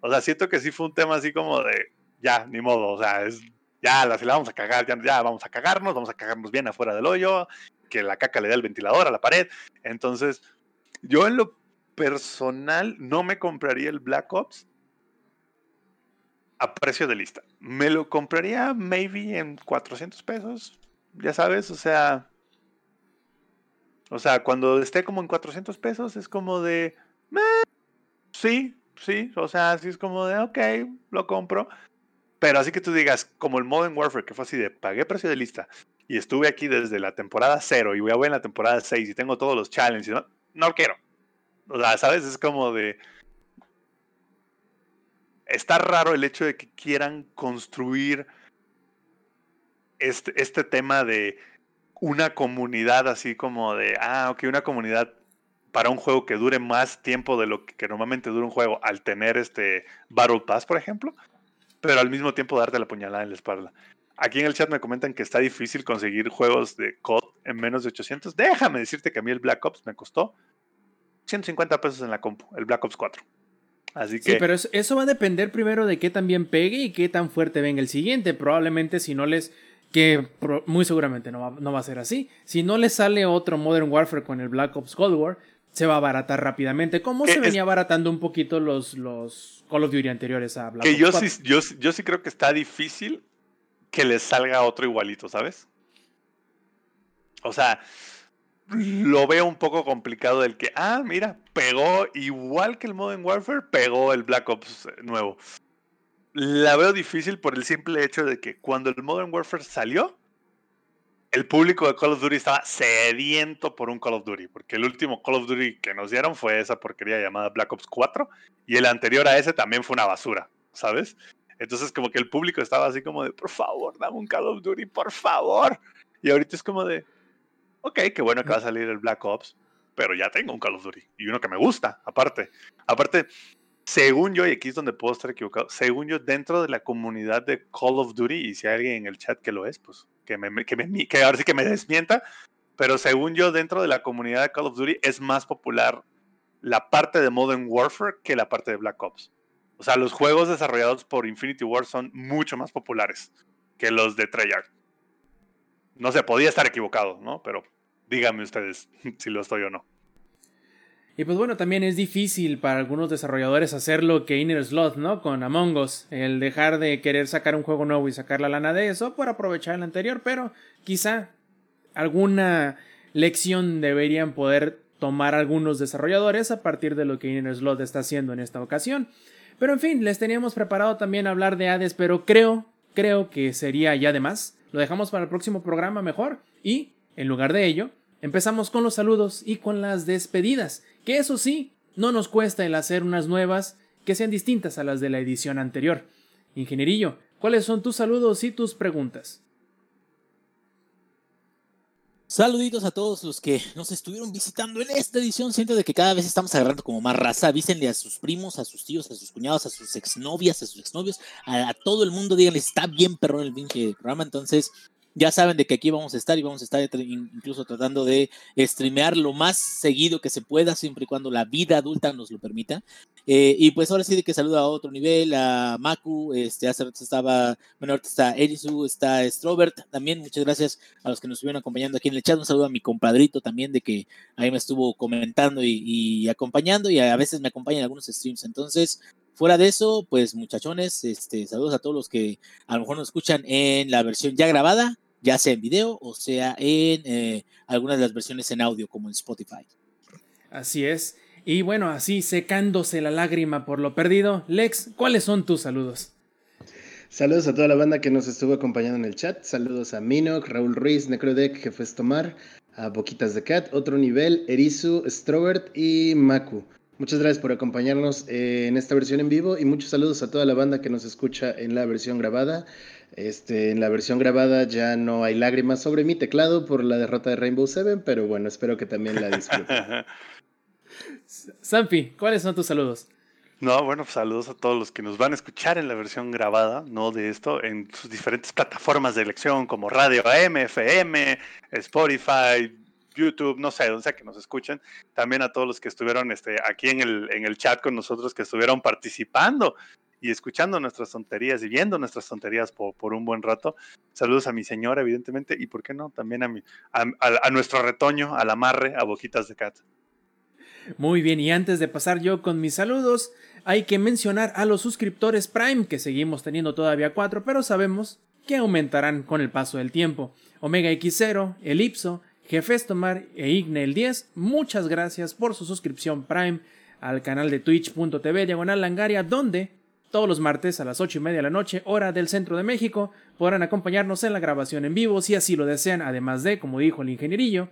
O sea, siento que sí fue un tema así como de, ya, ni modo. O sea, es, ya, la, la vamos a cagar, ya, ya vamos a cagarnos, vamos a cagarnos bien afuera del hoyo, que la caca le dé el ventilador a la pared. Entonces, yo en lo personal no me compraría el Black Ops a precio de lista. Me lo compraría maybe en 400 pesos. Ya sabes, o sea. O sea, cuando esté como en 400 pesos es como de. sí, sí. O sea, así es como de, ok, lo compro. Pero así que tú digas, como el Modern Warfare, que fue así de pagué precio de lista y estuve aquí desde la temporada 0 y voy a ver en la temporada 6 y tengo todos los challenges, no, no quiero. O sea, ¿sabes? Es como de. Está raro el hecho de que quieran construir este, este tema de una comunidad así como de, ah, ok, una comunidad para un juego que dure más tiempo de lo que, normalmente dura un juego al tener este Battle Pass, por ejemplo, pero al mismo tiempo darte la puñalada en la espalda. Aquí en el chat me comentan que está difícil conseguir juegos de COD en menos de 800. Déjame decirte que a mí el Black Ops me costó 150 pesos en la compu, el Black Ops 4. Así que... Sí, pero eso, va a depender primero de qué tan bien pegue y qué tan fuerte venga el siguiente. Probablemente si no les... Que muy seguramente no va, no va a ser así. Si no les sale otro Modern Warfare con el Black Ops Cold War, se va a abaratar rápidamente. ¿Cómo se venía abaratando un poquito los, los Call of Duty anteriores a Black Ops yo Sí, yo, yo sí creo que está difícil que les salga otro igualito, ¿sabes? O sea, lo veo un poco complicado el que, ah, mira, pegó igual que el Modern Warfare, pegó el Black Ops nuevo. La veo difícil por el simple hecho de que cuando el Modern Warfare salió, el público de Call of Duty estaba sediento por un Call of Duty, porque el último Call of Duty que nos dieron fue esa porquería llamada Black Ops 4, y el anterior a ese también fue una basura, ¿sabes? Entonces como que el público estaba así como de, por favor, dame un Call of Duty, por favor. Y ahorita es como de, ok, qué bueno que va a salir el Black Ops, pero ya tengo un Call of Duty y uno que me gusta, aparte. Aparte, según yo, y aquí es donde puedo estar equivocado, según yo, dentro de la comunidad de Call of Duty, y si hay alguien en el chat que lo es, pues que, me, que, me, que ahora sí que me desmienta, pero según yo, dentro de la comunidad de Call of Duty es más popular la parte de Modern Warfare que la parte de Black Ops. O sea, los juegos desarrollados por Infinity War son mucho más populares que los de Treyarch. No sé, podía estar equivocado, ¿no? Pero díganme ustedes si lo estoy o no. Y pues bueno, también es difícil para algunos desarrolladores hacer lo que Inner Slot, ¿no? Con Among Us, el dejar de querer sacar un juego nuevo y sacar la lana de eso por aprovechar el anterior, pero quizá alguna lección deberían poder tomar algunos desarrolladores a partir de lo que Inner Slot está haciendo en esta ocasión. Pero en fin, les teníamos preparado también hablar de Hades, pero creo, creo que sería ya de más. Lo dejamos para el próximo programa mejor y, en lugar de ello, empezamos con los saludos y con las despedidas, que eso sí, no nos cuesta el hacer unas nuevas que sean distintas a las de la edición anterior. Ingenierillo, ¿cuáles son tus saludos y tus preguntas? Saluditos a todos los que nos estuvieron visitando en esta edición. Siento de que cada vez estamos agarrando como más raza. Avísenle a sus primos, a sus tíos, a sus cuñados, a sus exnovias, a sus exnovios, a, todo el mundo. Díganle, está bien perrón el pinche programa. Entonces, ya saben de que aquí vamos a estar y vamos a estar incluso tratando de streamear lo más seguido que se pueda, siempre y cuando la vida adulta nos lo permita. Eh, y pues ahora sí de que saluda a otro nivel, a Maku, este, hace rato estaba, bueno, ahorita está Erisu, está Strobert, también muchas gracias a los que nos estuvieron acompañando aquí en el chat, un saludo a mi compadrito también de que ahí me estuvo comentando y, y acompañando y a veces me acompaña en algunos streams, entonces Fuera de eso, pues muchachones, este, saludos a todos los que a lo mejor nos escuchan en la versión ya grabada ya sea en video o sea en eh, algunas de las versiones en audio como en Spotify. Así es. Y bueno, así secándose la lágrima por lo perdido, Lex, ¿cuáles son tus saludos? Saludos a toda la banda que nos estuvo acompañando en el chat. Saludos a Minoc, Raúl Ruiz, Necrodec, Jefes Tomar, a Boquitas de Cat, Otro Nivel, Erizu, Strobert y Maku. Muchas gracias por acompañarnos en esta versión en vivo y muchos saludos a toda la banda que nos escucha en la versión grabada. Este, en la versión grabada ya no hay lágrimas sobre mi teclado por la derrota de Rainbow Seven, pero bueno, espero que también la disfruten. Sampi, ¿cuáles son tus saludos? No, bueno, saludos a todos los que nos van a escuchar en la versión grabada, ¿no? De esto, en sus diferentes plataformas de elección como Radio AM, FM, Spotify, YouTube, no sé, donde sea que nos escuchen. También a todos los que estuvieron este, aquí en el, en el chat con nosotros, que estuvieron participando y escuchando nuestras tonterías y viendo nuestras tonterías por, por, un buen rato. Saludos a mi señora, evidentemente, y por qué no, también a, mi, a, nuestro retoño, al amarre, a Boquitas de Cat. Muy bien, y antes de pasar yo con mis saludos, hay que mencionar a los suscriptores Prime, que seguimos teniendo todavía cuatro, pero sabemos que aumentarán con el paso del tiempo. Omega X0, Elipso, Jefestomar e Igne el 10, muchas gracias por su suscripción Prime al canal de twitch.tv diagonal langaria, donde todos los martes a las 8 y media de la noche, hora del centro de México, podrán acompañarnos en la grabación en vivo si así lo desean, además de, como dijo el ingenierillo,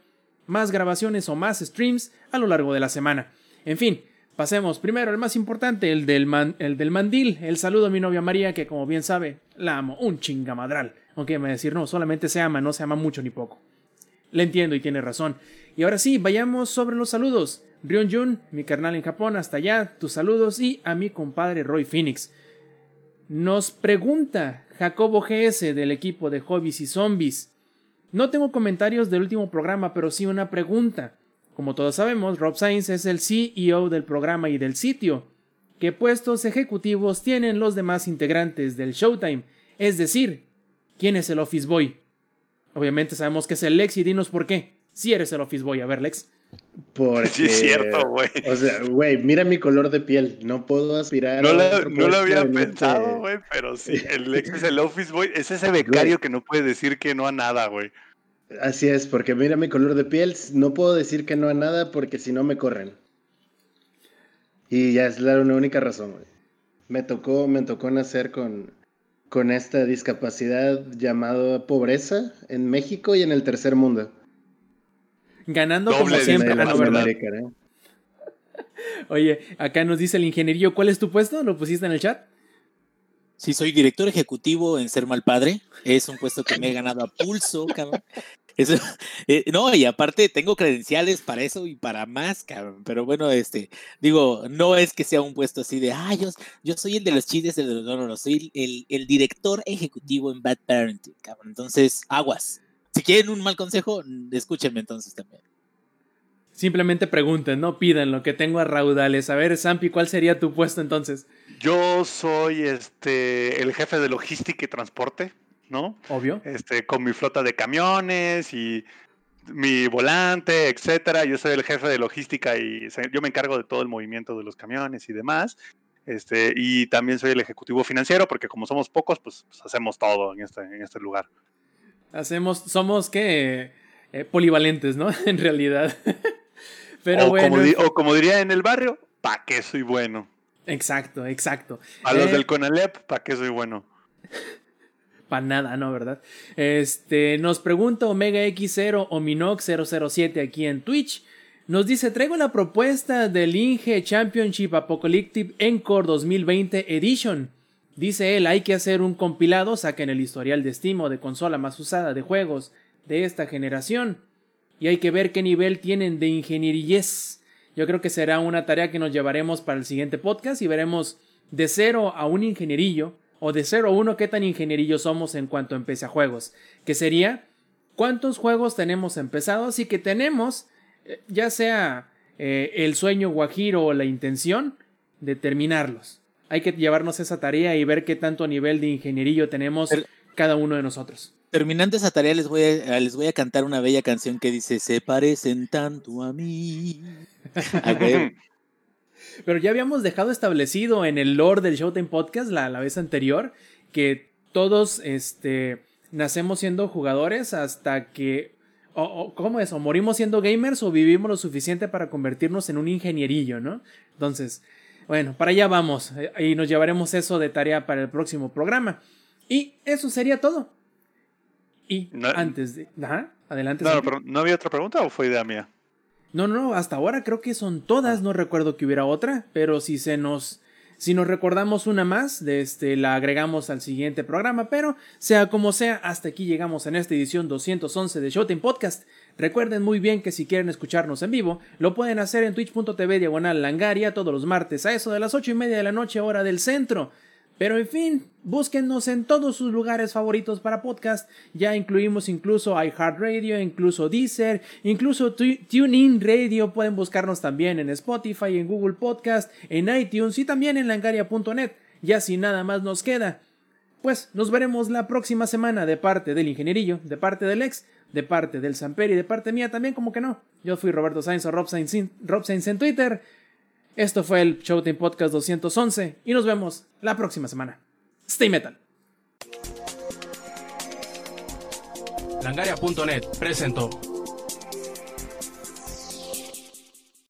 más grabaciones o más streams a lo largo de la semana. En fin, pasemos primero al más importante, el del, el del mandil. El saludo a mi novia María, que como bien sabe, la amo, un chingamadral. Aunque me decir, no, solamente se ama, no se ama mucho ni poco. Le entiendo y tiene razón. Y ahora sí, vayamos sobre los saludos. Rion Jun, mi carnal en Japón, hasta allá, tus saludos y a mi compadre Roy Phoenix. Nos pregunta Jacobo GS del equipo de Hobbies y Zombies. No tengo comentarios del último programa, pero sí una pregunta. Como todos sabemos, Rob Sainz es el CEO del programa y del sitio. ¿Qué puestos ejecutivos tienen los demás integrantes del Showtime? Es decir, ¿quién es el Office Boy? Obviamente sabemos que es el Lex y dinos por qué. Si eres el Office Boy, a ver, Lex. Porque, sí, es cierto, güey. O sea, güey, mira mi color de piel. No puedo aspirar. No, a no lo había pensado, güey, pero sí. El Lex es el Office Boy. Es ese becario que no puede decir que no a nada, güey. Así es, porque mira mi color de piel. No puedo decir que no a nada porque si no me corren. Y ya es la única razón, güey. Me tocó, me tocó nacer con, con esta discapacidad llamada pobreza en México y en el tercer mundo. Ganando como siempre, la verdad. ¿eh? Oye, acá nos dice el ingenierillo, ¿cuál es tu puesto? ¿Lo pusiste en el chat? Sí, soy director ejecutivo en Ser Mal Padre. Es un puesto que me he ganado a pulso, cabrón. Eh, no, y aparte tengo credenciales para eso y para más, cabrón. Pero bueno, este, digo, no es que sea un puesto así de, ah, yo, soy el de los chistes, no, no, no, soy el, el, director ejecutivo en Bad Parenting, cabrón. Entonces, aguas. Si quieren un mal consejo, escúchenme entonces también. Simplemente pregunten, no pidan lo que tengo a raudales. A ver, Sampi, ¿cuál sería tu puesto entonces? Yo soy este el jefe de logística y transporte, ¿no? Obvio. Este, con mi flota de camiones y mi volante, etcétera. Yo soy el jefe de logística y yo me encargo de todo el movimiento de los camiones y demás. Este, y también soy el ejecutivo financiero, porque como somos pocos, pues, pues hacemos todo en este, en este lugar. Hacemos, somos que eh, polivalentes, ¿no? en realidad. Pero o, bueno. Como o como diría en el barrio, ¿pa' qué soy bueno? Exacto, exacto. A los eh, del Conalep, ¿pa' qué soy bueno? Pa' nada, ¿no? ¿Verdad? Este, nos pregunta Omega X0 o Minox007 aquí en Twitch. Nos dice, traigo la propuesta del Inge Championship Apocalyptic Encore 2020 Edition. Dice él, hay que hacer un compilado, saquen el historial de Steam o de consola más usada de juegos de esta generación. Y hay que ver qué nivel tienen de ingenierías. Yo creo que será una tarea que nos llevaremos para el siguiente podcast y veremos de cero a un ingenierillo o de cero a uno qué tan ingenierillo somos en cuanto empiece a juegos. Que sería cuántos juegos tenemos empezados y que tenemos, eh, ya sea eh, el sueño guajiro o la intención, de terminarlos hay que llevarnos esa tarea y ver qué tanto nivel de ingenierillo tenemos cada uno de nosotros. Terminando esa tarea les voy a, les voy a cantar una bella canción que dice Se parecen tanto a mí. Pero ya habíamos dejado establecido en el lore del Showtime Podcast la, la vez anterior que todos este, nacemos siendo jugadores hasta que o, ¿Cómo es? O morimos siendo gamers o vivimos lo suficiente para convertirnos en un ingenierillo, ¿no? Entonces, bueno, para allá vamos eh, y nos llevaremos eso de tarea para el próximo programa. Y eso sería todo. Y antes de... Ajá, adelante. No, pero ¿no había otra pregunta o fue idea mía? No, no, hasta ahora creo que son todas, no recuerdo que hubiera otra, pero si se nos... Si nos recordamos una más, de este, la agregamos al siguiente programa, pero sea como sea, hasta aquí llegamos en esta edición 211 de Showtime Podcast. Recuerden muy bien que si quieren escucharnos en vivo, lo pueden hacer en twitch.tv diagonal langaria todos los martes a eso de las 8 y media de la noche hora del centro. Pero en fin, búsquennos en todos sus lugares favoritos para podcast. Ya incluimos incluso iHeartRadio, incluso Deezer, incluso TuneIn Radio. Pueden buscarnos también en Spotify, en Google Podcast, en iTunes y también en langaria.net. Ya sin nada más nos queda. Pues nos veremos la próxima semana de parte del ingenierillo, de parte del ex, de parte del Samper y de parte mía también, como que no. Yo fui Roberto Sainz o Rob Sainz, Rob Sainz en Twitter. Esto fue el Showtime Podcast 211 y nos vemos la próxima semana. Stay metal. Langaria.net presentó.